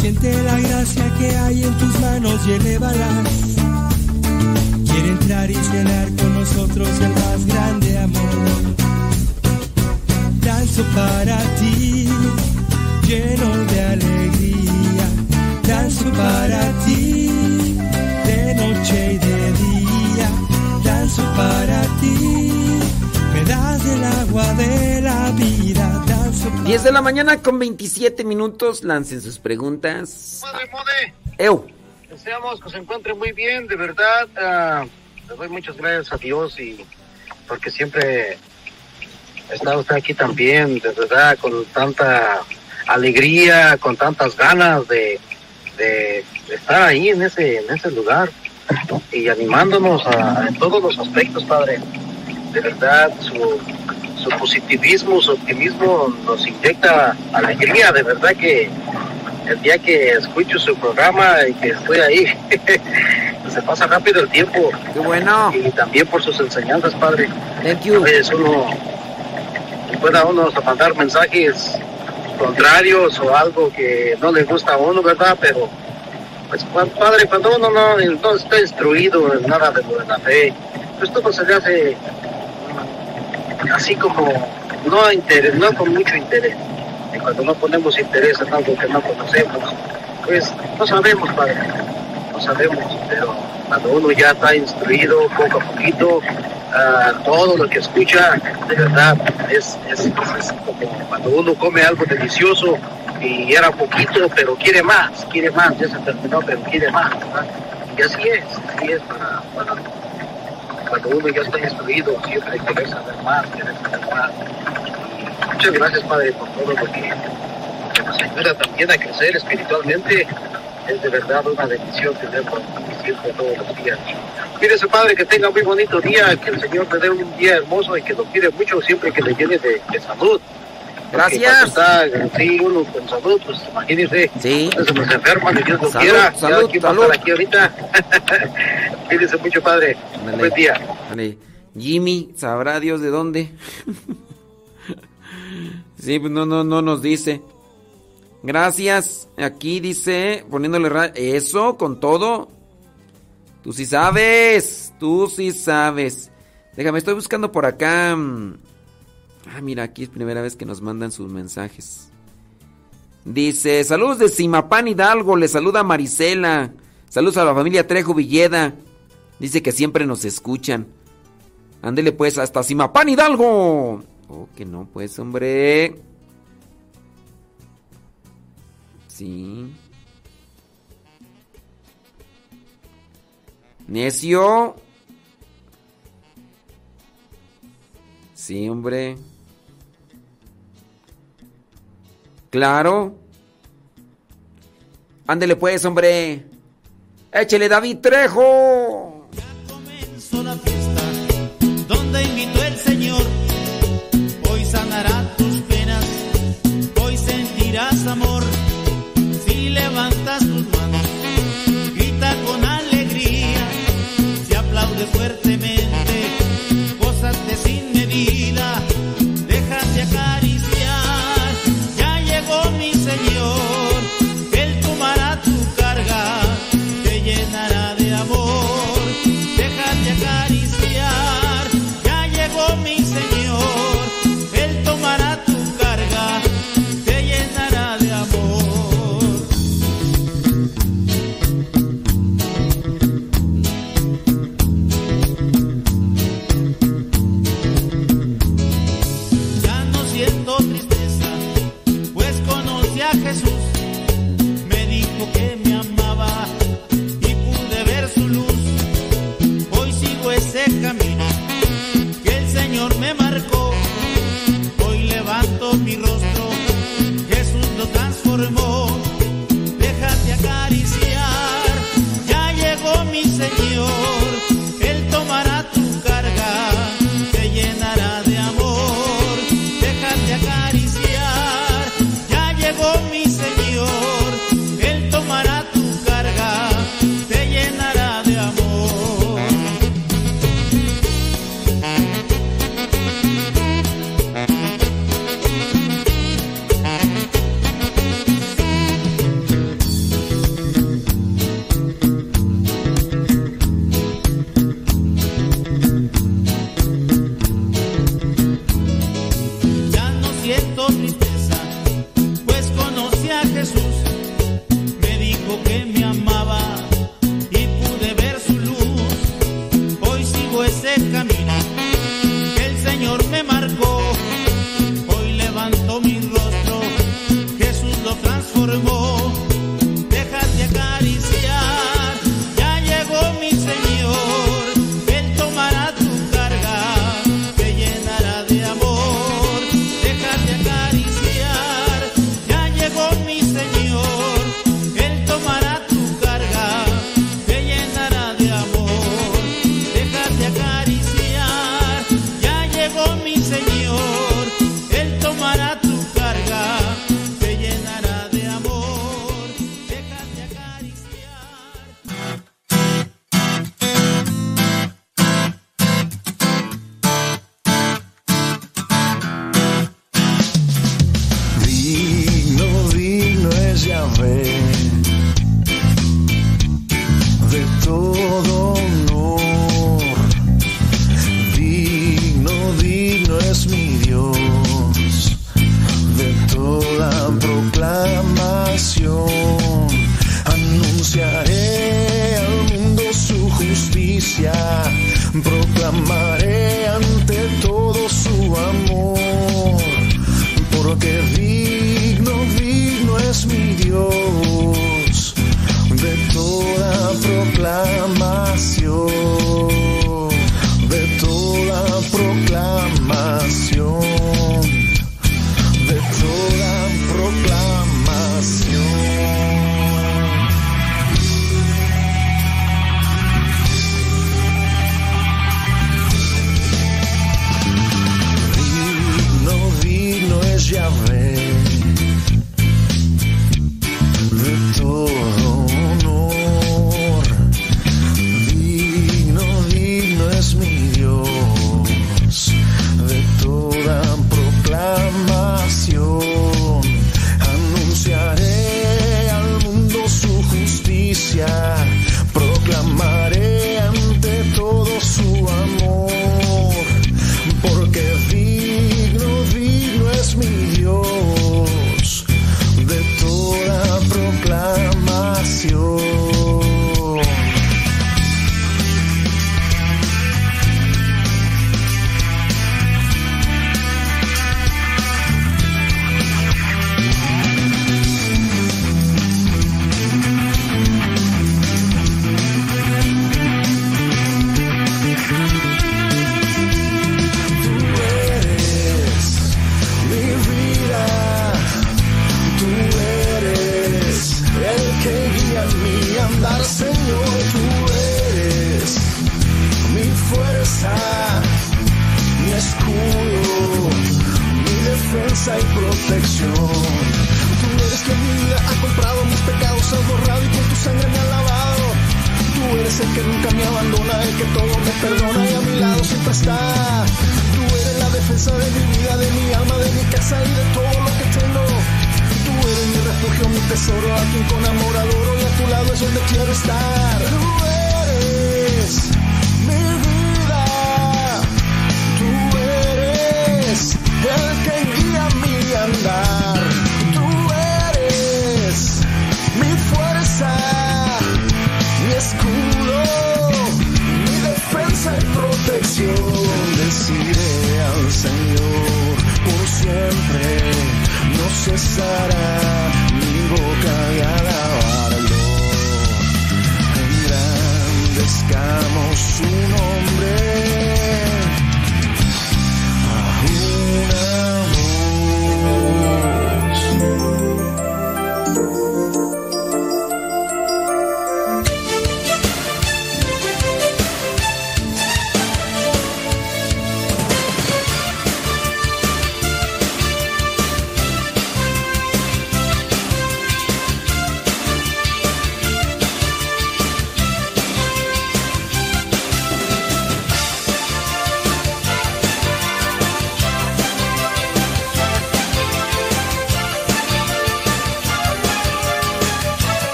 Siente la gracia que hay en tus manos y elévalas. Quiere entrar y cenar con nosotros el más grande amor. Danzo para ti, lleno de alegría. Danzo para ti, de noche y de día. Danzo para ti, me das el agua de la vida. Danzo 10 de la mañana con 27 minutos. Lancen sus preguntas. Padre Mode, Eu. deseamos que se encuentre muy bien, de verdad. ah, le doy muchas gracias a Dios y porque siempre está usted aquí también, de verdad, con tanta alegría, con tantas ganas de, de estar ahí en ese, en ese lugar y animándonos a- en todos los aspectos, Padre. De verdad, su, su positivismo, su optimismo nos inyecta alegría, de verdad que el día que escucho su programa y que estoy ahí, se pasa rápido el tiempo. Qué bueno. Y también por sus enseñanzas, Padre. Thank you. A veces uno pueda uno mandar mensajes contrarios o algo que no le gusta a uno, ¿verdad? Pero, pues, Padre, cuando uno no, no está instruido en nada de la fe, pues todo se le hace así como no, interés, no con mucho interés. Y cuando no ponemos interés en algo que no conocemos, pues no sabemos, Padre, no sabemos, pero cuando uno ya está instruido poco a poquito, ah, todo lo que escucha, de verdad, es, es, como cuando uno come algo delicioso y era poquito, pero quiere más, quiere más, ya se terminó, pero quiere más, ¿verdad? Y así es, así es para cuando uno ya está instruido, siempre quiere saber más, quiere saber más. Muchas gracias, Padre, por todo lo que, que nos ayuda también a crecer espiritualmente. Es de verdad una bendición tenerlo siempre todos los días. Cuídese, Padre, que tenga muy bonito día, que el Señor te dé un día hermoso y que lo quiere mucho siempre que le llene de salud. Gracias. sí, uno con salud, pues imagínese, Sí. se nos enferma, ni Dios lo quiera. Salud, salud. aquí ahorita. Cuídese mucho, Padre. Ándale. Buen día. Ándale. Jimmy, sabrá Dios de dónde. sí, pues no, no, no nos dice. Gracias. Aquí dice, poniéndole ra- eso con todo. Tú sí sabes. Tú sí sabes. Déjame, estoy buscando por acá. mm. Ah, mira, aquí es primera vez que nos mandan sus mensajes. Dice, saludos de Simapán Hidalgo, le saluda Marisela. Saludos a la familia Trejo Villeda. Dice que siempre nos escuchan. Ándele pues hasta Simapán Hidalgo. Oh, que no, pues, hombre. Sí. Necio. Sí, hombre. Claro. Ándele pues, hombre. Échele David Trejo. comenzó la fiesta donde invitó el Señor. Hoy sanará tus penas, hoy sentirás amor. Si levantas tus manos, grita con alegría, si aplaudes fuertemente, gózate sin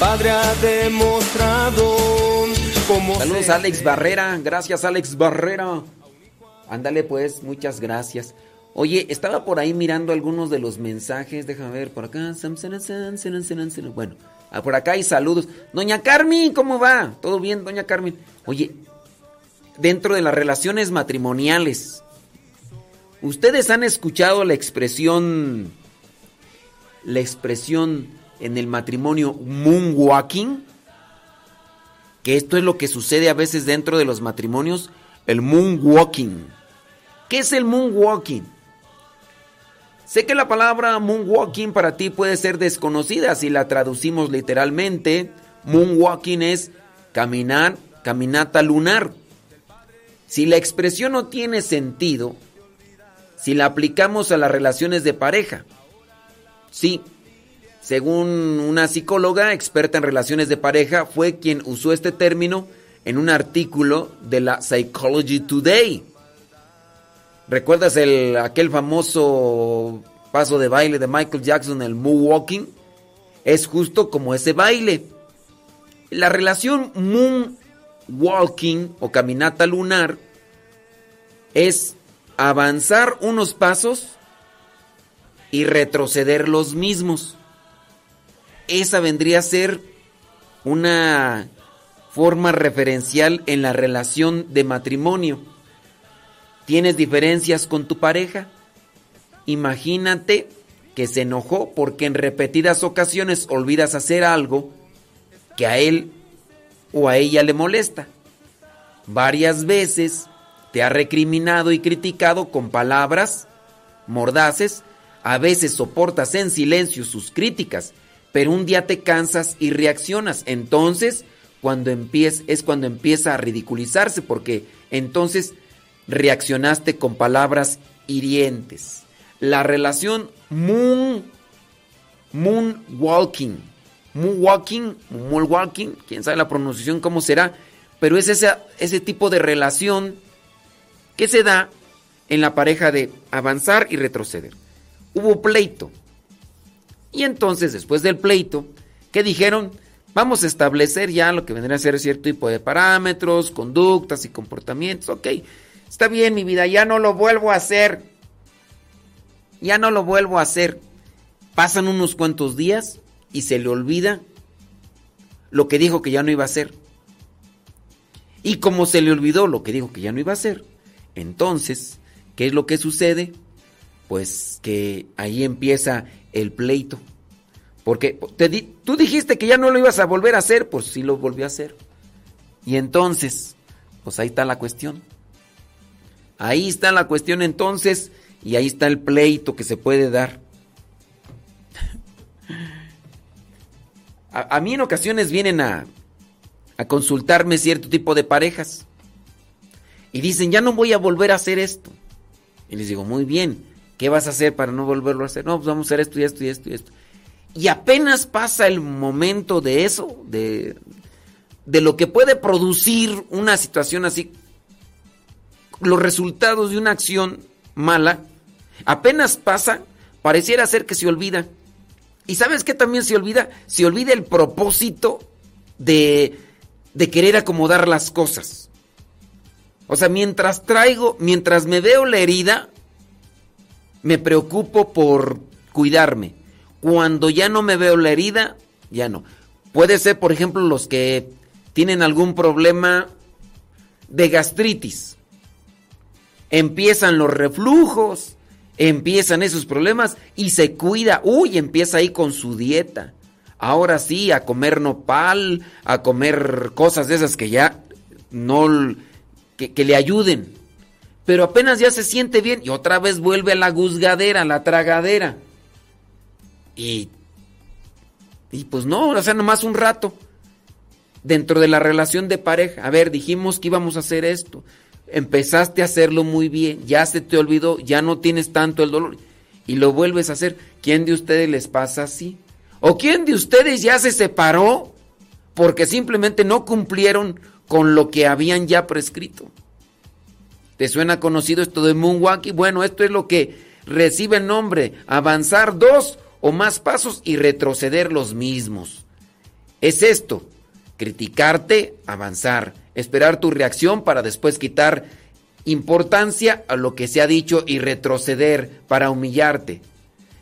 Padre ha demostrado cómo... Saludos Alex Barrera, gracias Alex Barrera. Ándale pues, muchas gracias. Oye, estaba por ahí mirando algunos de los mensajes, déjame ver, por acá. Bueno, ah, por acá hay saludos. Doña Carmen, ¿cómo va? ¿Todo bien, doña Carmen? Oye, dentro de las relaciones matrimoniales, ¿ustedes han escuchado la expresión, la expresión en el matrimonio moonwalking? Que esto es lo que sucede a veces dentro de los matrimonios, el moonwalking. ¿Qué es el moonwalking? Sé que la palabra moonwalking para ti puede ser desconocida si la traducimos literalmente. Moonwalking es caminar, caminata lunar. Si la expresión no tiene sentido, si la aplicamos a las relaciones de pareja, sí, según una psicóloga experta en relaciones de pareja, fue quien usó este término en un artículo de la Psychology Today. ¿Recuerdas el, aquel famoso paso de baile de Michael Jackson, el moonwalking? Es justo como ese baile. La relación moonwalking o caminata lunar es avanzar unos pasos y retroceder los mismos. Esa vendría a ser una forma referencial en la relación de matrimonio. ¿Tienes diferencias con tu pareja? Imagínate que se enojó porque en repetidas ocasiones olvidas hacer algo que a él o a ella le molesta. Varias veces te ha recriminado y criticado con palabras mordaces, a veces soportas en silencio sus críticas, pero un día te cansas y reaccionas. Entonces, cuando empieza, es cuando empieza a ridiculizarse porque entonces reaccionaste con palabras hirientes. La relación moon, moonwalking, moonwalking, moonwalking, quién sabe la pronunciación cómo será, pero es ese, ese tipo de relación que se da en la pareja de avanzar y retroceder. Hubo pleito. Y entonces, después del pleito, ¿qué dijeron? Vamos a establecer ya lo que vendría a ser cierto tipo de parámetros, conductas y comportamientos. Ok, Está bien, mi vida, ya no lo vuelvo a hacer. Ya no lo vuelvo a hacer. Pasan unos cuantos días y se le olvida lo que dijo que ya no iba a hacer. Y como se le olvidó lo que dijo que ya no iba a hacer, entonces, ¿qué es lo que sucede? Pues que ahí empieza el pleito. Porque tú dijiste que ya no lo ibas a volver a hacer, pues sí lo volvió a hacer. Y entonces, pues ahí está la cuestión. Ahí está la cuestión entonces y ahí está el pleito que se puede dar. A, mí en ocasiones vienen a, a consultarme cierto tipo de parejas y dicen, ya no voy a volver a hacer esto. Y les digo, muy bien, ¿qué vas a hacer para no volverlo a hacer? No, pues vamos a hacer esto y esto y esto y esto. Y apenas pasa el momento de eso, de, de lo que puede producir una situación así los resultados de una acción mala, apenas pasa, pareciera ser que se olvida. ¿Y sabes qué también se olvida? Se olvida el propósito de, de querer acomodar las cosas. O sea, mientras traigo, mientras me veo la herida, me preocupo por cuidarme. Cuando ya no me veo la herida, ya no. Puede ser, por ejemplo, los que tienen algún problema de gastritis empiezan los reflujos, empiezan esos problemas y se cuida, uy, empieza ahí con su dieta. Ahora sí, a comer nopal, a comer cosas de esas que ya no, que, le ayuden. Pero apenas ya se siente bien y otra vez vuelve a la guzgadera, a la tragadera. Y, y pues no, o sea, nomás un rato. Dentro de la relación de pareja. A ver, dijimos que íbamos a hacer esto empezaste a hacerlo muy bien, ya se te olvidó, ya no tienes tanto el dolor y lo vuelves a hacer. ¿Quién de ustedes les pasa así? ¿O quién de ustedes ya se separó porque simplemente no cumplieron con lo que habían ya prescrito. ¿Te suena conocido esto de moonwalking? Bueno, esto es lo que recibe el nombre, avanzar dos o más pasos y retroceder los mismos. Es esto, criticarte, avanzar, esperar tu reacción para después quitar importancia a lo que se ha dicho y retroceder para humillarte.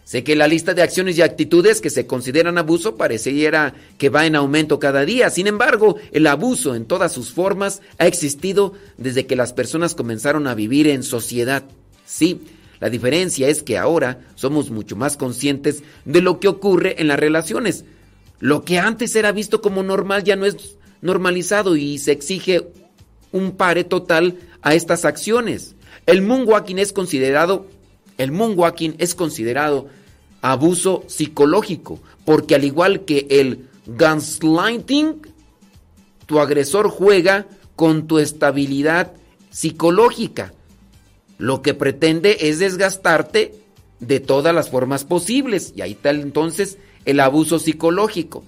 Sé que la lista de acciones y actitudes que se consideran abuso pareciera que va en aumento cada día. Sin embargo, el abuso en todas sus formas ha existido desde que las personas comenzaron a vivir en sociedad. Sí, la diferencia es que ahora somos mucho más conscientes de lo que ocurre en las relaciones. Lo que antes era visto como normal ya no es normalizado y se exige un pare total a estas acciones. El moonwalking es considerado el moonwalking es considerado abuso psicológico, porque al igual que el gaslighting, tu agresor juega con tu estabilidad psicológica. Lo que pretende es desgastarte de todas las formas posibles. Y ahí está entonces el abuso psicológico.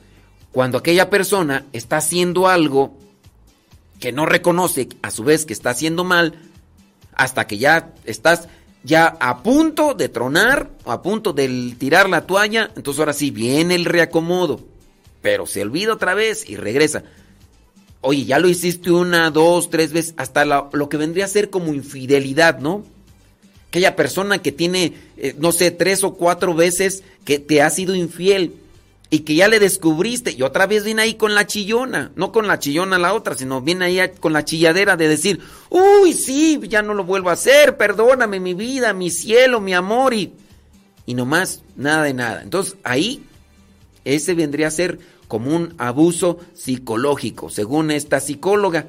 Cuando aquella persona está haciendo algo que no reconoce a su vez que está haciendo mal, hasta que ya estás ya a punto de tronar, a punto de tirar la toalla, entonces ahora sí viene el reacomodo, pero se olvida otra vez y regresa. Oye, ya lo hiciste una, dos, tres veces, hasta lo que vendría a ser como infidelidad, ¿no? Aquella persona que tiene, eh, no sé, tres o cuatro veces que te ha sido infiel y que ya le descubriste y otra vez viene ahí con la chillona, no con la chillona la otra, sino viene ahí con la chilladera de decir, uy, sí, ya no lo vuelvo a hacer, perdóname mi vida, mi cielo, mi amor y, y nomás nada de nada. Entonces ahí ese vendría a ser como un abuso psicológico, según esta psicóloga.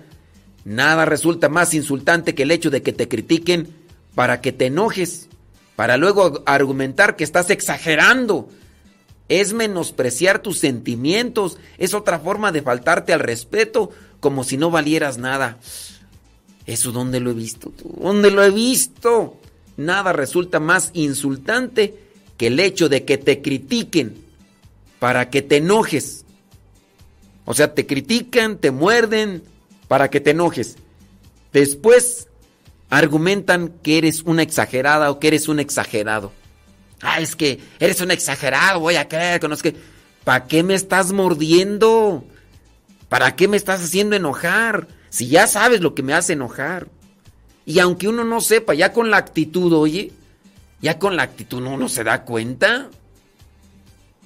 Nada resulta más insultante que el hecho de que te critiquen para que te enojes, para luego argumentar que estás exagerando es menospreciar tus sentimientos, es otra forma de faltarte al respeto, como si no valieras nada. ¿Eso dónde lo he visto? ¿Dónde lo he visto? Nada resulta más insultante que el hecho de que te critiquen para que te enojes. O sea, te critican, te muerden para que te enojes. Después argumentan que eres una exagerada o que eres un exagerado. Ah, es que eres un exagerado, voy a creer que que. ¿Para qué me estás mordiendo? ¿Para qué me estás haciendo enojar? Si ya sabes lo que me hace enojar. Y aunque uno no sepa, ya con la actitud, oye, ya con la actitud uno se da cuenta.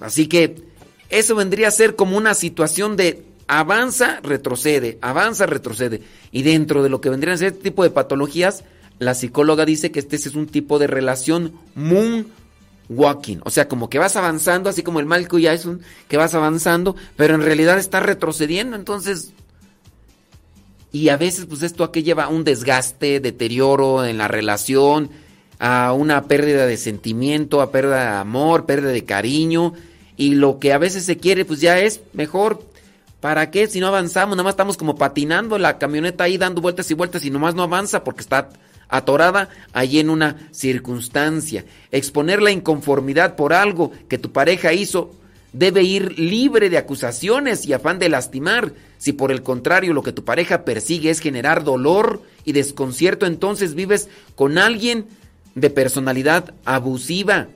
Así que eso vendría a ser como una situación de avanza, retrocede, avanza, retrocede. Y dentro de lo que vendrían a ser este tipo de patologías, la psicóloga dice que este es un tipo de relación muy walking. O sea, como que vas avanzando, así como el es un que vas avanzando, pero en realidad estás retrocediendo. Entonces. Y a veces, pues esto aquí lleva a un desgaste, deterioro en la relación, a una pérdida de sentimiento, a pérdida de amor, pérdida de cariño. Y lo que a veces se quiere, pues ya es mejor. ¿Para qué? Si no avanzamos, nada más estamos como patinando la camioneta ahí dando vueltas y vueltas y nomás no avanza porque está atorada allí en una circunstancia. Exponer la inconformidad por algo que tu pareja hizo debe ir libre de acusaciones y afán de lastimar. Si por el contrario lo que tu pareja persigue es generar dolor y desconcierto, entonces vives con alguien de personalidad abusiva.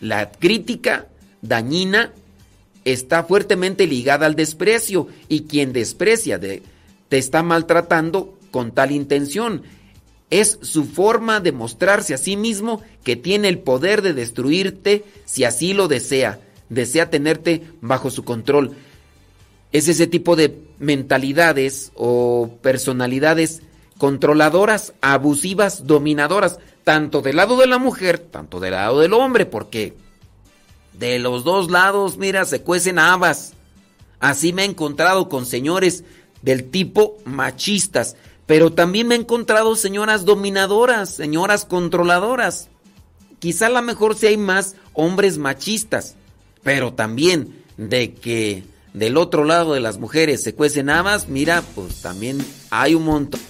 La crítica dañina está fuertemente ligada al desprecio y quien desprecia te está maltratando con tal intención es su forma de mostrarse a sí mismo que tiene el poder de destruirte si así lo desea. Desea tenerte bajo su control. Es ese tipo de mentalidades o personalidades controladoras, abusivas, dominadoras, tanto del lado de la mujer, tanto del lado del hombre, porque de los dos lados, mira, se cuecen habas. Así me he encontrado con señores del tipo machistas pero también me he encontrado señoras dominadoras, señoras controladoras. Quizá a lo mejor si hay más hombres machistas, pero también de que del otro lado de las mujeres se cuecen habas, mira, pues también hay un montón.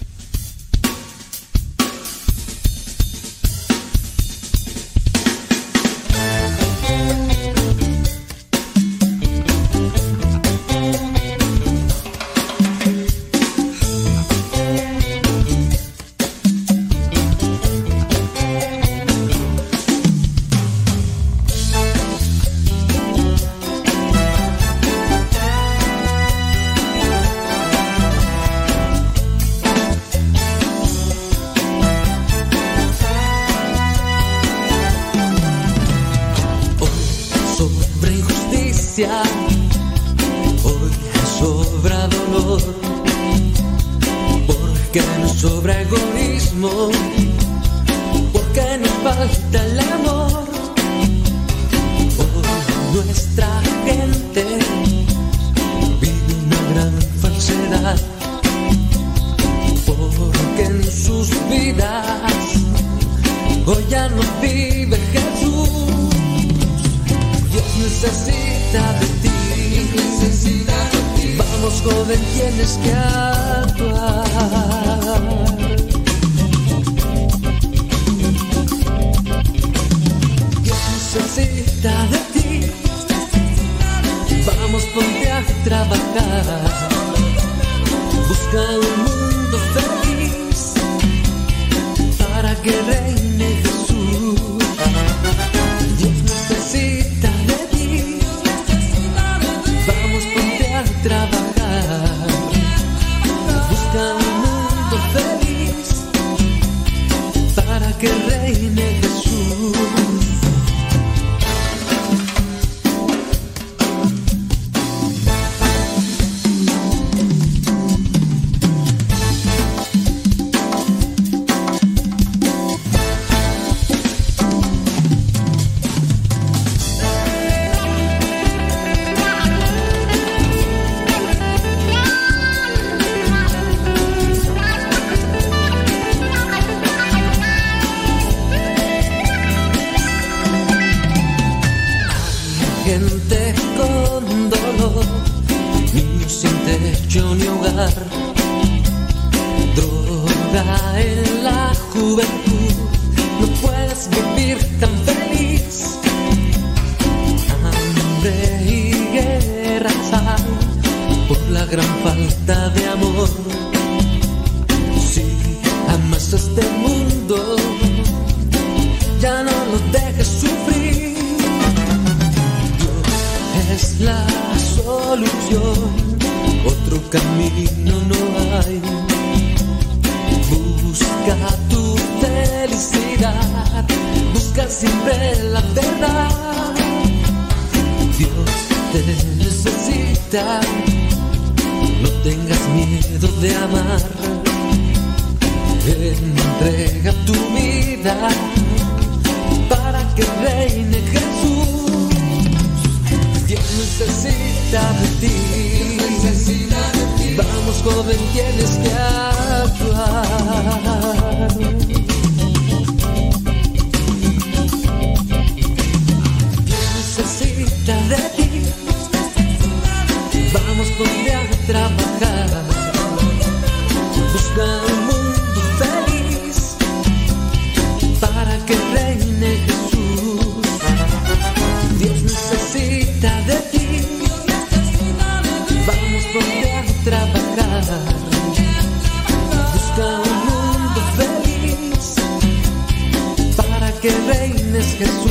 tengas miedo de amar. Entrega tu vida para que reine Jesús. Quien necesita de ti? Vamos joven, tienes que actuar. necesita de ti. Vamos donde a trabajar. Busca un mundo feliz para que reine Jesús. Dios necesita de ti. Vamos donde a trabajar. Busca un mundo feliz para que reines Jesús.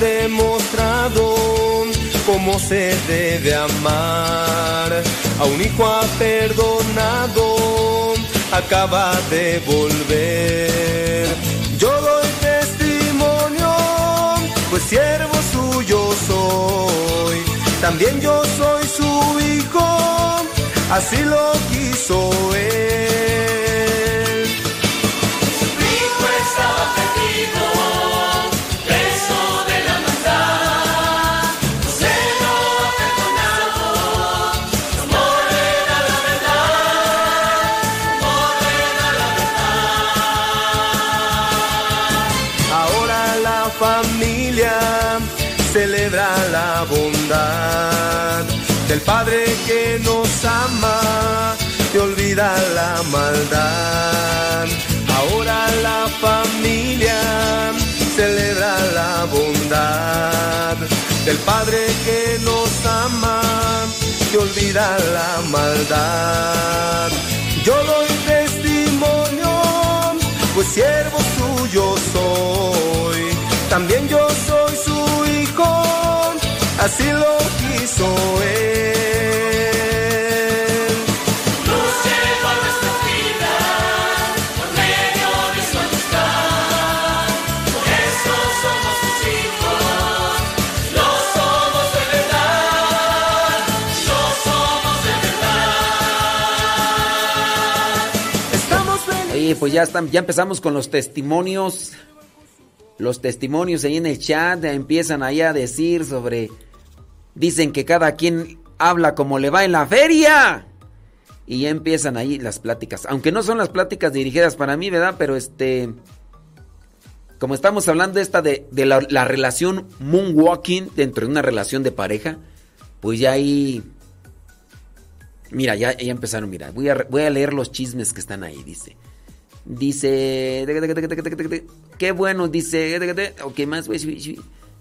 demostrado cómo se debe amar. A un hijo ha perdonado, acaba de volver. Yo doy testimonio, pues siervo suyo soy. También yo soy su hijo, así lo quiso él. Olvida la maldad. Ahora la familia celebra la bondad del Padre que nos ama, te olvida la maldad. Yo doy testimonio, pues siervo suyo soy. También yo soy su hijo así lo quiso él. Pues ya están, ya empezamos con los testimonios. Los testimonios ahí en el chat empiezan ahí a decir sobre Dicen que cada quien habla como le va en la feria. Y ya empiezan ahí las pláticas. Aunque no son las pláticas dirigidas para mí, ¿verdad? Pero este... Como estamos hablando esta de, la, relación moonwalking dentro de una relación de pareja, pues ya ahí... Mira, ya, ya empezaron, mira. Voy a, voy a leer los chismes que están ahí, dice. Dice... Qué bueno, dice... Ok, más...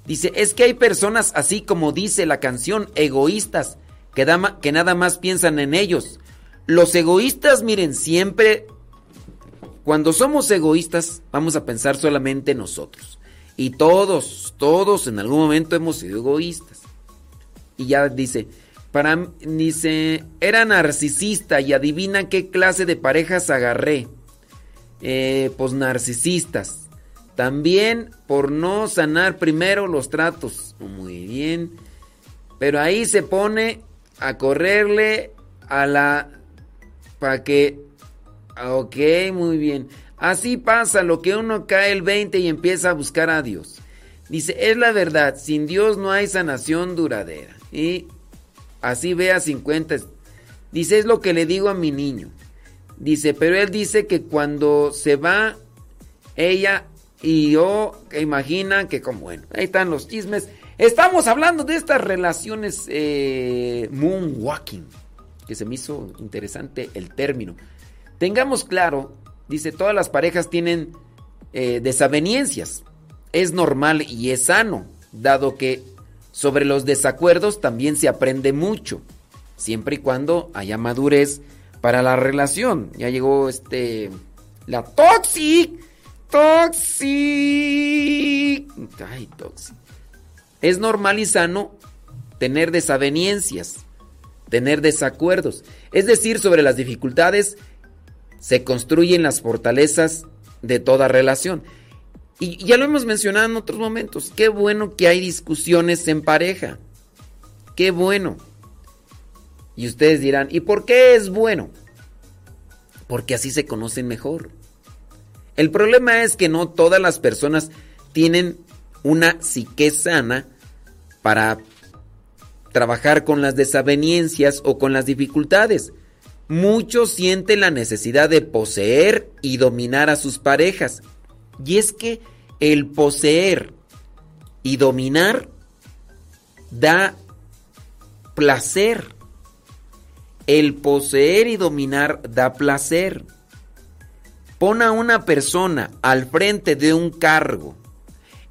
Dice, es que hay personas así como dice la canción, egoístas, que, que nada más piensan en ellos. Los egoístas, miren, siempre, cuando somos egoístas, vamos a pensar solamente en nosotros. Y todos, todos en algún momento hemos sido egoístas. Y ya dice, para, dice, era narcisista y adivina qué clase de parejas agarré. Eh, pues narcisistas. También por no sanar primero los tratos. Muy bien. Pero ahí se pone a correrle a la... Para que... Ah, ok, muy bien. Así pasa lo que uno cae el 20 y empieza a buscar a Dios. Dice, es la verdad, sin Dios no hay sanación duradera. Y así vea 50. Dice, es lo que le digo a mi niño. Dice, pero él dice que cuando se va ella y yo imagina que como bueno, ahí están los chismes. Estamos hablando de estas relaciones eh, moonwalking, que se me hizo interesante el término. Tengamos claro, dice, todas las parejas tienen eh, desavenencias. Es normal y es sano, dado que sobre los desacuerdos también se aprende mucho, siempre y cuando haya madurez para la relación. Ya llegó este la toxic Toxic. Ay, toxic. Es normal y sano tener desavenencias, tener desacuerdos. Es decir, sobre las dificultades se construyen las fortalezas de toda relación. Y ya lo hemos mencionado en otros momentos. Qué bueno que hay discusiones en pareja. Qué bueno. Y ustedes dirán, ¿y por qué es bueno? Porque así se conocen mejor. El problema es que no todas las personas tienen una psique sana para trabajar con las desavenencias o con las dificultades. Muchos sienten la necesidad de poseer y dominar a sus parejas. Y es que el poseer y dominar da placer. El poseer y dominar da placer. Pon a una persona al frente de un cargo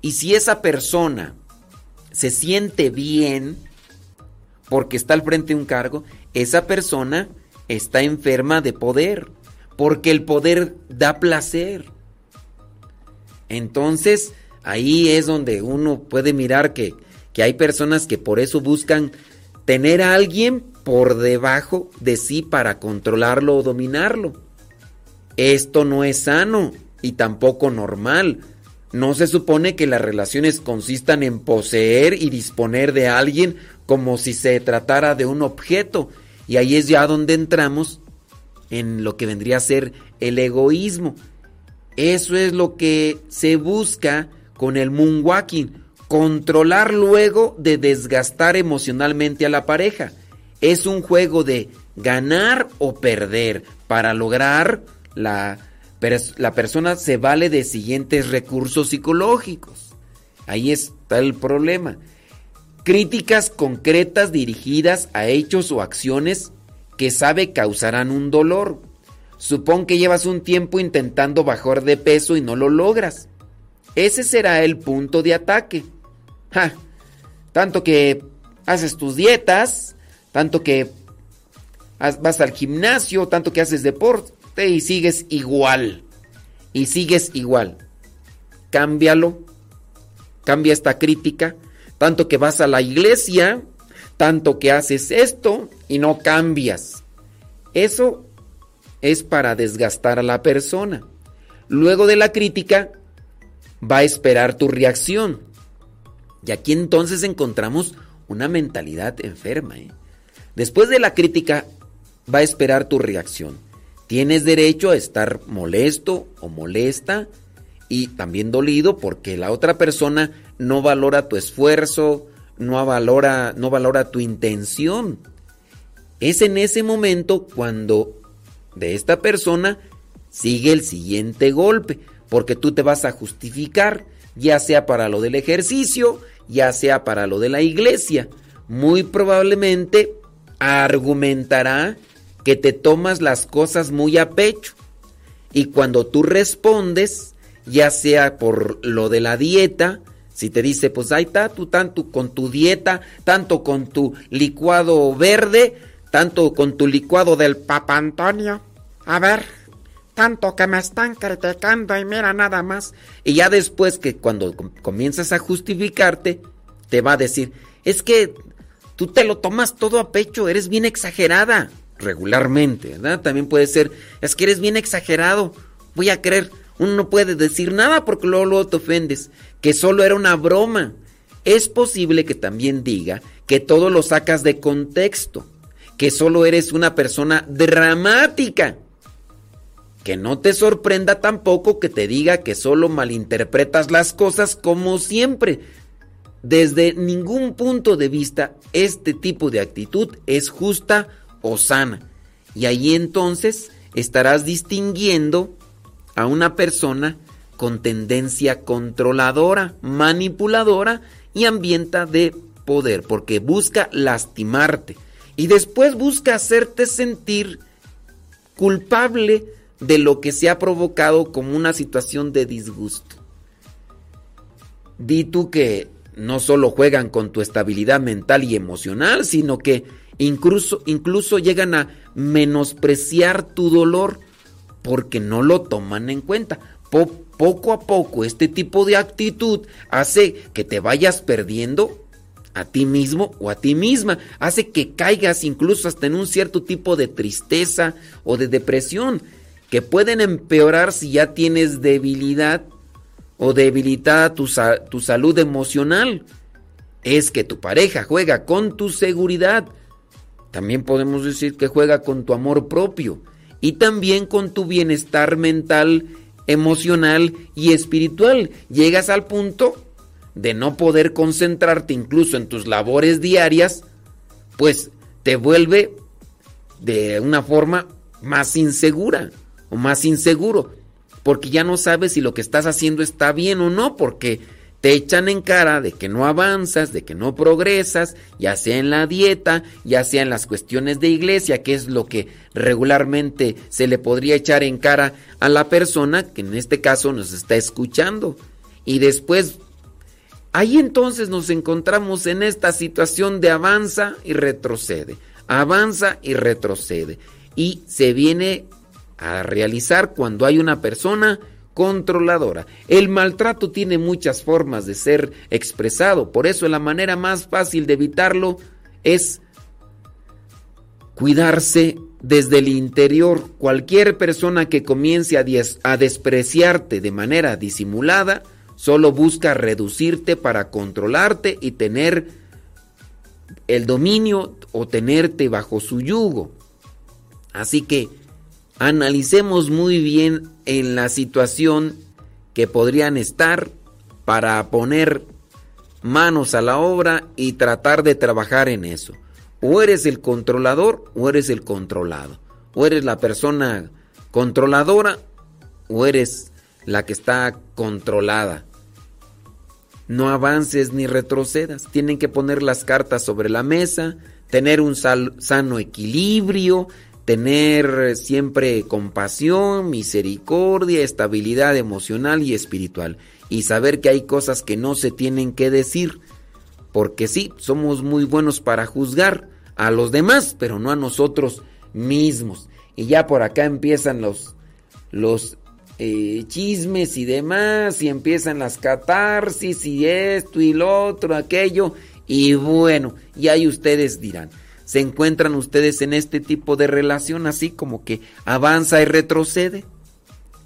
y si esa persona se siente bien porque está al frente de un cargo, esa persona está enferma de poder, porque el poder da placer. Entonces, ahí es donde uno puede mirar que, que hay personas que por eso buscan tener a alguien por debajo de sí para controlarlo o dominarlo. Esto no es sano y tampoco normal. No se supone que las relaciones consistan en poseer y disponer de alguien como si se tratara de un objeto. Y ahí es ya donde entramos en lo que vendría a ser el egoísmo. Eso es lo que se busca con el moonwalking, controlar luego de desgastar emocionalmente a la pareja. Es un juego de ganar o perder. Para lograr la, la persona se vale de siguientes recursos psicológicos. Ahí está el problema. Críticas concretas dirigidas a hechos o acciones que sabe causarán un dolor. Supón que llevas un tiempo intentando bajar de peso y no lo logras. Ese será el punto de ataque. Tanto que haces tus dietas, tanto que vas al gimnasio, tanto que haces deporte y sigues igual. Y sigues igual. Cámbialo. Cambia esta crítica. Tanto que vas a la iglesia, tanto que haces esto y no cambias. Eso es para desgastar a la persona. Luego de la crítica, va a esperar tu reacción. Y aquí entonces encontramos una mentalidad enferma. ¿eh? Después de la crítica, va a esperar tu reacción. Tienes derecho a estar molesto o molesta y también dolido porque la otra persona no valora tu esfuerzo, no valora, no valora tu intención. Es en ese momento cuando de esta persona sigue el siguiente golpe, porque tú te vas a justificar, ya sea para lo del ejercicio, ya sea para lo de la iglesia. Muy probablemente argumentará que te tomas las cosas muy a pecho. Y cuando tú respondes, ya sea por lo de la dieta, si te dice, pues ahí está, tú tanto con tu dieta, tanto con tu licuado verde, tanto con tu licuado del Papa Antonio. A ver, tanto que me están criticando y mira nada más. Y ya después que cuando comienzas a justificarte, te va a decir, es que tú te lo tomas todo a pecho, eres bien exagerada regularmente, ¿verdad? También puede ser, es que eres bien exagerado, voy a creer, uno no puede decir nada porque luego, luego te ofendes que solo era una broma. Es posible que también diga que todo lo sacas de contexto, que solo eres una persona dramática. Que no te sorprenda tampoco que te diga que solo malinterpretas las cosas como siempre. Desde ningún punto de vista, este tipo de actitud es justa o sana. Y ahí entonces estarás distinguiendo a una persona con tendencia controladora, manipuladora y ambienta de poder, porque busca lastimarte y después busca hacerte sentir culpable de lo que se ha provocado como una situación de disgusto. Di tú que no solo juegan con tu estabilidad mental y emocional, sino que incluso, incluso llegan a menospreciar tu dolor porque no lo toman en cuenta. Poco a poco este tipo de actitud hace que te vayas perdiendo a ti mismo o a ti misma, hace que caigas incluso hasta en un cierto tipo de tristeza o de depresión que pueden empeorar si ya tienes debilidad o debilitada tu, tu salud emocional. Es que tu pareja juega con tu seguridad. También podemos decir que juega con tu amor propio y también con tu bienestar mental emocional y espiritual. Llegas al punto de no poder concentrarte incluso en tus labores diarias, pues te vuelve de una forma más insegura o más inseguro, porque ya no sabes si lo que estás haciendo está bien o no, porque te echan en cara de que no avanzas, de que no progresas, ya sea en la dieta, ya sea en las cuestiones de iglesia, que es lo que regularmente se le podría echar en cara a la persona que en este caso nos está escuchando. Y después, ahí entonces nos encontramos en esta situación de avanza y retrocede, avanza y retrocede. Y se viene a realizar cuando hay una persona controladora. El maltrato tiene muchas formas de ser expresado, por eso la manera más fácil de evitarlo es cuidarse desde el interior. Cualquier persona que comience a, despreciarte de manera disimulada solo busca reducirte para controlarte y tener el dominio o tenerte bajo su yugo. Así que analicemos muy bien en la situación que podrían estar para poner manos a la obra y tratar de trabajar en eso. O eres el controlador o eres el controlado. O eres la persona controladora o eres la que está controlada. No avances ni retrocedas. Tienen que poner las cartas sobre la mesa, tener un sano equilibrio, tener siempre compasión, misericordia, estabilidad emocional y espiritual. Y saber que hay cosas que no se tienen que decir. Porque sí, somos muy buenos para juzgar a los demás, pero no a nosotros mismos. Y ya por acá empiezan los, los eh, chismes y demás, y empiezan las catarsis y esto y lo otro, aquello. Y bueno, y ahí ustedes dirán, ¿se encuentran ustedes en este tipo de relación así como que avanza y retrocede?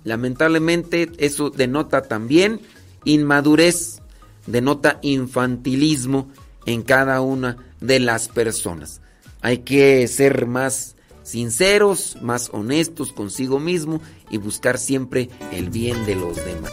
Lamentablemente eso denota también inmadurez, denota infantilismo en cada una de las personas. Hay que ser más sinceros, más honestos consigo mismo y buscar siempre el bien de los demás.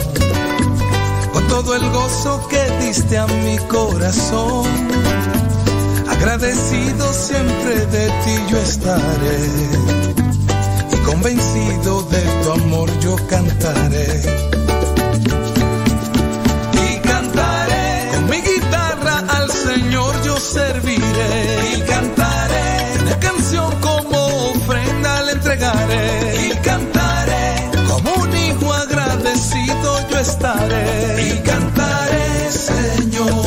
todo el gozo que diste a mi corazón. Agradecido siempre de ti yo estaré y convencido de tu amor yo cantaré. Y cantaré con mi guitarra al Señor yo serviré. Y cantaré estaré. Y cantaré, Señor,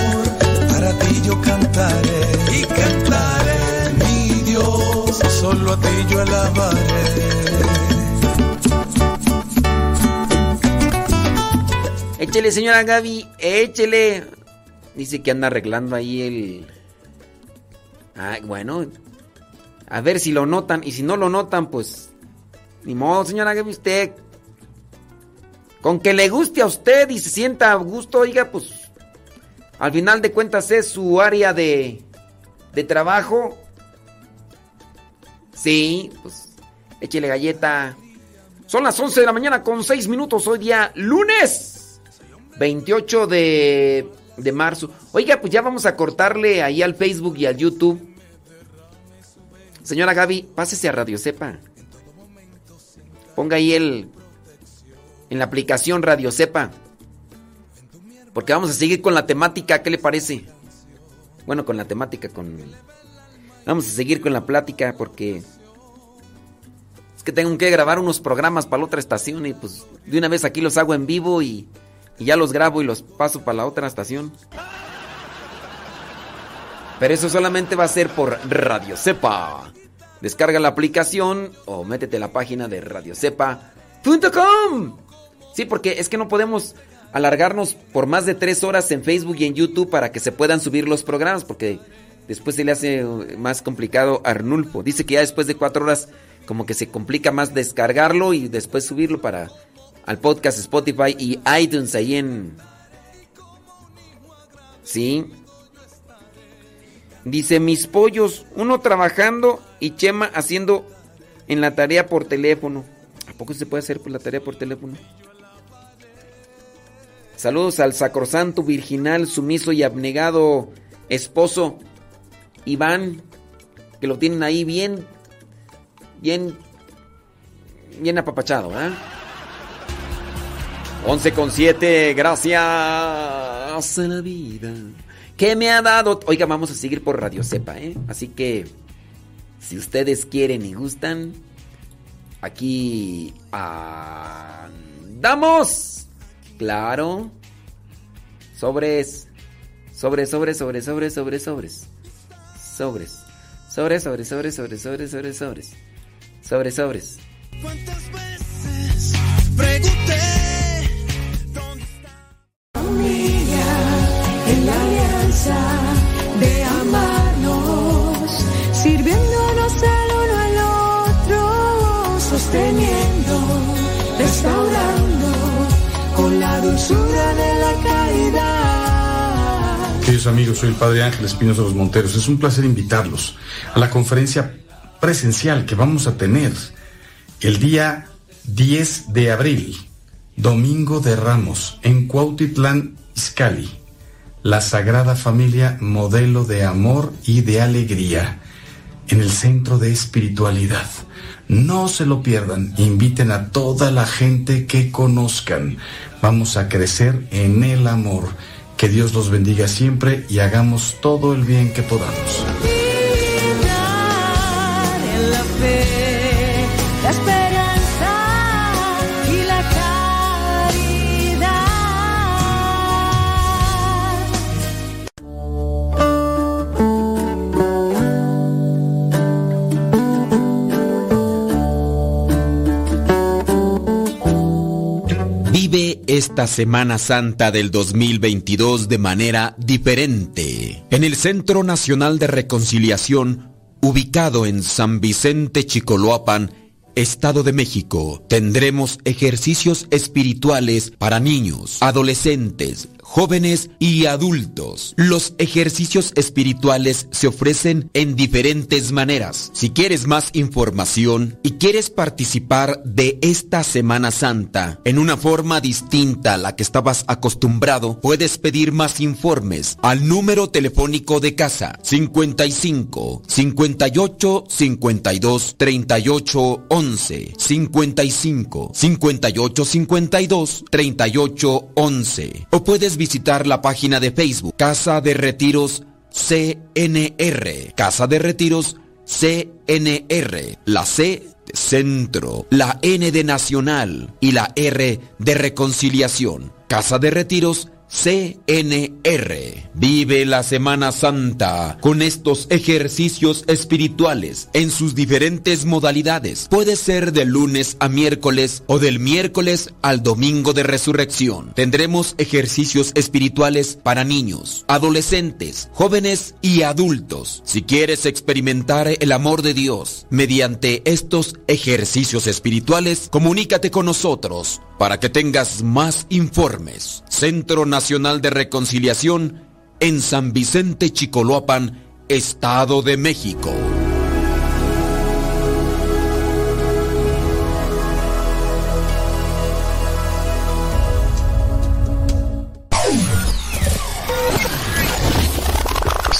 para ti yo cantaré. Y cantaré, mi Dios, solo a ti yo alabaré. Échele, señora Gaby, échele. Dice que anda arreglando ahí el. Ah, bueno. A ver si lo notan. Y si no lo notan, pues. Ni modo, señora Gaby, usted. Con que le guste a usted y se sienta a gusto, oiga, pues. Al final de cuentas es su área de. de trabajo. Sí, pues. Échele galleta. Son las 11 de la mañana con 6 minutos. Hoy día lunes 28 de, de marzo. Oiga, pues ya vamos a cortarle ahí al Facebook y al YouTube. Señora Gaby, pásese a Radio Cepa. Ponga ahí el. En la aplicación Radio Cepa. Porque vamos a seguir con la temática. ¿Qué le parece? Bueno, con la temática, con. Vamos a seguir con la plática porque. Es que tengo que grabar unos programas para la otra estación y pues de una vez aquí los hago en vivo y, y ya los grabo y los paso para la otra estación. Pero eso solamente va a ser por Radio Cepa. Descarga la aplicación o métete a la página de radiocepa.com. Sí, porque es que no podemos alargarnos por más de tres horas en Facebook y en YouTube para que se puedan subir los programas, porque después se le hace más complicado a Arnulfo. Dice que ya después de cuatro horas como que se complica más descargarlo y después subirlo para al podcast Spotify y iTunes ahí en... Sí. Dice, mis pollos, uno trabajando y Chema haciendo en la tarea por teléfono. ¿A poco se puede hacer por la tarea por teléfono? Saludos al sacrosanto, virginal, sumiso y abnegado esposo Iván, que lo tienen ahí bien, bien, bien apapachado, ¿eh? 11 con 7, gracias a la vida que me ha dado. Oiga, vamos a seguir por Radio Cepa, ¿eh? Así que, si ustedes quieren y gustan, aquí andamos. Claro. Sobres. Sobres, sobres, sobres, sobres, sobres, sobres. Sobres. Sobres, sobres, sobres, sobres, sobres, sobres, sobres. Sobres, sobres. Amigos, soy el Padre Ángel Espinosa de los Monteros. Es un placer invitarlos a la conferencia presencial que vamos a tener el día 10 de abril, Domingo de Ramos, en Cuautitlán, Izcalli. La Sagrada Familia, modelo de amor y de alegría, en el centro de espiritualidad. No se lo pierdan, inviten a toda la gente que conozcan. Vamos a crecer en el amor. Que Dios los bendiga siempre y hagamos todo el bien que podamos. Esta Semana Santa del 2022 de manera diferente. En el Centro Nacional de Reconciliación, ubicado en San Vicente Chicoloapan, Estado de México, tendremos ejercicios espirituales para niños, adolescentes, jóvenes y adultos. Los ejercicios espirituales se ofrecen en diferentes maneras. Si quieres más información y quieres participar de esta Semana Santa en una forma distinta a la que estabas acostumbrado, puedes pedir más informes al número telefónico de casa 55 58 52 38 11 55 58 52 38 11 o puedes visitar la página de Facebook Casa de Retiros CNR Casa de Retiros CNR la C de Centro la N de Nacional y la R de Reconciliación. Casa de Retiros CNR. Vive la Semana Santa con estos ejercicios espirituales en sus diferentes modalidades. Puede ser de lunes a miércoles o del miércoles al domingo de resurrección. Tendremos ejercicios espirituales para niños, adolescentes, jóvenes y adultos. Si quieres experimentar el amor de Dios mediante estos ejercicios espirituales, comunícate con nosotros para que tengas más informes. Centro Nacional de Reconciliación en San Vicente Chicoloapan, Estado de México.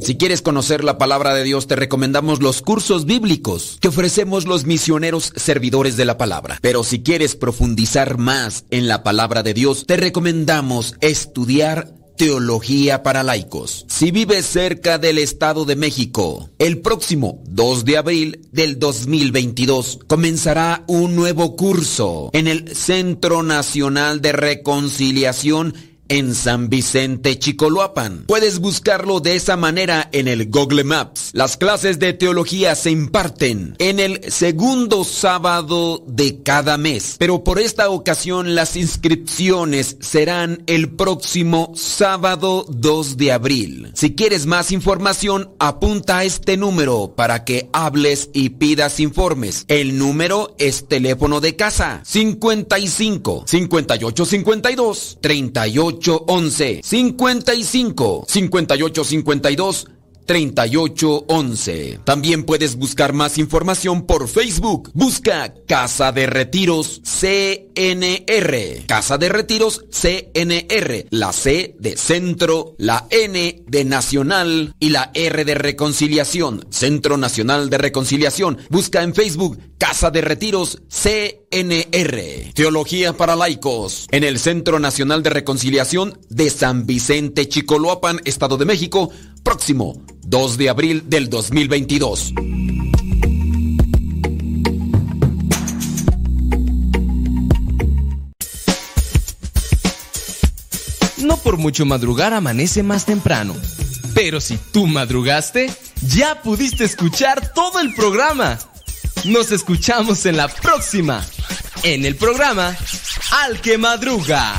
Si quieres conocer la palabra de Dios, te recomendamos los cursos bíblicos que ofrecemos los misioneros servidores de la palabra. Pero si quieres profundizar más en la palabra de Dios, te recomendamos estudiar Teología para laicos. Si vives cerca del Estado de México, el próximo 2 de abril del 2022 comenzará un nuevo curso en el Centro Nacional de Reconciliación en San Vicente Chicoloapan. Puedes buscarlo de esa manera en el Google Maps. Las clases de teología se imparten en el segundo sábado de cada mes, pero por esta ocasión las inscripciones serán el próximo sábado 2 de abril. Si quieres más información, apunta a este número para que hables y pidas informes. El número es teléfono de casa 55 58 52 38 3811 55 5852 3811. También puedes buscar más información por Facebook. Busca Casa de Retiros CNR. Casa de Retiros CNR. La C de Centro, la N de Nacional y la R de Reconciliación. Centro Nacional de Reconciliación. Busca en Facebook Casa de Retiros CNR. Teología para laicos. En el Centro Nacional de Reconciliación de San Vicente Chicoloapan, Estado de México. Próximo 2 de abril del 2022. No por mucho madrugar amanece más temprano. Pero si tú madrugaste, ya pudiste escuchar todo el programa. Nos escuchamos en la próxima. En el programa Al que Madruga.